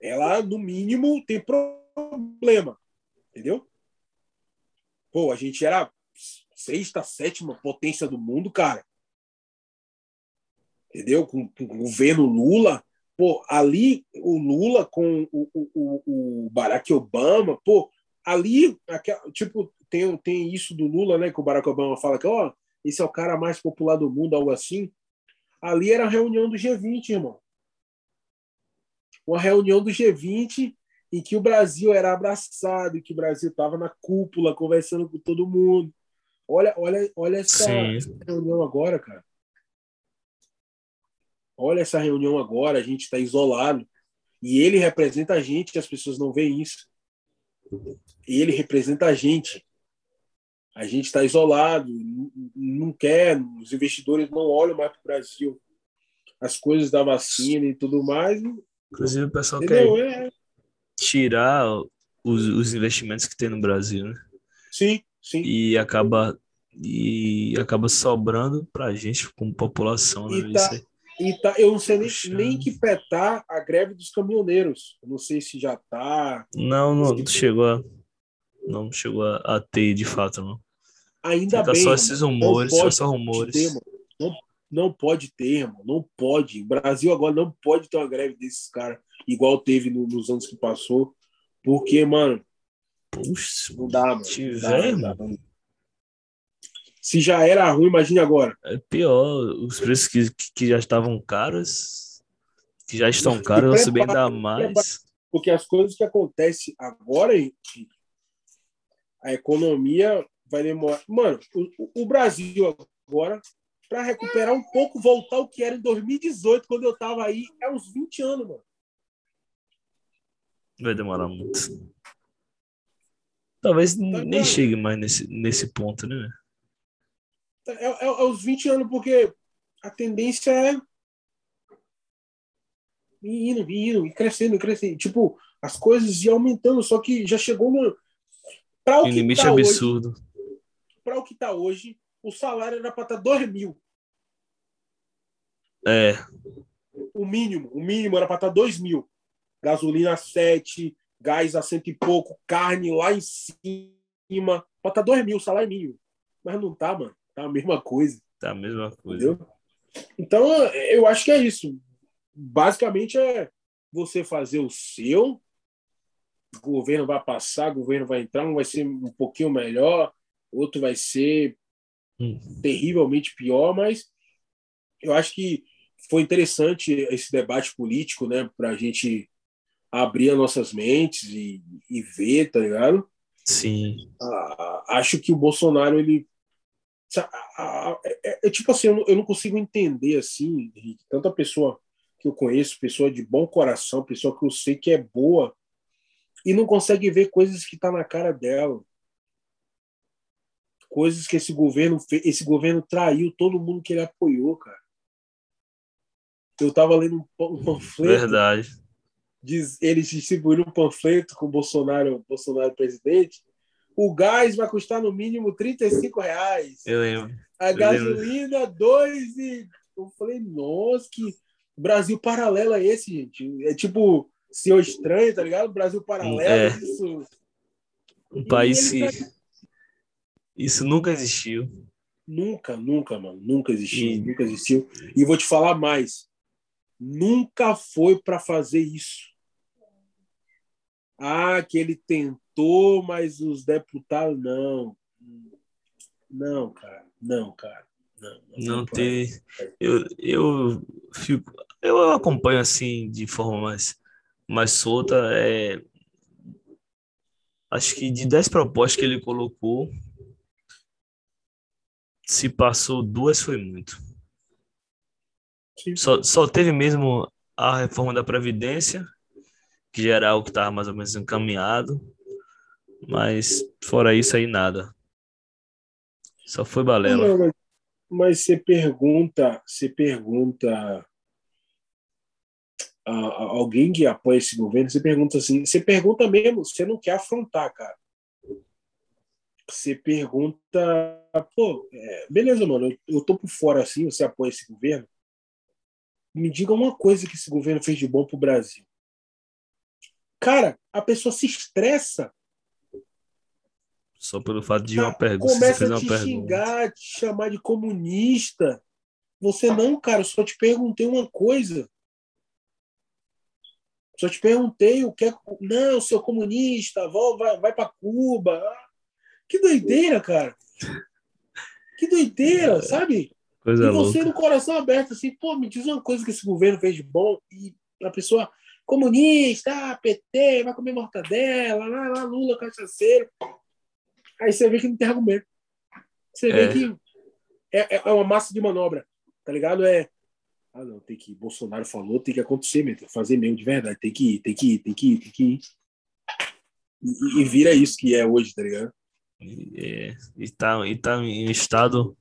Ela, no mínimo, tem problema. Entendeu? Pô, a gente era sexta, sétima potência do mundo, cara. Entendeu? Com, com o governo Lula. Pô, ali o Lula com o, o, o Barack Obama, pô, ali, tipo, tem, tem isso do Lula, né? Que o Barack Obama fala que, ó, esse é o cara mais popular do mundo, algo assim. Ali era a reunião do G20, irmão. Uma reunião do G20 em que o Brasil era abraçado, e que o Brasil estava na cúpula conversando com todo mundo. Olha, olha, olha essa, essa reunião agora, cara. Olha essa reunião agora, a gente está isolado. E ele representa a gente, as pessoas não veem isso. Ele representa a gente. A gente está isolado, não quer, os investidores não olham mais para o Brasil. As coisas da vacina e tudo mais. Inclusive, o pessoal entendeu? quer é. tirar os, os investimentos que tem no Brasil, né? Sim, sim. E acaba, e acaba sobrando para a gente, como população. Né? E, tá, e tá, eu não sei nem, nem que petar a greve dos caminhoneiros. Eu não sei se já tá. Não, não chegou a não chegou a, a ter de fato, não. Ainda Fica bem. só esses rumores, só, só rumores. Ter, não, não pode ter, irmão. Não pode. O Brasil agora não pode ter uma greve desses caras, igual teve no, nos anos que passou. Porque, mano. Puxa, não dá, mano. Tiver, não dá, não dá. Se já era ruim, imagine agora. É pior. Os preços que, que já estavam caros, que já estão caros, vão subir ainda mais. Porque as coisas que acontecem agora, a economia vai demorar. Mano, o, o Brasil agora, para recuperar um pouco, voltar ao que era em 2018, quando eu tava aí, é uns 20 anos, mano. Vai demorar muito. Talvez tá nem chegue mais nesse, nesse ponto, né? É, é, é os 20 anos, porque a tendência é indo, indo, crescendo, crescendo. Tipo, as coisas iam aumentando, só que já chegou no, Para o limite tá absurdo. Para o que está hoje, o salário era para estar tá 2 mil. É. O mínimo, o mínimo era para estar tá 2 mil. Gasolina 7, gás a cento e pouco, carne lá em cima. Para estar 2 mil, salário mínimo. Mas não tá, mano. Tá a mesma coisa. Tá a mesma coisa. Entendeu? Então, eu acho que é isso. Basicamente é você fazer o seu, o governo vai passar, o governo vai entrar, um vai ser um pouquinho melhor, outro vai ser hum. terrivelmente pior, mas eu acho que foi interessante esse debate político, né, para a gente abrir as nossas mentes e, e ver, tá ligado? Sim. Ah, acho que o Bolsonaro, ele. É, é, tipo assim, eu não, eu não consigo entender, assim, tanta pessoa que eu conheço, pessoa de bom coração, pessoa que eu sei que é boa, e não consegue ver coisas que tá na cara dela. Coisas que esse governo fez, esse governo traiu todo mundo que ele apoiou, cara. Eu tava lendo um panfleto. Verdade. Diz, eles distribuíram um panfleto com o Bolsonaro, Bolsonaro presidente. O gás vai custar no mínimo 35 reais. Eu lembro. A Eu gasolina, lembro. dois e. Eu falei, nossa, que Brasil paralelo é esse, gente? É tipo Senhor Estranho, tá ligado? Brasil Paralelo, é. isso. Um país que. Isso nunca existiu. Nunca, nunca, mano. Nunca existiu. E... Nunca existiu. E vou te falar mais. Nunca foi para fazer isso. Ah, que ele tentou, mas os deputados não. Não, cara. Não, cara. Não, não, não. Eu, eu fico. Eu acompanho assim de forma mais mais solta. É... Acho que de 10 propostas que ele colocou, se passou duas foi muito. Só, só teve mesmo a reforma da Previdência, algo que estava mais ou menos encaminhado, mas fora isso aí nada. Só foi balela. Não, mas, mas você pergunta, você pergunta a, a alguém que apoia esse governo, você pergunta assim, você pergunta mesmo, você não quer afrontar, cara. Você pergunta, pô, é, beleza, mano, eu, eu tô por fora assim, você apoia esse governo? Me diga uma coisa que esse governo fez de bom pro Brasil. Cara, a pessoa se estressa só pelo fato de uma pergunta. Começa a te pergunta. xingar, te chamar de comunista. Você não, cara, eu só te perguntei uma coisa. Só te perguntei o que é. Não, seu comunista, vai, vai para Cuba. Que doideira, cara. Que doideira, é, sabe? Coisa e você louca. no coração aberto, assim, pô, me diz uma coisa que esse governo fez de bom. E a pessoa, comunista, ah, PT, vai comer mortadela, lá, lá, Lula, cachaceiro. Aí você vê que não tem argumento. Você é. vê que é, é uma massa de manobra, tá ligado? É. Ah, não, tem que ir. Bolsonaro falou, tem que acontecer mesmo, tem que fazer mesmo de verdade. Tem que ir, tem que ir, tem que ir, tem que ir. E, e vira isso que é hoje, tá ligado? É, e, tá, e tá em estado.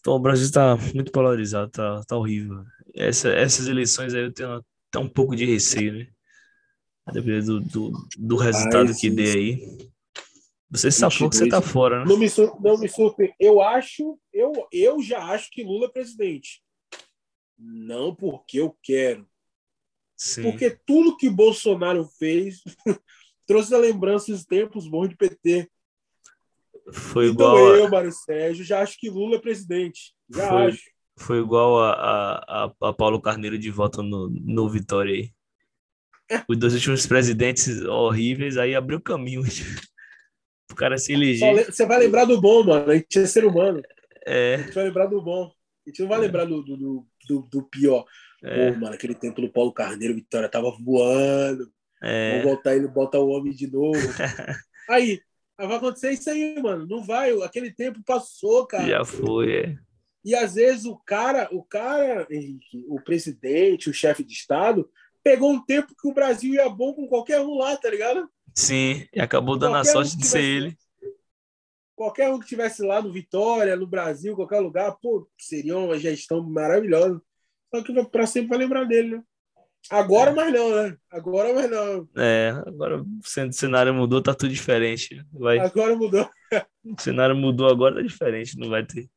Então, o Brasil está muito polarizado, tá, tá horrível. Essa, essas eleições aí eu tenho até um pouco de receio, né? A depender do, do, do resultado que dê aí. Você safou que você tá fora, né? Não me, não me surpreende. Eu acho, eu, eu já acho que Lula é presidente. Não porque eu quero. Sim. Porque tudo que Bolsonaro fez *laughs* trouxe a lembrança dos tempos bons de PT. Foi então igual. eu. Mário Sérgio, já acho que Lula é presidente. Já foi, acho. Foi igual a, a, a, Paulo Carneiro de volta no, no Vitória aí. Os dois últimos presidentes horríveis, aí abriu caminho *laughs* o cara se eleger. Você vai lembrar do bom, mano. A gente é ser humano. É. A gente vai lembrar do bom. A gente não vai é. lembrar do, do, do, do pior. É. Pô, mano, aquele tempo do Paulo Carneiro, Vitória tava voando. É. Vamos voltar ele, bota o homem de novo. *laughs* aí, vai acontecer isso aí, mano. Não vai. Aquele tempo passou, cara. Já foi, é. E às vezes o cara, o cara, Henrique, o presidente, o chefe de Estado, pegou um tempo que o Brasil ia bom com qualquer um lá, tá ligado? Sim, e acabou dando qualquer a sorte um de ser ele. Qualquer um que tivesse lá no Vitória, no Brasil, qualquer lugar, pô, seria uma gestão maravilhosa. Só que para sempre vai lembrar dele, né? Agora, é. mais não, né? Agora, mais não. É, agora o cenário mudou, tá tudo diferente. Vai... Agora mudou. *laughs* o cenário mudou, agora tá diferente, não vai ter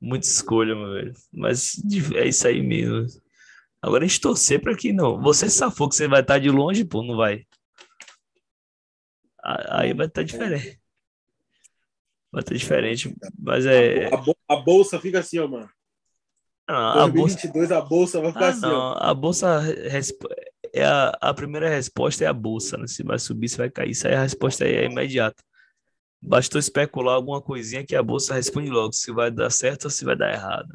muita escolha, meu velho. Mas é isso aí mesmo. Agora a gente torcer para que não. Você safou que você vai estar de longe, pô, não vai. Aí vai estar diferente. Vai estar diferente, mas é. A, bolsa fica assim, ó, mano. Não, 2022 a bolsa, a bolsa vai ficar ah, assim. Não, ó. a bolsa é a, a primeira resposta é a bolsa, né? Se vai subir, se vai cair. Isso aí a resposta é imediata. Bastou especular alguma coisinha que a bolsa responde logo se vai dar certo ou se vai dar errado.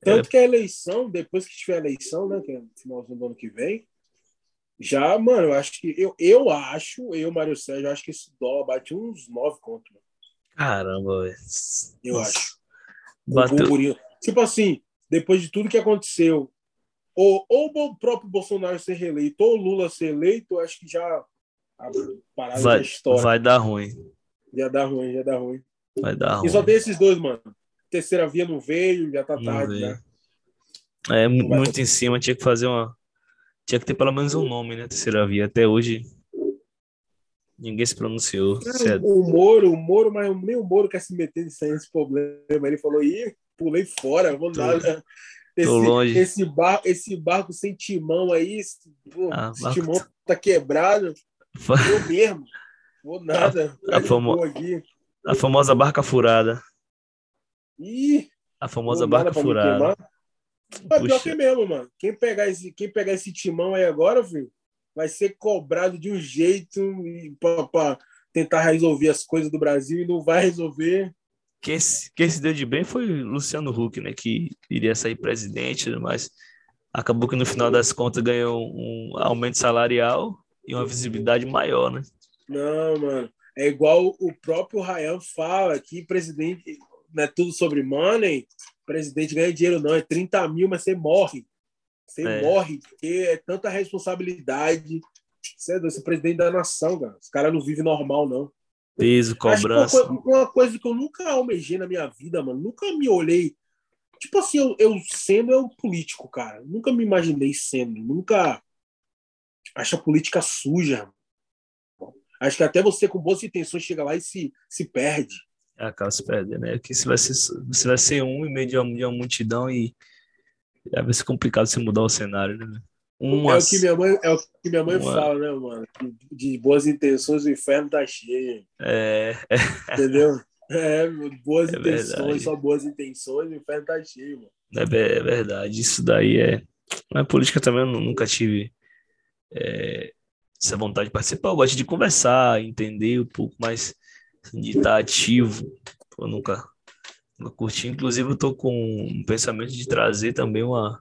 Tanto é... que a eleição, depois que tiver a eleição, né, que é no final do ano que vem, já, mano, eu acho que. Eu, eu acho, eu, Mário Sérgio, acho que esse dólar bate uns 9 conto. Mano. Caramba, velho. Eu acho. Bateu. Tipo assim, depois de tudo que aconteceu, ou, ou o próprio Bolsonaro ser reeleito, ou o Lula ser eleito, acho que já a parada vai, história. Vai dar ruim. Já dá ruim, já dá ruim. Vai dar ruim. E só tem esses dois, mano. Terceira via não veio, já tá não tarde, né? É, muito em cima, tinha que fazer uma tinha que ter pelo menos um nome, né? Terceira via. Até hoje ninguém se pronunciou. Não, é o Moro, o Moro, mas nem o Moro quer se meter nesse problema. Ele falou, ih, pulei fora, vou nada. *laughs* Esse, longe. esse, bar, esse barco sem timão aí, esse, pô, ah, esse barco... timão tá quebrado. *laughs* Eu mesmo. Vou nada. A, a, famo... a famosa barca furada. Ih, a famosa barca furada. Mas pior que mesmo, mano. Quem pegar, esse, quem pegar esse timão aí agora, filho, vai ser cobrado de um jeito para tentar resolver as coisas do Brasil e não vai resolver. Quem se, quem se deu de bem foi Luciano Huck, né? Que iria sair presidente, mas acabou que no final das contas ganhou um aumento salarial e uma visibilidade maior, né? Não, mano. É igual o próprio Ryan fala que presidente não é tudo sobre money, presidente ganha dinheiro, não. É 30 mil, mas você morre. Você é. morre, porque é tanta responsabilidade. Você é, você é presidente da nação, cara. Os caras não vivem normal, não. Peso, cobrança. Uma, uma, coisa que eu nunca almejei na minha vida, mano. Nunca me olhei. Tipo assim, eu, eu sendo eu político, cara. Nunca me imaginei sendo. Nunca. Acho a política suja. Acho que até você com boas intenções chega lá e se, se perde. É, acaba se perdendo, né? Porque você vai ser, você vai ser um em meio de uma, de uma multidão e vai ser complicado você mudar o cenário, né? Uma... É o que minha mãe, é o que minha mãe uma... fala, né, mano? De boas intenções o inferno tá cheio. É. Entendeu? *laughs* É, boas é intenções, verdade. só boas intenções, o inferno tá cheio, mano. É, é verdade, isso daí é. Na política também eu nunca tive é, essa vontade de participar. Eu gosto de conversar, entender um pouco mais, de estar ativo. Eu nunca, nunca curti. Inclusive, eu tô com um pensamento de trazer também uma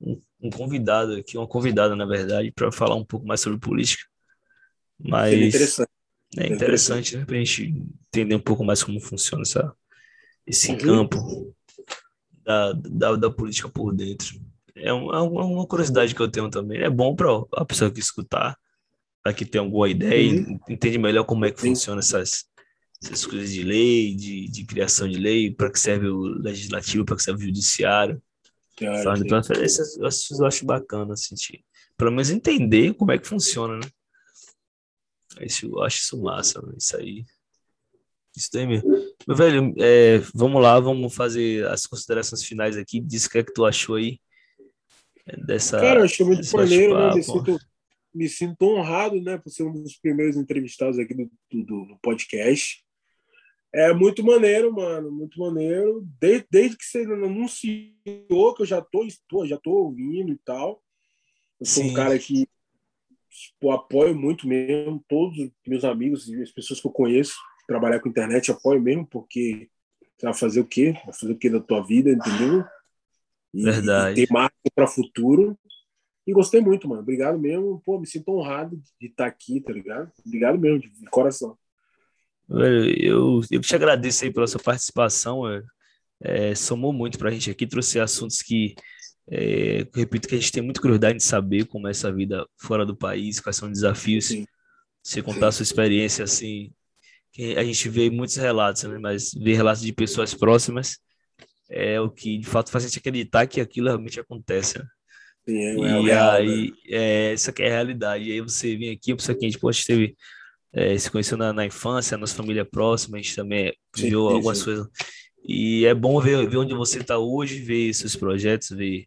um, um convidado aqui, uma convidada, na verdade, para falar um pouco mais sobre política. Mas é interessante, é interessante né, para a gente entender um pouco mais como funciona essa, esse uhum. campo da, da, da, política por dentro. É uma, é uma curiosidade que eu tenho também. É bom para a pessoa que escutar, para que tenha alguma ideia uhum. e entende melhor como é que funciona essas, essas coisas de lei, de, de criação de lei, para que serve o legislativo, para que serve o judiciário. Falando de transferência, eu acho, eu acho bacana, assim, pelo menos entender como é que funciona, né? Isso, eu acho isso massa, isso aí. Isso daí mesmo. Meu velho, é, vamos lá, vamos fazer as considerações finais aqui. Diz o que é que tu achou aí é, dessa. Cara, eu achei muito maneiro, né? Sinto, me sinto honrado, né, por ser um dos primeiros entrevistados aqui do, do, do podcast. É muito maneiro, mano, muito maneiro. Desde, desde que você anunciou que eu já tô, tô, já tô ouvindo e tal. Eu sou Sim. um cara que pô, apoio muito mesmo. Todos os meus amigos e as pessoas que eu conheço trabalhar com internet apoio mesmo, porque você vai fazer o quê? Vai fazer o quê da tua vida, entendeu? E, Verdade. E ter marca para futuro. E gostei muito, mano. Obrigado mesmo. Pô, me sinto honrado de estar aqui, tá ligado? Obrigado mesmo, de coração. Eu, eu te agradeço aí pela sua participação. É, somou muito para a gente aqui, trouxe assuntos que, é, repito, que a gente tem muita curiosidade de saber como é essa vida fora do país, quais são os desafios. Sim. Você contar Sim. a sua experiência, assim, que a gente vê muitos relatos, né? Mas ver relatos de pessoas próximas é o que, de fato, faz a gente acreditar que aquilo realmente acontece, né? Sim, é, e é real, aí, né? é, essa que é a realidade. E aí você vem aqui, por isso que a gente pode teve é, se conheceu na, na, infância, nossa família próxima, a gente também sim, viu sim, algumas sim. coisas. E é bom ver, ver onde você está hoje, ver seus projetos, ver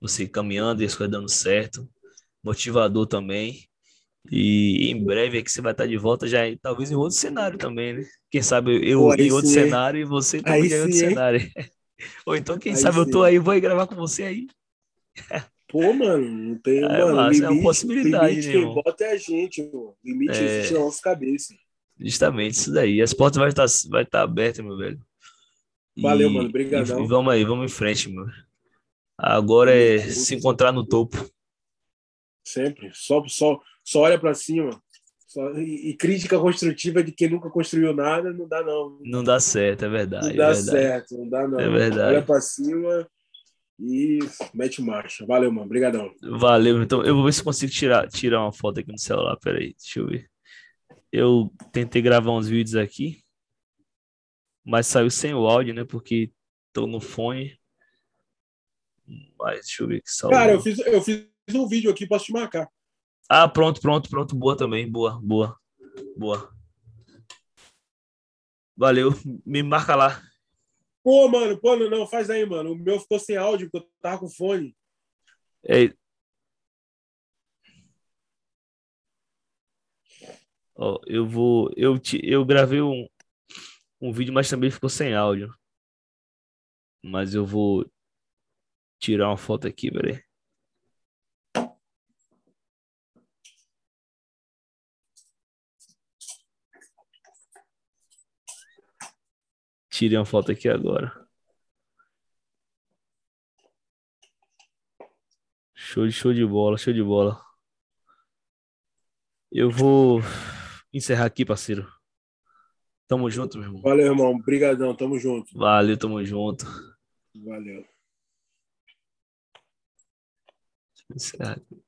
você caminhando e as coisas dando certo. Motivador também. E em breve é que você vai estar tá de volta já, talvez em outro cenário também, né? Quem sabe eu Pô, em outro cenário e você também em outro cenário. *laughs* Ou então, quem aí sabe eu tô aí, vou gravar com você aí. *laughs* Pô, mano, não tem. É, mano, limite, é uma possibilidade. Limite, quem bota é a gente, mano. Limite é... existe na nossa cabeça. Justamente isso daí. As portas vão estar, vai estar abertas, meu velho. Valeu, mano. Obrigadão. E, e, vamos aí, vamos em frente, meu. Agora é se encontrar no topo. Sempre. Só, só, só olha para cima. Só, e, e, crítica construtiva de quem nunca construiu nada não dá, não. Não dá certo, é verdade. Não dá é verdade. certo, não dá, não. É verdade. Olha para cima e mete marcha. Valeu, mano. Obrigadão. Valeu. Então, eu vou ver se consigo tirar, tirar uma foto aqui no celular. Peraí, deixa eu ver. Eu tentei gravar uns vídeos aqui, mas saiu sem o áudio, né? Porque tô no fone. Mas deixa eu ver que salve. Cara, eu fiz, eu fiz um vídeo aqui, posso te marcar. Ah, pronto, pronto, pronto. Boa também. Boa, boa. Boa. Valeu. Me marca lá. Pô, mano, pô, não, não, faz aí, mano. O meu ficou sem áudio porque eu tava com fone. É. Ó, eu vou. Eu, te, eu gravei um, um vídeo, mas também ficou sem áudio. Mas eu vou tirar uma foto aqui, peraí. Tirei uma foto aqui agora. Show de show de bola, show de bola. Eu vou encerrar aqui, parceiro. Tamo junto, meu irmão. Valeu, irmão. Obrigadão, tamo junto. Valeu, tamo junto. Valeu. Encerrar aqui.